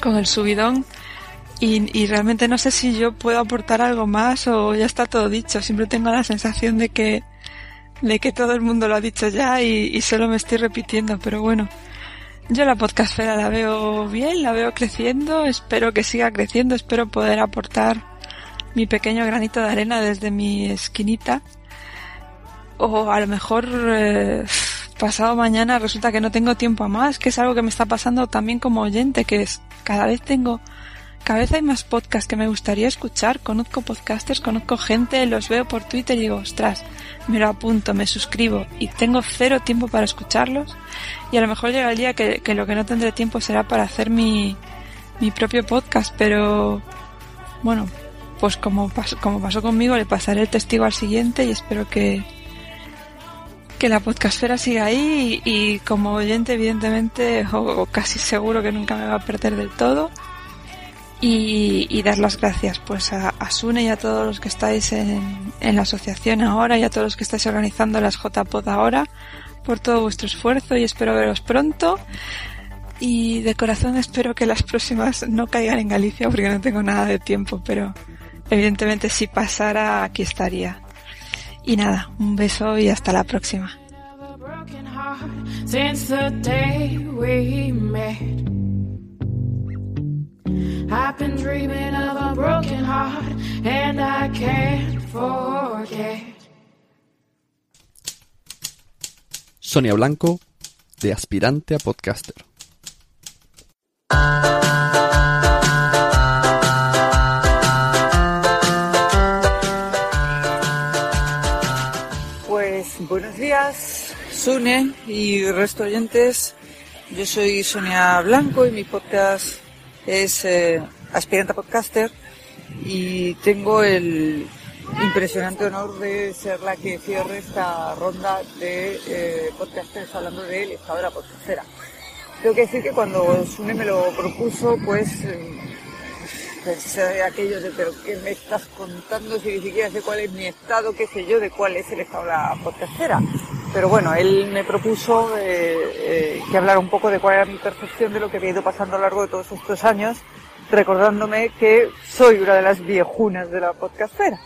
con el subidón y, y, realmente no sé si yo puedo aportar algo más o ya está todo dicho. Siempre tengo la sensación de que, de que todo el mundo lo ha dicho ya y, solo me estoy repitiendo, pero bueno. Yo la podcastfera la veo bien, la veo creciendo, espero que siga creciendo, espero poder aportar mi pequeño granito de arena desde mi esquinita. O a lo mejor eh, pasado mañana resulta que no tengo tiempo a más, que es algo que me está pasando también como oyente, que es cada vez tengo, cada vez hay más podcasts que me gustaría escuchar, conozco podcasters, conozco gente, los veo por Twitter y digo, ostras, me lo apunto, me suscribo y tengo cero tiempo para escucharlos y a lo mejor llega el día que, que lo que no tendré tiempo será para hacer mi, mi propio podcast, pero bueno, pues como, como pasó conmigo, le pasaré el testigo al siguiente y espero que, que la podcastfera siga ahí y, como oyente evidentemente o, casi seguro que nunca me va a perder del todo. Y, dar las gracias pues a, a, Sune y a todos los que estáis en, en, la asociación ahora y a todos los que estáis organizando las JPod ahora por todo vuestro esfuerzo y espero veros pronto. Y de corazón espero que las próximas no caigan en Galicia porque no tengo nada de tiempo pero evidentemente si pasara aquí estaría y nada, un beso y hasta la próxima.
Sonia Blanco, de aspirante a podcaster.
Días, Sune y resto oyentes. Yo soy Sonia Blanco y mi podcast es eh, Aspirante Podcaster y tengo el impresionante honor de ser la que cierre esta ronda de eh, podcasters hablando de la podcastera. Tengo que decir que cuando Sune me lo propuso, pues eh, pensé aquello de, pero ¿qué me estás contando si ni siquiera sé cuál es mi estado, qué sé yo, de cuál es el estado de la podcastera? Pero bueno, él me propuso eh, eh, que hablara un poco de cuál era mi percepción de lo que había ido pasando a lo largo de todos estos años, recordándome que soy una de las viejunas de la podcastera.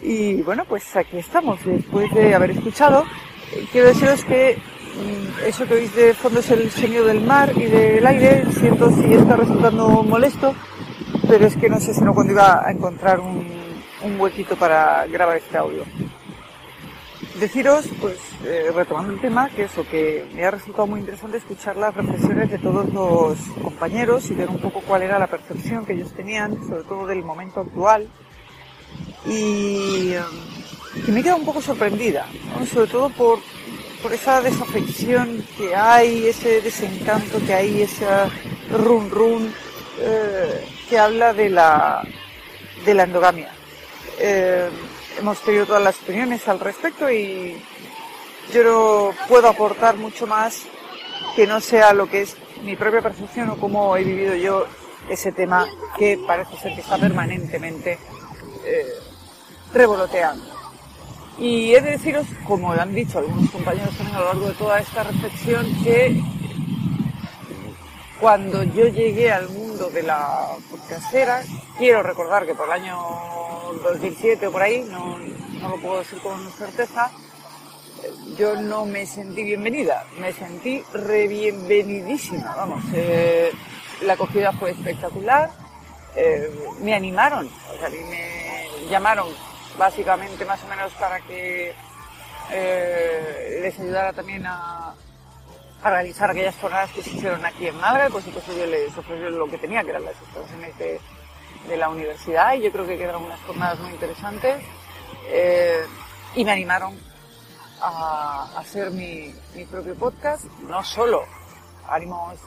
Y bueno, pues aquí estamos, después de haber escuchado. Eh, quiero deciros que mm, eso que oís de fondo es el sonido del mar y del aire. Siento si está resultando molesto, pero es que no sé si no cuando iba a encontrar un, un huequito para grabar este audio. Deciros, pues, eh, retomando el tema, que eso, que me ha resultado muy interesante escuchar las reflexiones de todos los compañeros y ver un poco cuál era la percepción que ellos tenían, sobre todo del momento actual. Y que me he quedado un poco sorprendida, sobre todo por, por esa desafección que hay, ese desencanto que hay, ese run run eh, habla de la, de la endogamia. Eh, hemos tenido todas las opiniones al respecto y yo no puedo aportar mucho más que no sea lo que es mi propia percepción o cómo he vivido yo ese tema que parece ser que está permanentemente eh, revoloteando. Y he de deciros, como han dicho algunos compañeros también a lo largo de toda esta reflexión, que cuando yo llegué al mundo de la podcastera, quiero recordar que por el año 2007 o por ahí, no, no lo puedo decir con certeza, yo no me sentí bienvenida, me sentí re bienvenidísima, vamos, eh, la acogida fue espectacular, eh, me animaron, o sea, me llamaron básicamente más o menos para que eh, les ayudara también a, a realizar aquellas jornadas que se hicieron aquí en Málaga, pues entonces yo les ofrecí lo que tenía, que eran las instalaciones de, de la universidad, y yo creo que quedaron unas jornadas muy interesantes, eh, y me animaron a, hacer mi, mi, propio podcast, no solo ánimos,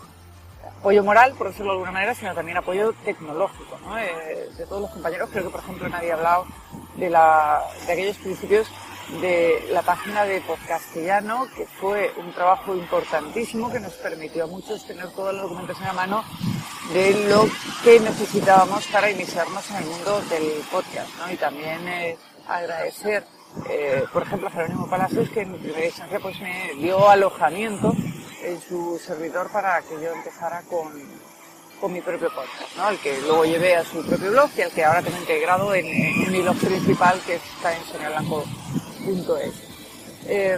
apoyo moral, por decirlo de alguna manera, sino también apoyo tecnológico, ¿no? eh, de todos los compañeros, creo que por ejemplo nadie ha hablado de, la, de aquellos principios de la página de Podcastellano, que fue un trabajo importantísimo que nos permitió a muchos tener toda la documentación a mano de lo que necesitábamos para iniciarnos en el mundo del podcast, ¿no? Y también eh, agradecer, eh, por ejemplo, a Jerónimo Palacios, que en primera instancia pues me dio alojamiento en su servidor para que yo empezara con, con mi propio podcast, ¿no? El que luego llevé a su propio blog y al que ahora tengo integrado en, en mi blog principal que está en soñablanco.com es. Eh,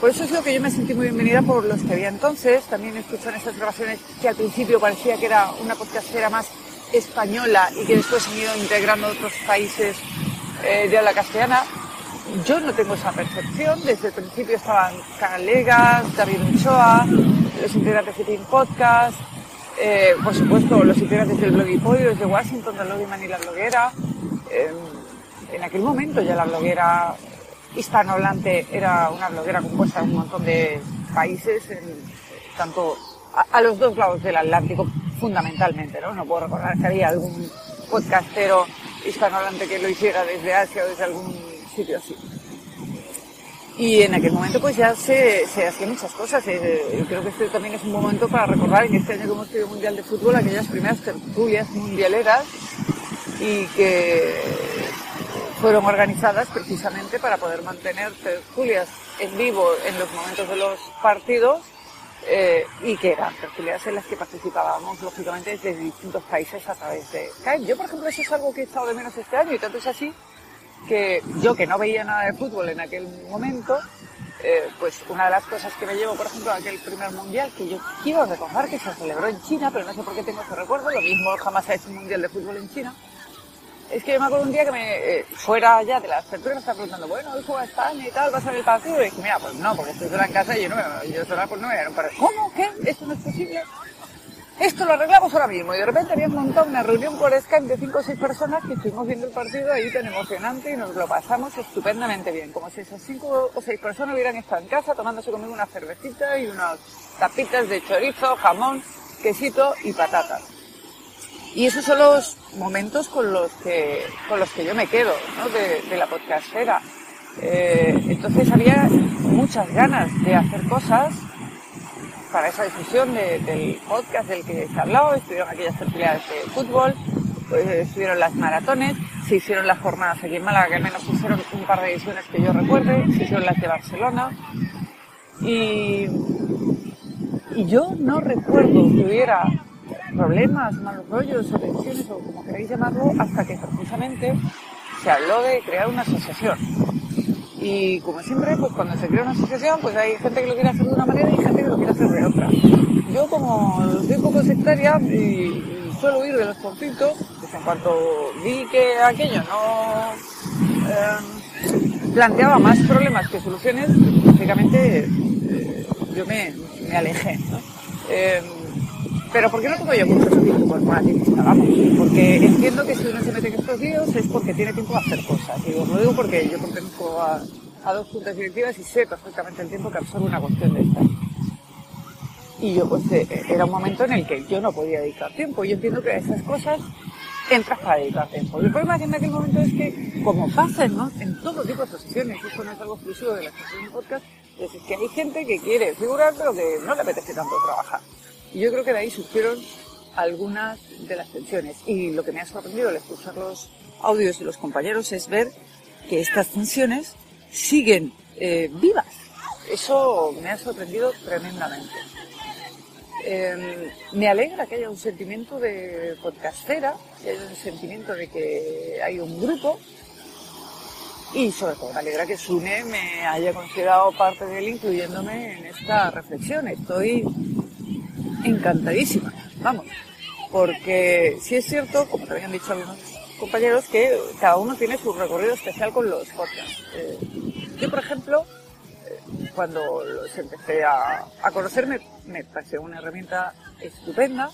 por eso es lo que yo me sentí muy bienvenida por los que había entonces. También escuchan estas grabaciones que al principio parecía que era una podcastera más española y que después han ido integrando otros países eh, de habla castellana. Yo no tengo esa percepción. Desde el principio estaban Canalegas, David Ochoa, los integrantes de Team Podcast, eh, por supuesto los integrantes del Blog y Pollo desde Washington, del Loggyman y la bloguera. en aquel momento ya la bloguera hispanohablante era una bloguera compuesta de un montón de países, tanto a, los dos lados del Atlántico, fundamentalmente, ¿no? Puedo recordar que había algún podcastero hispanohablante que lo hiciera desde Asia o desde algún sitio así. Y en aquel momento pues ya se, hacían muchas cosas. Eh, creo que este también es un momento para recordar en este año que hemos tenido Mundial de Fútbol aquellas primeras tertulias mundialeras y que fueron organizadas precisamente para poder mantener tertulias en vivo en los momentos de los partidos eh, y que eran tertulias en las que participábamos lógicamente desde distintos países a través de Skype. Yo por ejemplo eso es algo que he estado de menos este año y tanto es así que yo que no veía nada de fútbol en aquel momento, eh, pues una de las cosas que me llevo, por ejemplo, a aquel primer mundial, que yo quiero recordar que se celebró en China, pero no sé por qué tengo ese recuerdo, lo mismo jamás ha hecho un mundial de fútbol en China, es que yo me acuerdo un día que me, eh, fuera ya de las apertura me estaba preguntando, bueno, hoy juega España y tal, va a ser el partido. Y dije, mira, pues no, porque estoy sola en casa y yo no me, yo sola pues no me un partido. ¿Cómo? ¿Qué? ¿Esto no es posible? Esto lo arreglamos ahora mismo. Y de repente habían montado una reunión por Skype de cinco o seis personas que estuvimos viendo el partido ahí tan emocionante y nos lo pasamos estupendamente bien. Como si esas cinco o seis personas hubieran estado en casa tomándose conmigo una cervecita y unas tapitas de chorizo, jamón, quesito y patatas. Y esos son los momentos con los que, con los que yo me quedo, ¿no? de, la podcastera. Eh, entonces había muchas ganas de hacer cosas para esa difusión del podcast del que se ha hablado, estuvieron aquellas tertulias de fútbol, pues, estuvieron las maratones, se hicieron las jornadas aquí en Málaga, que al menos se hicieron un par de ediciones que yo recuerde, se hicieron las de Barcelona, y, y yo no recuerdo que hubiera problemas, malos rollos o tensiones o como queráis llamarlo, hasta que precisamente se habló de crear una asociación. Y como siempre, pues cuando se crea una asociación, pues hay gente que lo quiere hacer de una manera y gente que lo quiere hacer de otra. Yo como soy un poco sectaria y, suelo huir de los conflictos, pues en cuanto vi que aquello no eh, planteaba más problemas que soluciones, básicamente eh, yo me, me alejé. Eh, pero ¿por qué no tengo yo mucho tiempo corporativista? Vamos, porque entiendo que si uno se mete en estos líos es porque tiene tiempo de hacer cosas. Os lo digo porque yo pertenezco a, a dos juntas directivas y sé perfectamente el tiempo que absorbe una cuestión de esta. Y yo pues eh, era un momento en el que yo no podía dedicar tiempo. Yo entiendo que a esas cosas entras para dedicar tiempo. El problema que en aquel momento es que, como pasa ¿no? en todo tipo de posiciones, y esto no es algo exclusivo de la sesión de podcast, es que hay gente que quiere figurar pero que no le apetece tanto trabajar. Y yo creo que de ahí surgieron algunas de las tensiones. Y lo que me ha sorprendido al escuchar los audios de los compañeros es ver que estas tensiones siguen eh, vivas. Eso me ha sorprendido tremendamente. Eh, me alegra que haya un sentimiento de podcastera, que haya un sentimiento de que hay un grupo y sobre todo me alegra que Sune me haya considerado parte de él incluyéndome en esta reflexión. Estoy encantadísima, vamos, porque sí es cierto, como te habían dicho algunos compañeros, que cada uno tiene su recorrido especial con los podcasts. Eh, yo, por ejemplo, eh, cuando los empecé a, a conocer me, me pareció una herramienta estupenda,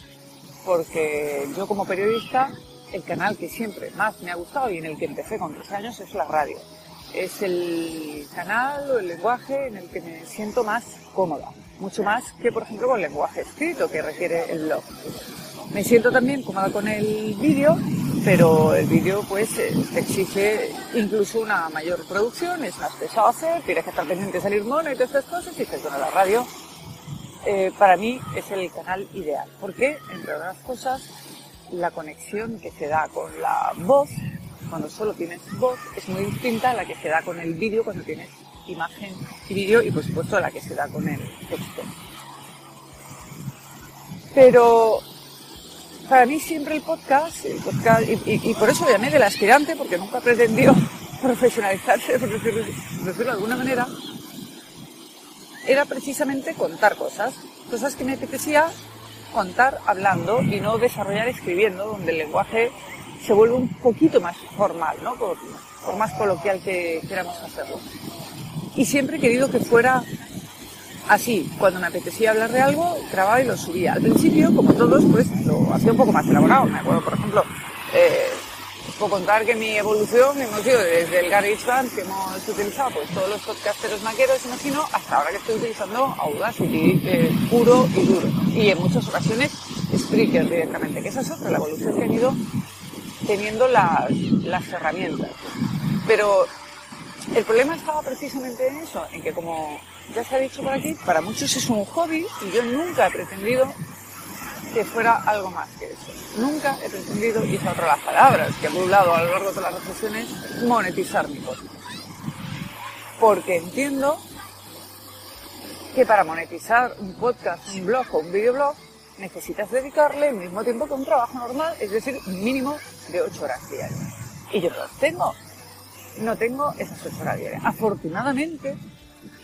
porque yo como periodista, el canal que siempre más me ha gustado y en el que empecé con 13 años es la radio. Es el canal o el lenguaje en el que me siento más cómoda mucho más que, por ejemplo, con lenguaje escrito que requiere el blog. Me siento también cómoda con el vídeo, pero el vídeo pues eh, exige incluso una mayor producción, es más pesado hacer, tienes que estar pendiente de salir mono y todas estas cosas, y dices, bueno, la radio eh, para mí es el canal ideal, porque, entre otras cosas, la conexión que se da con la voz, cuando solo tienes voz, es muy distinta a la que se da con el vídeo cuando tienes imagen y vídeo y por supuesto la que se da con el texto. Pero para mí siempre el podcast, y, por eso llamé del aspirante, porque nunca pretendió profesionalizarse, por decirlo, de alguna manera, era precisamente contar cosas, cosas que me apetecía contar hablando y no desarrollar escribiendo, donde el lenguaje se vuelve un poquito más formal, ¿no? por más coloquial que queramos hacerlo y siempre he querido que fuera así. Cuando me apetecía hablar de algo, grababa y lo subía. Al principio, como todos, pues lo hacía un poco más elaborado. Me acuerdo, por ejemplo, eh, puedo contar que mi evolución hemos ido desde el GarageBand que hemos utilizado, pues todos los podcasteros maqueros, imagino, hasta ahora que estoy utilizando Audacity eh, puro y duro. Y en muchas ocasiones Spreaker directamente, que esa es otra, la evolución que han ido teniendo las, las herramientas. Pero el problema estaba precisamente en eso, en que como ya se ha dicho por aquí, para muchos es un hobby y yo nunca he pretendido que fuera algo más que eso. Nunca he pretendido, y esas otras las palabras que he hablado a lo largo de las reflexiones, monetizar mi podcast. Porque entiendo que para monetizar un podcast, un blog o un videoblog, necesitas dedicarle el mismo tiempo que un trabajo normal, es decir, un mínimo de 8 horas diarias. Y yo las tengo. No tengo esas 8 horas diarias. Afortunadamente,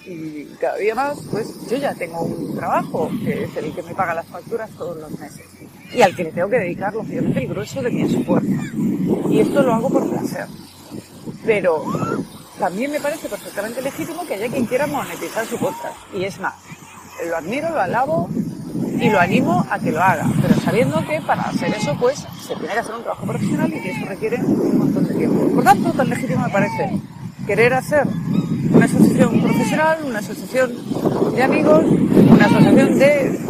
y cada día más, pues yo ya tengo un trabajo que es el que me paga las facturas todos los meses y al que le tengo que dedicar, lógicamente, el grueso de mi esfuerzo. Y esto lo hago por placer. Pero también me parece perfectamente legítimo que haya quien quiera monetizar su podcast. Y es más, lo admiro, lo alabo y lo animo a que lo haga, pero sabiendo que para hacer eso, pues se tiene que hacer un trabajo profesional y que eso requiere un montón de tiempo. Por tanto, tan legítimo me parece querer hacer una asociación profesional, una asociación de amigos, una asociación de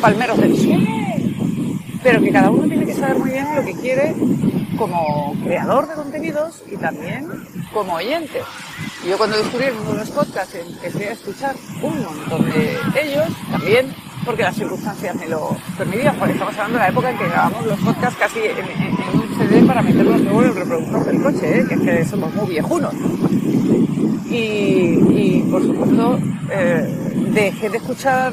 palmeros del sur, pero que cada uno tiene que saber muy bien lo que quiere como creador de contenidos y también como oyente. Yo cuando descubrí el mundo de los podcasts empecé a escuchar un montón de ellos, también porque las circunstancias me lo permitían, porque estamos hablando de la época en que grabamos los podcasts casi en, un CD para meterlos luego en el reproductor del coche, ¿eh? que es que somos muy viejunos. Y, por supuesto, eh, dejé de escuchar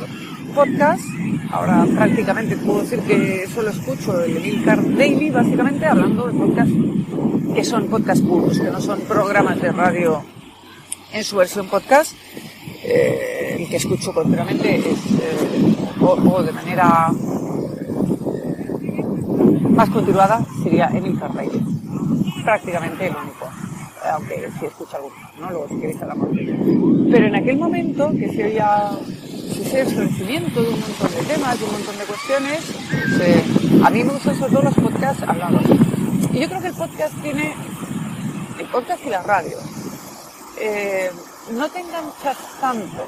podcasts. Ahora prácticamente puedo decir que solo escucho el Emilcar Daily, básicamente hablando de podcasts que son podcasts puros, que no son programas de radio en su versión podcast. Eh, el que escucho continuamente es, eh, o, de manera más continuada, sería Emilcar Daily. Prácticamente el único aunque si escucha alguno, ¿no? Luego si queréis hablamos. Pero en aquel momento que se oía ese esclarecimiento de un montón de temas, de un montón de cuestiones, eh, a mí me gustan sobre todo los podcasts hablados. Y yo creo que el podcast tiene, el podcast y la radio, eh, no te enganchas tanto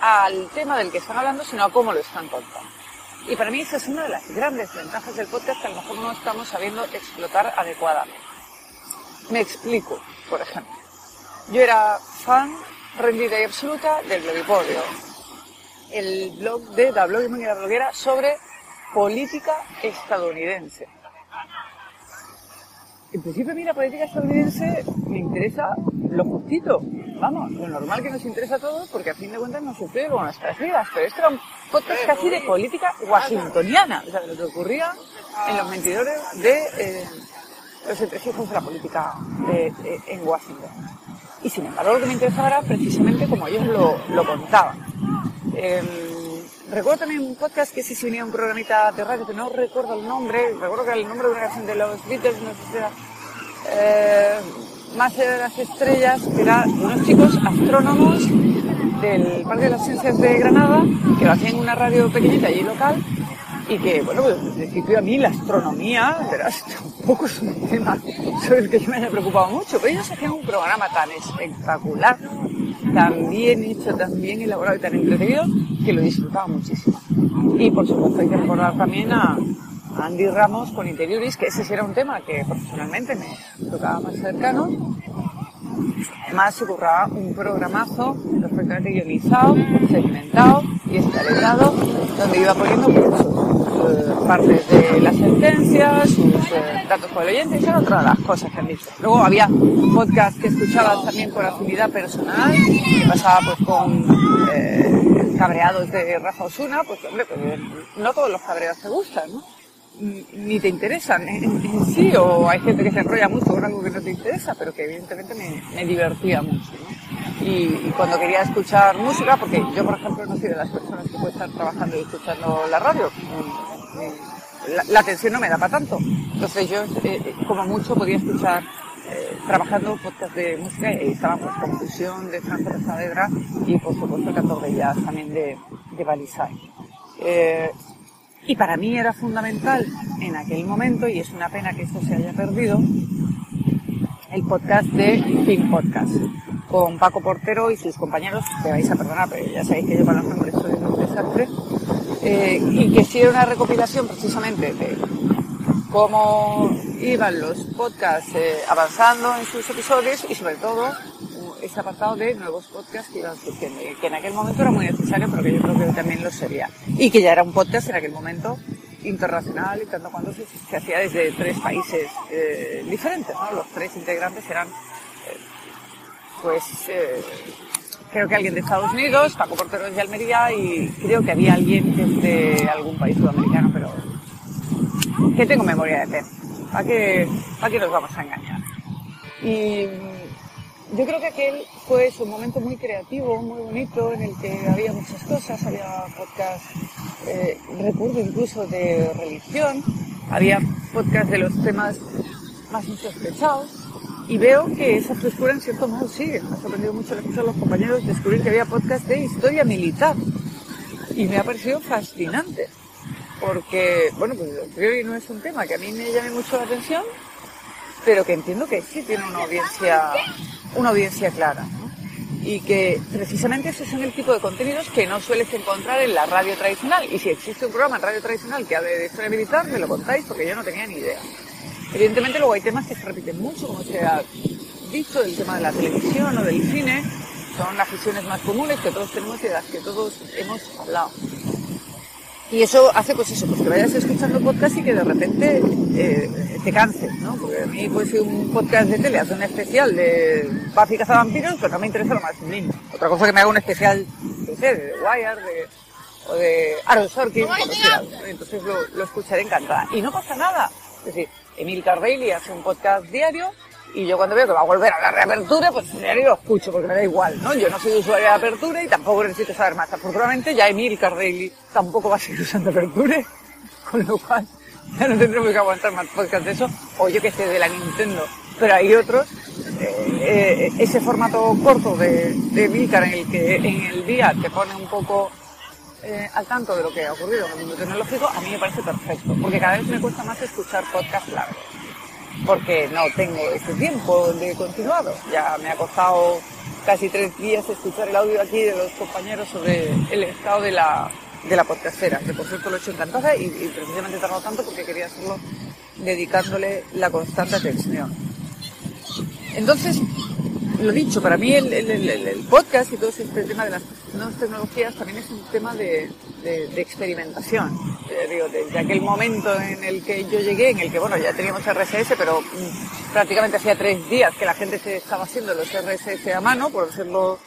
al tema del que están hablando, sino a cómo lo están contando. Y para mí esa es una de las grandes ventajas del podcast que a lo mejor no estamos sabiendo explotar adecuadamente. Me explico, por ejemplo. Yo era fan rendida y absoluta del Blogipodio, el blog de la Blogging y la bloguera sobre política estadounidense. En principio a mí la política estadounidense me interesa lo justito, vamos, lo normal que nos interesa a todos porque a fin de cuentas nos sucede con nuestras vidas, pero esto era un podcast casi de política washingtoniana, o sea, de lo que ocurría en los mentidores de eh, los entresijos de la política en Washington. Y sin embargo lo que me interesaba era precisamente como ellos lo, contaban. Em, recuerdo también un podcast que sí se unía un programita de radio, que no recuerdo el nombre, recuerdo que el nombre de una canción de los Beatles, no sé si era eh, Más de las estrellas, que eran unos chicos astrónomos del Parque de las Ciencias de Granada, que lo hacían en una radio pequeñita allí local, y que, bueno, pues en principio a mí la astronomía, verás, tampoco es un tema sobre el que yo me haya preocupado mucho, pero ellos hacían un programa tan espectacular, tan bien hecho, tan bien elaborado y tan entretenido, que lo disfrutaba muchísimo. Y por supuesto hay que recordar también a, Andy Ramos con Interioris, que ese sí era un tema que profesionalmente me tocaba más cercano. Además se curraba un programazo perfectamente guionizado, segmentado y escaletado, donde iba poniendo partes de la sentencia, sus eh, datos por el oyente, son otras de las cosas que han dicho. Luego había podcast que escuchaba también por afinidad personal, que pasaba pues con eh, cabreados de Rafa Osuna, pues hombre, pues, no todos los cabreados te gustan, ¿no? ni te interesan en, sí, o hay gente que se enrolla mucho con algo que no te interesa, pero que evidentemente me, me divertía mucho. ¿no? Y, y, cuando quería escuchar música, porque yo por ejemplo no soy de las personas que puede estar trabajando y escuchando la radio, la, atención no me da para tanto. Entonces yo, eh, eh, como mucho, podía escuchar eh, trabajando podcast de música y estábamos con fusión de Franco Saavedra y por supuesto el de jazz también de, de Balisay. Y para mí era fundamental en aquel momento, y es una pena que esto se haya perdido, el podcast de Film Podcast, con Paco Portero y sus compañeros, que vais a perdonar, pero ya sabéis que yo para los nombres soy un desastre, eh, y que sí era una recopilación precisamente de cómo iban los podcasts eh, avanzando en sus episodios y sobre todo ese apartado de nuevos podcasts que iban surgiendo que en aquel momento era muy necesario pero que yo creo que también lo sería y que ya era un podcast en aquel momento internacional y tanto cuando se, hacía desde tres países eh, diferentes, ¿no? Los tres integrantes eran, pues, creo que alguien de Estados Unidos, Paco Portero de Almería y creo que había alguien desde algún país sudamericano, pero que tengo memoria de pez. ¿Para qué, ¿Para qué nos vamos a engañar? Y yo creo que aquel fue un momento muy creativo, muy bonito, en el que había muchas cosas, había podcast, eh, recuerdo incluso de religión, había podcast de los temas más insospechados, y veo que esa frescura en cierto modo sigue. Me ha sorprendido mucho a los compañeros descubrir que había podcast de historia militar, y me ha parecido fascinante, porque, bueno, pues creo que no es un tema que a mí me llame mucho la atención, pero que entiendo que sí tiene una audiencia, una audiencia clara. Y que precisamente esos son el tipo de contenidos que no sueles encontrar en la radio tradicional. Y si existe un programa en radio tradicional que hable de historia militar, me lo contáis porque yo no tenía ni idea. Evidentemente luego hay temas que se repiten mucho, como se ha dicho, el tema de la televisión o del cine. Son las visiones más comunes que todos tenemos y de las que todos hemos hablado. Y eso hace pues eso, pues que vayas escuchando podcast y que de repente eh, te canses, ¿no? Porque a mí pues un podcast de tele hace un especial de Buffy cazavampiros, pues no me interesa lo más mínimo. Otra cosa que me haga un especial, no sé, de The Wire, de, o de Aaron Sorkin, entonces lo, lo escucharé encantada. Y no pasa nada. Es decir, Emil Cardelli hace un podcast diario y yo cuando veo que va a volver a la reapertura, pues ya lo escucho porque me da igual, ¿no? Yo no soy usuario de apertura y tampoco necesito saber más. Afortunadamente ya Emil Cardelli tampoco va a seguir usando apertura, con lo cual ya no tendremos que aguantar más podcast de eso, o yo que sé, de la Nintendo. Pero hay otros, eh, eh, ese formato corto de, de Milcar en el que en el día te pone un poco eh, al tanto de lo que ha ocurrido en el mundo tecnológico, a mí me parece perfecto, porque cada vez me cuesta más escuchar podcast largos porque no tengo ese tiempo de continuado. Ya me ha costado casi tres días escuchar el audio aquí de los compañeros sobre el estado de la, de la podcastera, que por cierto lo he hecho encantada y, y precisamente he tardado tanto porque quería hacerlo dedicándole la constante atención. Entonces, lo dicho, para mí el, podcast y todo este tema de las nuevas tecnologías también es un tema de, de, de experimentación. Eh, digo, desde aquel momento en el que yo llegué, en el que, bueno, ya teníamos RSS, pero mm, prácticamente hacía tres días que la gente se estaba haciendo los RSS a mano, por decirlo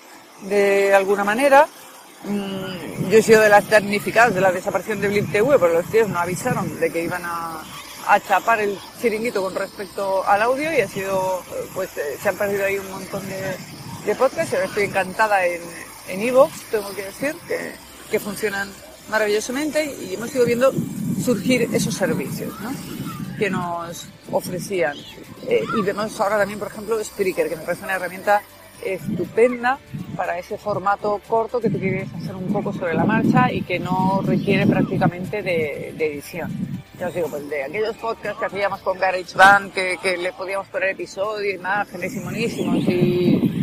de alguna manera. Mm, yo he sido de las damnificadas de la desaparición de Blip TV, pero los tíos no avisaron de que iban a, a chapar el chiringuito con respecto al audio y ha sido, pues eh, se han perdido ahí un montón de, de podcasts ahora estoy encantada en en Evox, tengo que decir, que, que, funcionan maravillosamente y hemos ido viendo surgir esos servicios que nos ofrecían. Eh, y vemos ahora también, por ejemplo, Spreaker, que me parece una herramienta estupenda para ese formato corto que tú quieres hacer un poco sobre la marcha y que no requiere prácticamente de edición. Ya os digo, pues de aquellos podcasts que hacíamos con GarageBand, que, que le podíamos poner episodios, imágenes y monísimos y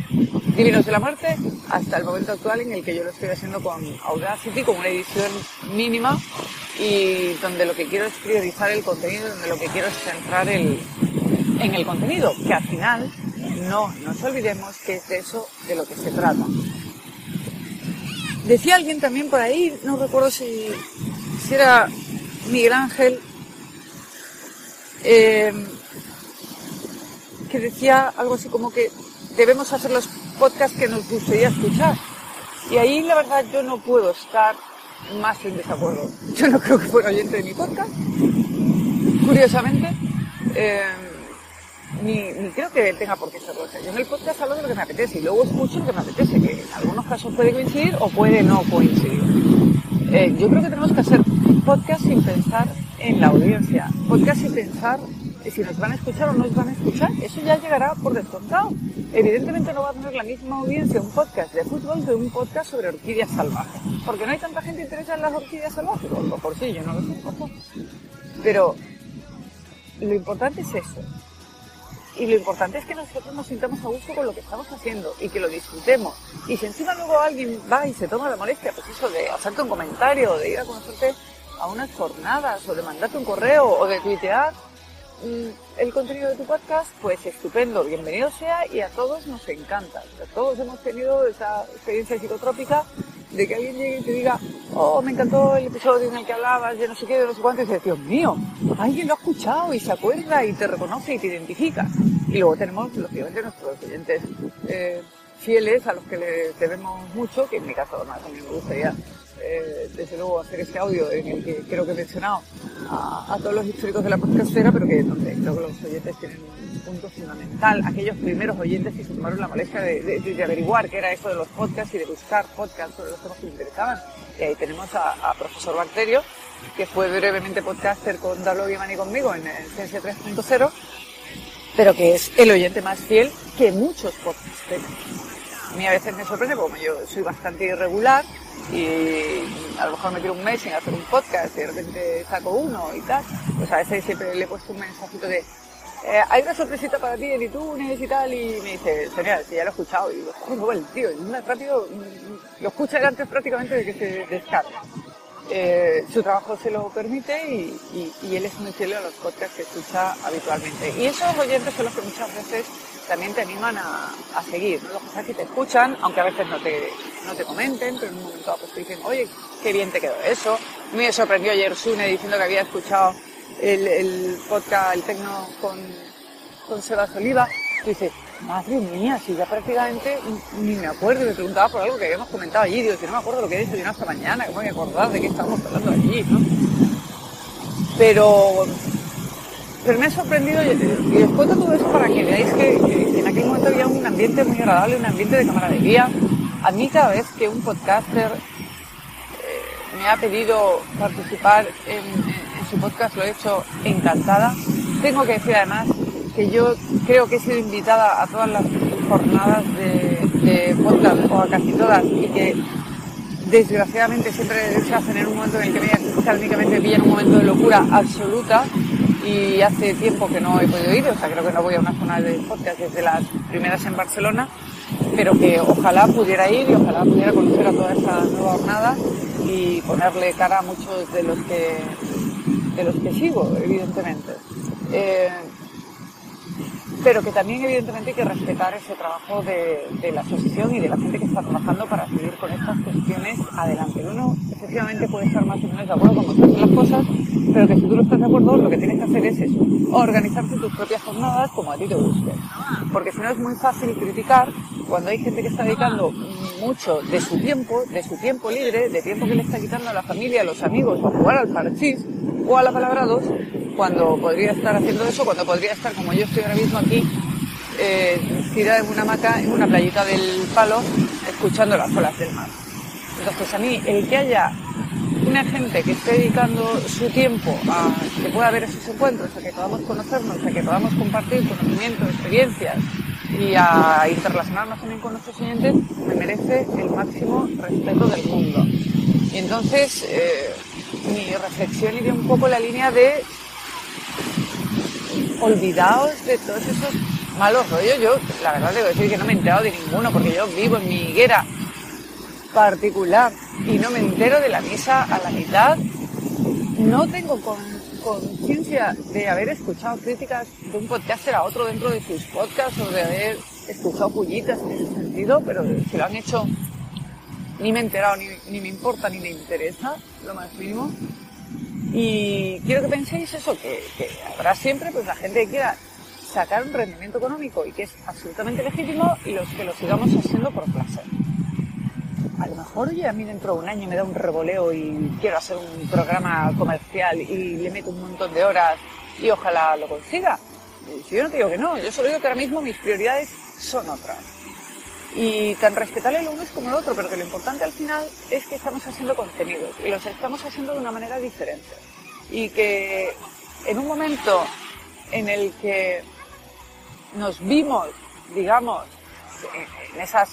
divinos de la muerte, hasta el momento actual en el que yo lo estoy haciendo con Audacity, con una edición mínima y donde lo que quiero es priorizar el contenido, donde lo que quiero es centrar el, en el contenido, que al final no nos olvidemos que es de eso de lo que se trata. Decía alguien también por ahí, no recuerdo si, si era Miguel Ángel, eh, que decía algo así como que debemos hacer los podcasts que nos gustaría escuchar. Y ahí la verdad yo no puedo estar más en desacuerdo. Yo no creo que fuera oyente de mi podcast, curiosamente. Eh, ni, creo que tenga por qué serlo. Yo en el podcast hablo de lo que me apetece y luego escucho lo que me apetece, que en algunos casos puede coincidir o puede no coincidir. Eh, yo creo que tenemos que hacer podcast sin pensar en la audiencia, podcast sin pensar si nos van a escuchar o no nos van a escuchar, eso ya llegará por descontado. Evidentemente no va a tener la misma audiencia un podcast de fútbol que un podcast sobre orquídeas salvajes, porque no hay tanta gente interesada en las orquídeas salvajes, o por sí, yo no lo sé. Pero lo importante es eso. Y lo importante es que nosotros nos sintamos a gusto con lo que estamos haciendo y que lo disfrutemos. Y si encima luego alguien va y se toma la molestia, pues eso de hacerte un comentario, de ir a conocerte a unas jornadas, o de mandarte un correo, o de tuitear, mm, el contenido de tu podcast, pues estupendo, bienvenido sea y a todos nos encanta. todos hemos tenido esa experiencia psicotrópica de que alguien llegue y te diga, oh, me encantó el episodio en el que hablabas de no sé qué, de no sé cuánto, y dices, Dios mío, alguien lo ha escuchado y se acuerda y te reconoce y te identifica. Y luego tenemos, lógicamente, nuestros oyentes eh, fieles a los que le debemos mucho, que en mi caso además a mí me gustaría eh, desde luego hacer este audio en el que creo que he mencionado a, todos los históricos de la podcastera, pero que donde creo que los oyentes tienen un punto fundamental. Aquellos primeros oyentes que se tomaron la molestia de, averiguar qué era eso de los podcasts y de buscar podcasts sobre los temas que les interesaban. Y ahí tenemos a, Profesor Bacterio, que fue brevemente podcaster con Darlo Guimán y conmigo en Ciencia 3.0, pero que es el oyente más fiel que muchos podcasters. A mí a veces me sorprende, porque yo soy bastante irregular, y a lo mejor me tiro un mes sin hacer un podcast y de repente saco uno y tal, pues a veces siempre le he puesto un mensajito de eh, hay una sorpresita para ti en iTunes y tal, y me dice, genial, si ya lo he escuchado, y digo, el tío, más rápido, mm, lo escucha antes prácticamente de que se descargue. Eh, su trabajo se lo permite y, y, él es muy fiel a los podcasts que escucha habitualmente. Y esos oyentes son los que muchas veces también te animan a, a seguir, ¿no? Los que te escuchan, aunque a veces no te, no te comenten, pero en un momento pues te dicen, oye, qué bien te quedó eso. Me sorprendió ayer Sune diciendo que había escuchado el, el podcast, el tecno con, con Sebas Oliva. Y dices, madre mía, si ya prácticamente ni me acuerdo, me preguntaba por algo que habíamos comentado allí, digo, no me acuerdo lo que he dicho hasta mañana, ¿cómo voy a acordar de qué estábamos hablando allí, no? Pero pero me ha sorprendido y, les cuento todo eso para que veáis que, en aquel momento había un ambiente muy agradable, un ambiente de camaradería. A mí cada vez que un podcaster eh, me ha pedido participar en, su podcast, lo he hecho encantada. Tengo que decir además que yo creo que he sido invitada a todas las jornadas de, podcast o a casi todas y que desgraciadamente siempre se hacen en un momento en el que me únicamente pilla en un momento de locura absoluta y hace tiempo que no he podido ir, o sea, creo que no voy a una zona de podcast desde las primeras en Barcelona, pero que ojalá pudiera ir y ojalá pudiera conocer a toda esta nueva jornada y ponerle cara a muchos de los que, de los que sigo, evidentemente. Eh, pero que también evidentemente hay que respetar ese trabajo de, la asociación y de la gente que está trabajando para seguir con estas cuestiones adelante. Uno efectivamente puede estar más o menos de acuerdo con muchas las cosas, pero que si tú no estás de acuerdo, lo que tienes que hacer es eso, organizarte tus propias jornadas como a ti te guste. Porque si no es muy fácil criticar cuando hay gente que está dedicando mucho de su tiempo, de su tiempo libre, de tiempo que le está quitando a la familia, a los amigos, a jugar al parchís, o a la palabra dos, cuando podría estar haciendo eso, cuando podría estar como yo estoy ahora mismo aquí, eh, en una hamaca, en una playita del palo, escuchando las olas del mar. Entonces a mí, el que haya una gente que esté dedicando su tiempo a que pueda haber esos encuentros, a que podamos conocernos, a que podamos compartir conocimientos, experiencias y a interrelacionarnos también con nuestros oyentes, me merece el máximo respeto del mundo. Y entonces, eh, mi reflexión iría un poco en la línea de olvidaos de todos esos malos rollos. Yo, la verdad, debo decir que no me he enterado de ninguno, porque yo vivo en mi higuera particular y no me entero de la misa a la mitad. No tengo conciencia de haber escuchado críticas de un podcaster a otro dentro de sus podcasts o de haber escuchado pullitas en ese sentido, pero si lo han hecho ni me he enterado, ni, ni me importa, ni me interesa, lo más mínimo. Y quiero que penséis eso, que, habrá siempre pues la gente que quiera sacar un rendimiento económico y que es absolutamente legítimo y los que lo sigamos haciendo por placer. A lo mejor ya a mí dentro de un año me da un revoleo y quiero hacer un programa comercial y le meto un montón de horas y ojalá lo consiga. Si yo no te digo que no, yo solo digo que ahora mismo mis prioridades son otras. Y tan respetable el uno es como el otro, pero que lo importante al final es que estamos haciendo contenidos y los estamos haciendo de una manera diferente. Y que en un momento en el que nos vimos, digamos, en esas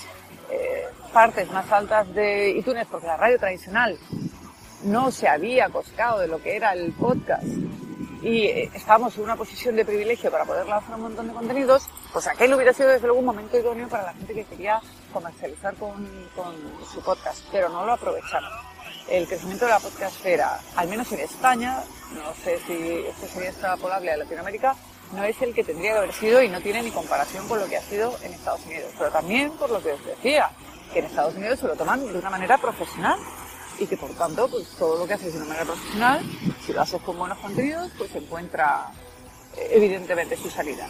eh, partes más altas de iTunes, porque la radio tradicional no se había coscado de lo que era el podcast y eh, estábamos en una posición de privilegio para poder lanzar un montón de contenidos, pues aquel hubiera sido desde luego un momento idóneo para la gente que quería comercializar con, con su podcast, pero no lo aprovecharon. el crecimiento de la podcastfera, al menos en España, no sé si esto sería extrapolable a Latinoamérica, no es el que tendría que haber sido y no tiene ni comparación con lo que ha sido en Estados Unidos. Pero también por lo que os decía, que en Estados Unidos se lo toman de una manera profesional y que por tanto pues todo lo que haces de una manera profesional, si lo haces con buenos contenidos, pues encuentra eh, evidentemente su salida.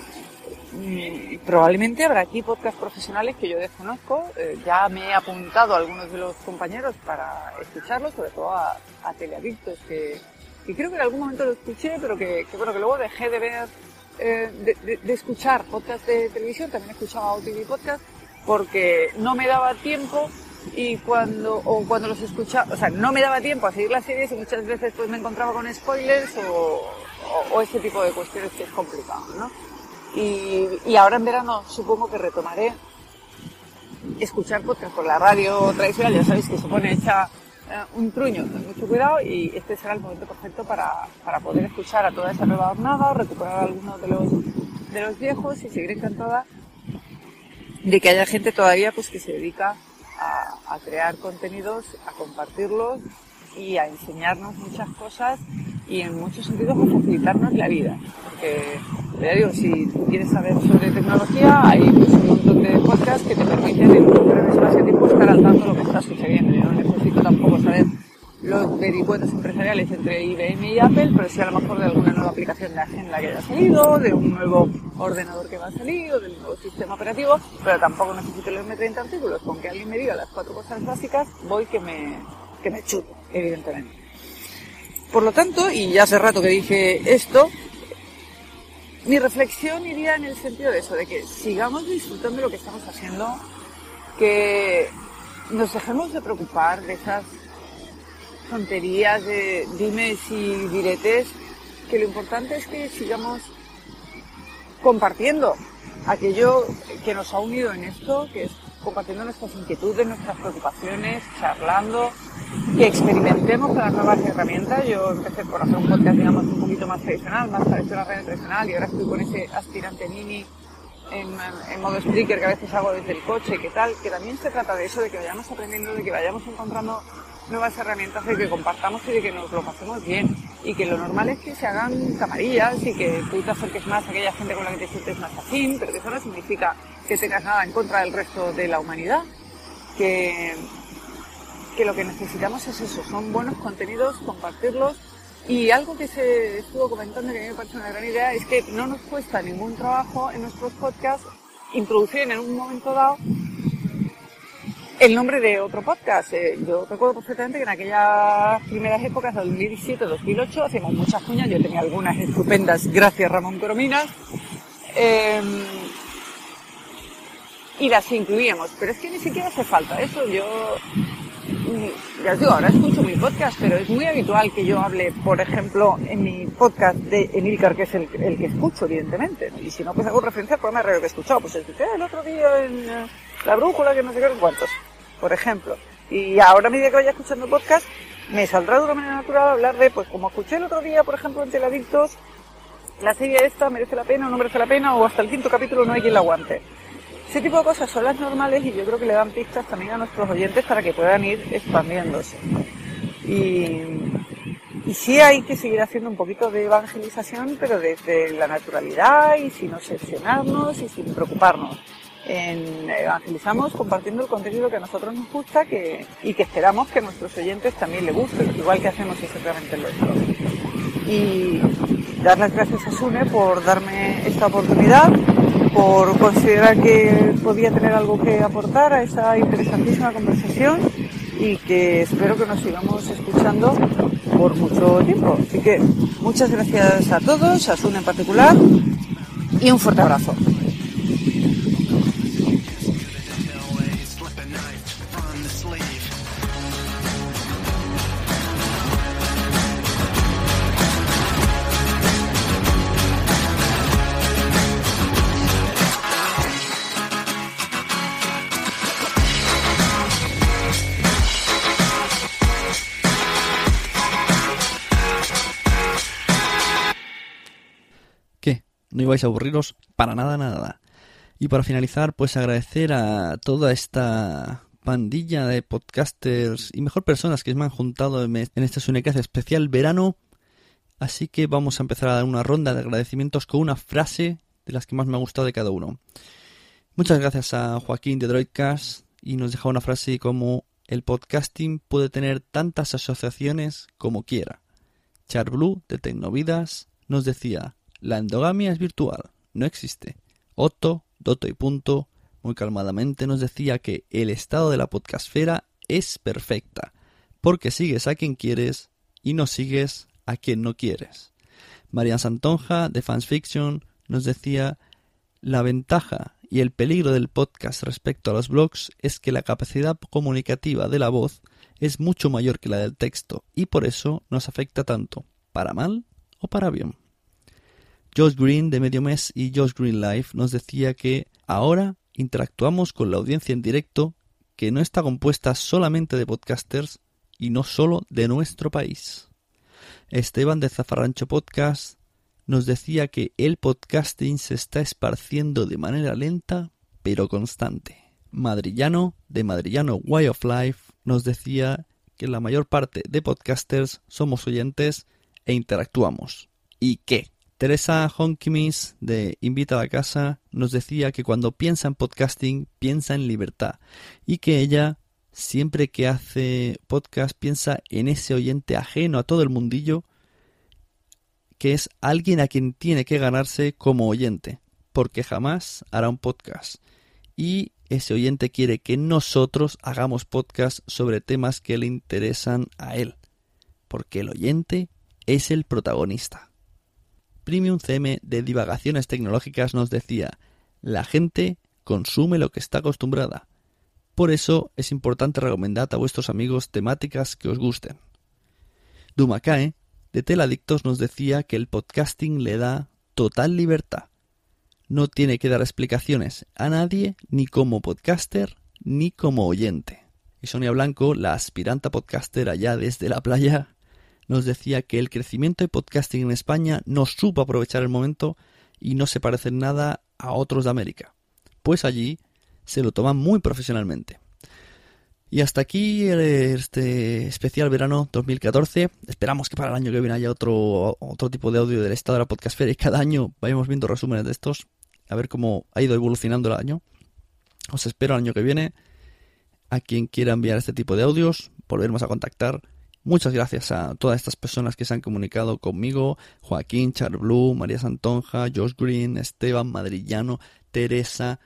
Y probablemente habrá aquí podcast profesionales que yo desconozco. Eh, ya me he apuntado a algunos de los compañeros para escucharlos, sobre todo a, Teleadictos, que, que, creo que en algún momento lo escuché, pero que, que bueno, que luego dejé de ver, eh, de, de, escuchar podcast de televisión, también escuchaba OTV podcast, porque no me daba tiempo y cuando, o cuando los escuchaba, o sea, no me daba tiempo a seguir las series y muchas veces pues me encontraba con spoilers o, o, o ese tipo de cuestiones que es complicado, ¿no? Y, y, ahora en verano supongo que retomaré escuchar podcast por la radio tradicional, ya sabéis que se pone hecha eh, un truño con mucho cuidado y este será el momento perfecto para, para poder escuchar a toda esa nueva jornada, recuperar algunos de los, de los viejos y seguir encantada de que haya gente todavía pues que se dedica a, crear contenidos, a compartirlos y a enseñarnos muchas cosas y en muchos sentidos a facilitarnos la vida. Porque, ya digo, si quieres saber sobre tecnología, hay pues, un montón de podcasts que te permiten en un breve espacio de tiempo estar al tanto de lo que está sucediendo. Yo no necesito tampoco saber los vericuetos empresariales entre IBM y Apple, pero sí a lo mejor de alguna nueva aplicación de agenda que haya salido, de un nuevo ordenador que va a salir, o del nuevo sistema operativo, pero tampoco necesito leerme 30 artículos. Con que alguien me diga las cuatro cosas básicas, voy que me, que me chuto, evidentemente. Por lo tanto, y ya hace rato que dije esto, mi reflexión iría en el sentido de eso, de que sigamos disfrutando de lo que estamos haciendo, que nos dejemos de preocupar de esas tonterías de dimes y diretes, que lo importante es que sigamos compartiendo aquello que nos ha unido en esto, que es compartiendo nuestras inquietudes, nuestras preocupaciones, charlando, que experimentemos con las nuevas herramientas. Yo empecé por hacer un podcast, digamos, un poquito más tradicional, más radio tradicional, y ahora estoy con ese aspirante mini en, en, modo speaker que a veces hago desde el coche, que tal, que también se trata de eso, de que vayamos aprendiendo, de que vayamos encontrando nuevas herramientas, de que compartamos y de que nos lo pasemos bien. Y que lo normal es que se hagan camarillas y que tú te acerques más a aquella gente con la que te sientes más afín, pero que eso no significa que tengas nada en contra del resto de la humanidad. Que, que lo que necesitamos es eso, son buenos contenidos, compartirlos. Y algo que se estuvo comentando que a mí me parece una gran idea es que no nos cuesta ningún trabajo en nuestros podcasts introducir en un momento dado el nombre de otro podcast. Eh, yo recuerdo perfectamente que en aquellas primeras épocas, 2017-2008, hacíamos muchas cuñas. Yo tenía algunas estupendas, gracias Ramón Corominas. Eh, y las incluíamos. Pero es que ni siquiera hace falta eso. Yo, ya os digo, ahora escucho mi podcast, pero es muy habitual que yo hable, por ejemplo, en mi podcast de Emilcar, que es el, el que escucho, evidentemente. Y si no, pues hago referencia al programa de radio que he escuchado. Pues escuché el otro día en uh, La Brújula, que no sé qué cuántos por ejemplo. Y ahora a medida que vaya escuchando podcast, me saldrá de una manera natural hablar de, pues como escuché el otro día, por ejemplo, en Teladictos, la serie esta merece la pena o no merece la pena, o hasta el quinto capítulo no hay quien la aguante. Ese tipo de cosas son las normales y yo creo que le dan pistas también a nuestros oyentes para que puedan ir expandiéndose. Y, y sí hay que seguir haciendo un poquito de evangelización, pero desde la naturalidad y sin obsesionarnos y sin preocuparnos en evangelizamos compartiendo el contenido que a nosotros nos gusta y que esperamos que a nuestros oyentes también les guste, igual que hacemos exactamente lo nuestro. Y dar las gracias a Sune por darme esta oportunidad, por considerar que podía tener algo que aportar a esta interesantísima conversación y que espero que nos sigamos escuchando por mucho tiempo. Así que muchas gracias a todos, a Sune en particular, y un fuerte abrazo.
No ibais a aburriros para nada, nada. Y para finalizar, pues agradecer a toda esta pandilla de podcasters y mejor personas que me han juntado en esta Sunecracia especial verano. Así que vamos a empezar a dar una ronda de agradecimientos con una frase de las que más me ha gustado de cada uno. Muchas gracias a Joaquín de Droidcast y nos deja una frase como el podcasting puede tener tantas asociaciones como quiera. Charblue de Tecnovidas nos decía, la endogamia es virtual, no existe. Otto, Doto y Punto muy calmadamente nos decía que el estado de la podcastfera es perfecta, porque sigues a quien quieres y no sigues a quien no quieres. Marian Santonja, de Fans Fiction, nos decía la ventaja y el peligro del podcast respecto a los blogs es que la capacidad comunicativa de la voz es mucho mayor que la del texto y por eso nos afecta tanto, para mal o para bien. Josh Green de Medio Mes y Josh Green Life nos decía que ahora interactuamos con la audiencia en directo que no está compuesta solamente de podcasters y no solo de nuestro país. Esteban de Zafarrancho Podcast nos decía que el podcasting se está esparciendo de manera lenta pero constante. Madrillano de Madrillano Way of Life nos decía que la mayor parte de podcasters somos oyentes e interactuamos. ¿Y qué? Teresa Honkimis de Invita a la Casa nos decía que cuando piensa en podcasting piensa en libertad y que ella siempre que hace podcast piensa en ese oyente ajeno a todo el mundillo que es alguien a quien tiene que ganarse como oyente porque jamás hará un podcast y ese oyente quiere que nosotros hagamos podcast sobre temas que le interesan a él porque el oyente es el protagonista. Premium CM de divagaciones tecnológicas nos decía, la gente consume lo que está acostumbrada. Por eso es importante recomendar a vuestros amigos temáticas que os gusten. Dumakae, de Teladictos, nos decía que el podcasting le da total libertad. No tiene que dar explicaciones a nadie, ni como podcaster, ni como oyente. Y Sonia Blanco, la aspiranta podcaster allá desde la playa, nos decía que el crecimiento de podcasting en España no supo aprovechar el momento y no se parece en nada a otros de América, pues allí se lo toman muy profesionalmente. Y hasta aquí este especial verano 2014. Esperamos que para el año que viene haya otro, otro tipo de audio del estado de la podcastfera y cada año vayamos viendo resúmenes de estos, a ver cómo ha ido evolucionando el año. Os espero el año que viene. A quien quiera enviar este tipo de audios, volveremos a contactar Muchas gracias a todas estas personas que se han comunicado conmigo, Joaquín, Blue, María Santonja, Josh Green, Esteban, Madrillano, Teresa,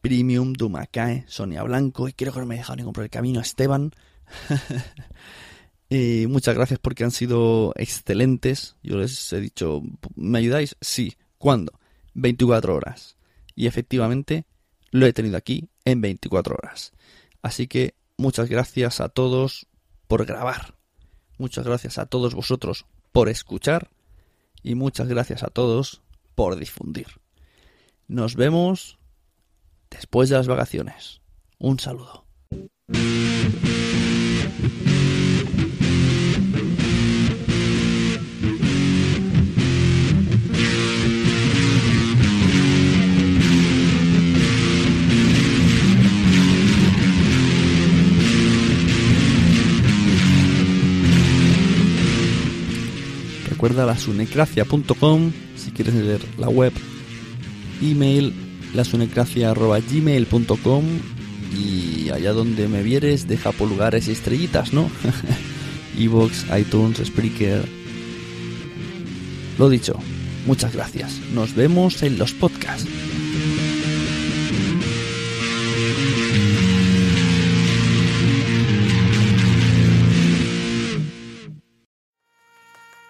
Premium, Dumacae, Sonia Blanco, y creo que no me he dejado ningún por el camino, Esteban. y muchas gracias porque han sido excelentes. Yo les he dicho, ¿me ayudáis? Sí. ¿Cuándo? 24 horas. Y efectivamente lo he tenido aquí en 24 horas. Así que muchas gracias a todos por grabar Muchas gracias a todos vosotros por escuchar y muchas gracias a todos por difundir. Nos vemos después de las vacaciones. Un saludo. Recuerda lasunecracia.com si quieres leer la web, email lasunecracia.gmail.com y allá donde me vieres deja lugares y estrellitas, ¿no? Evox, iTunes, Spreaker. Lo dicho, muchas gracias. Nos vemos en los podcasts.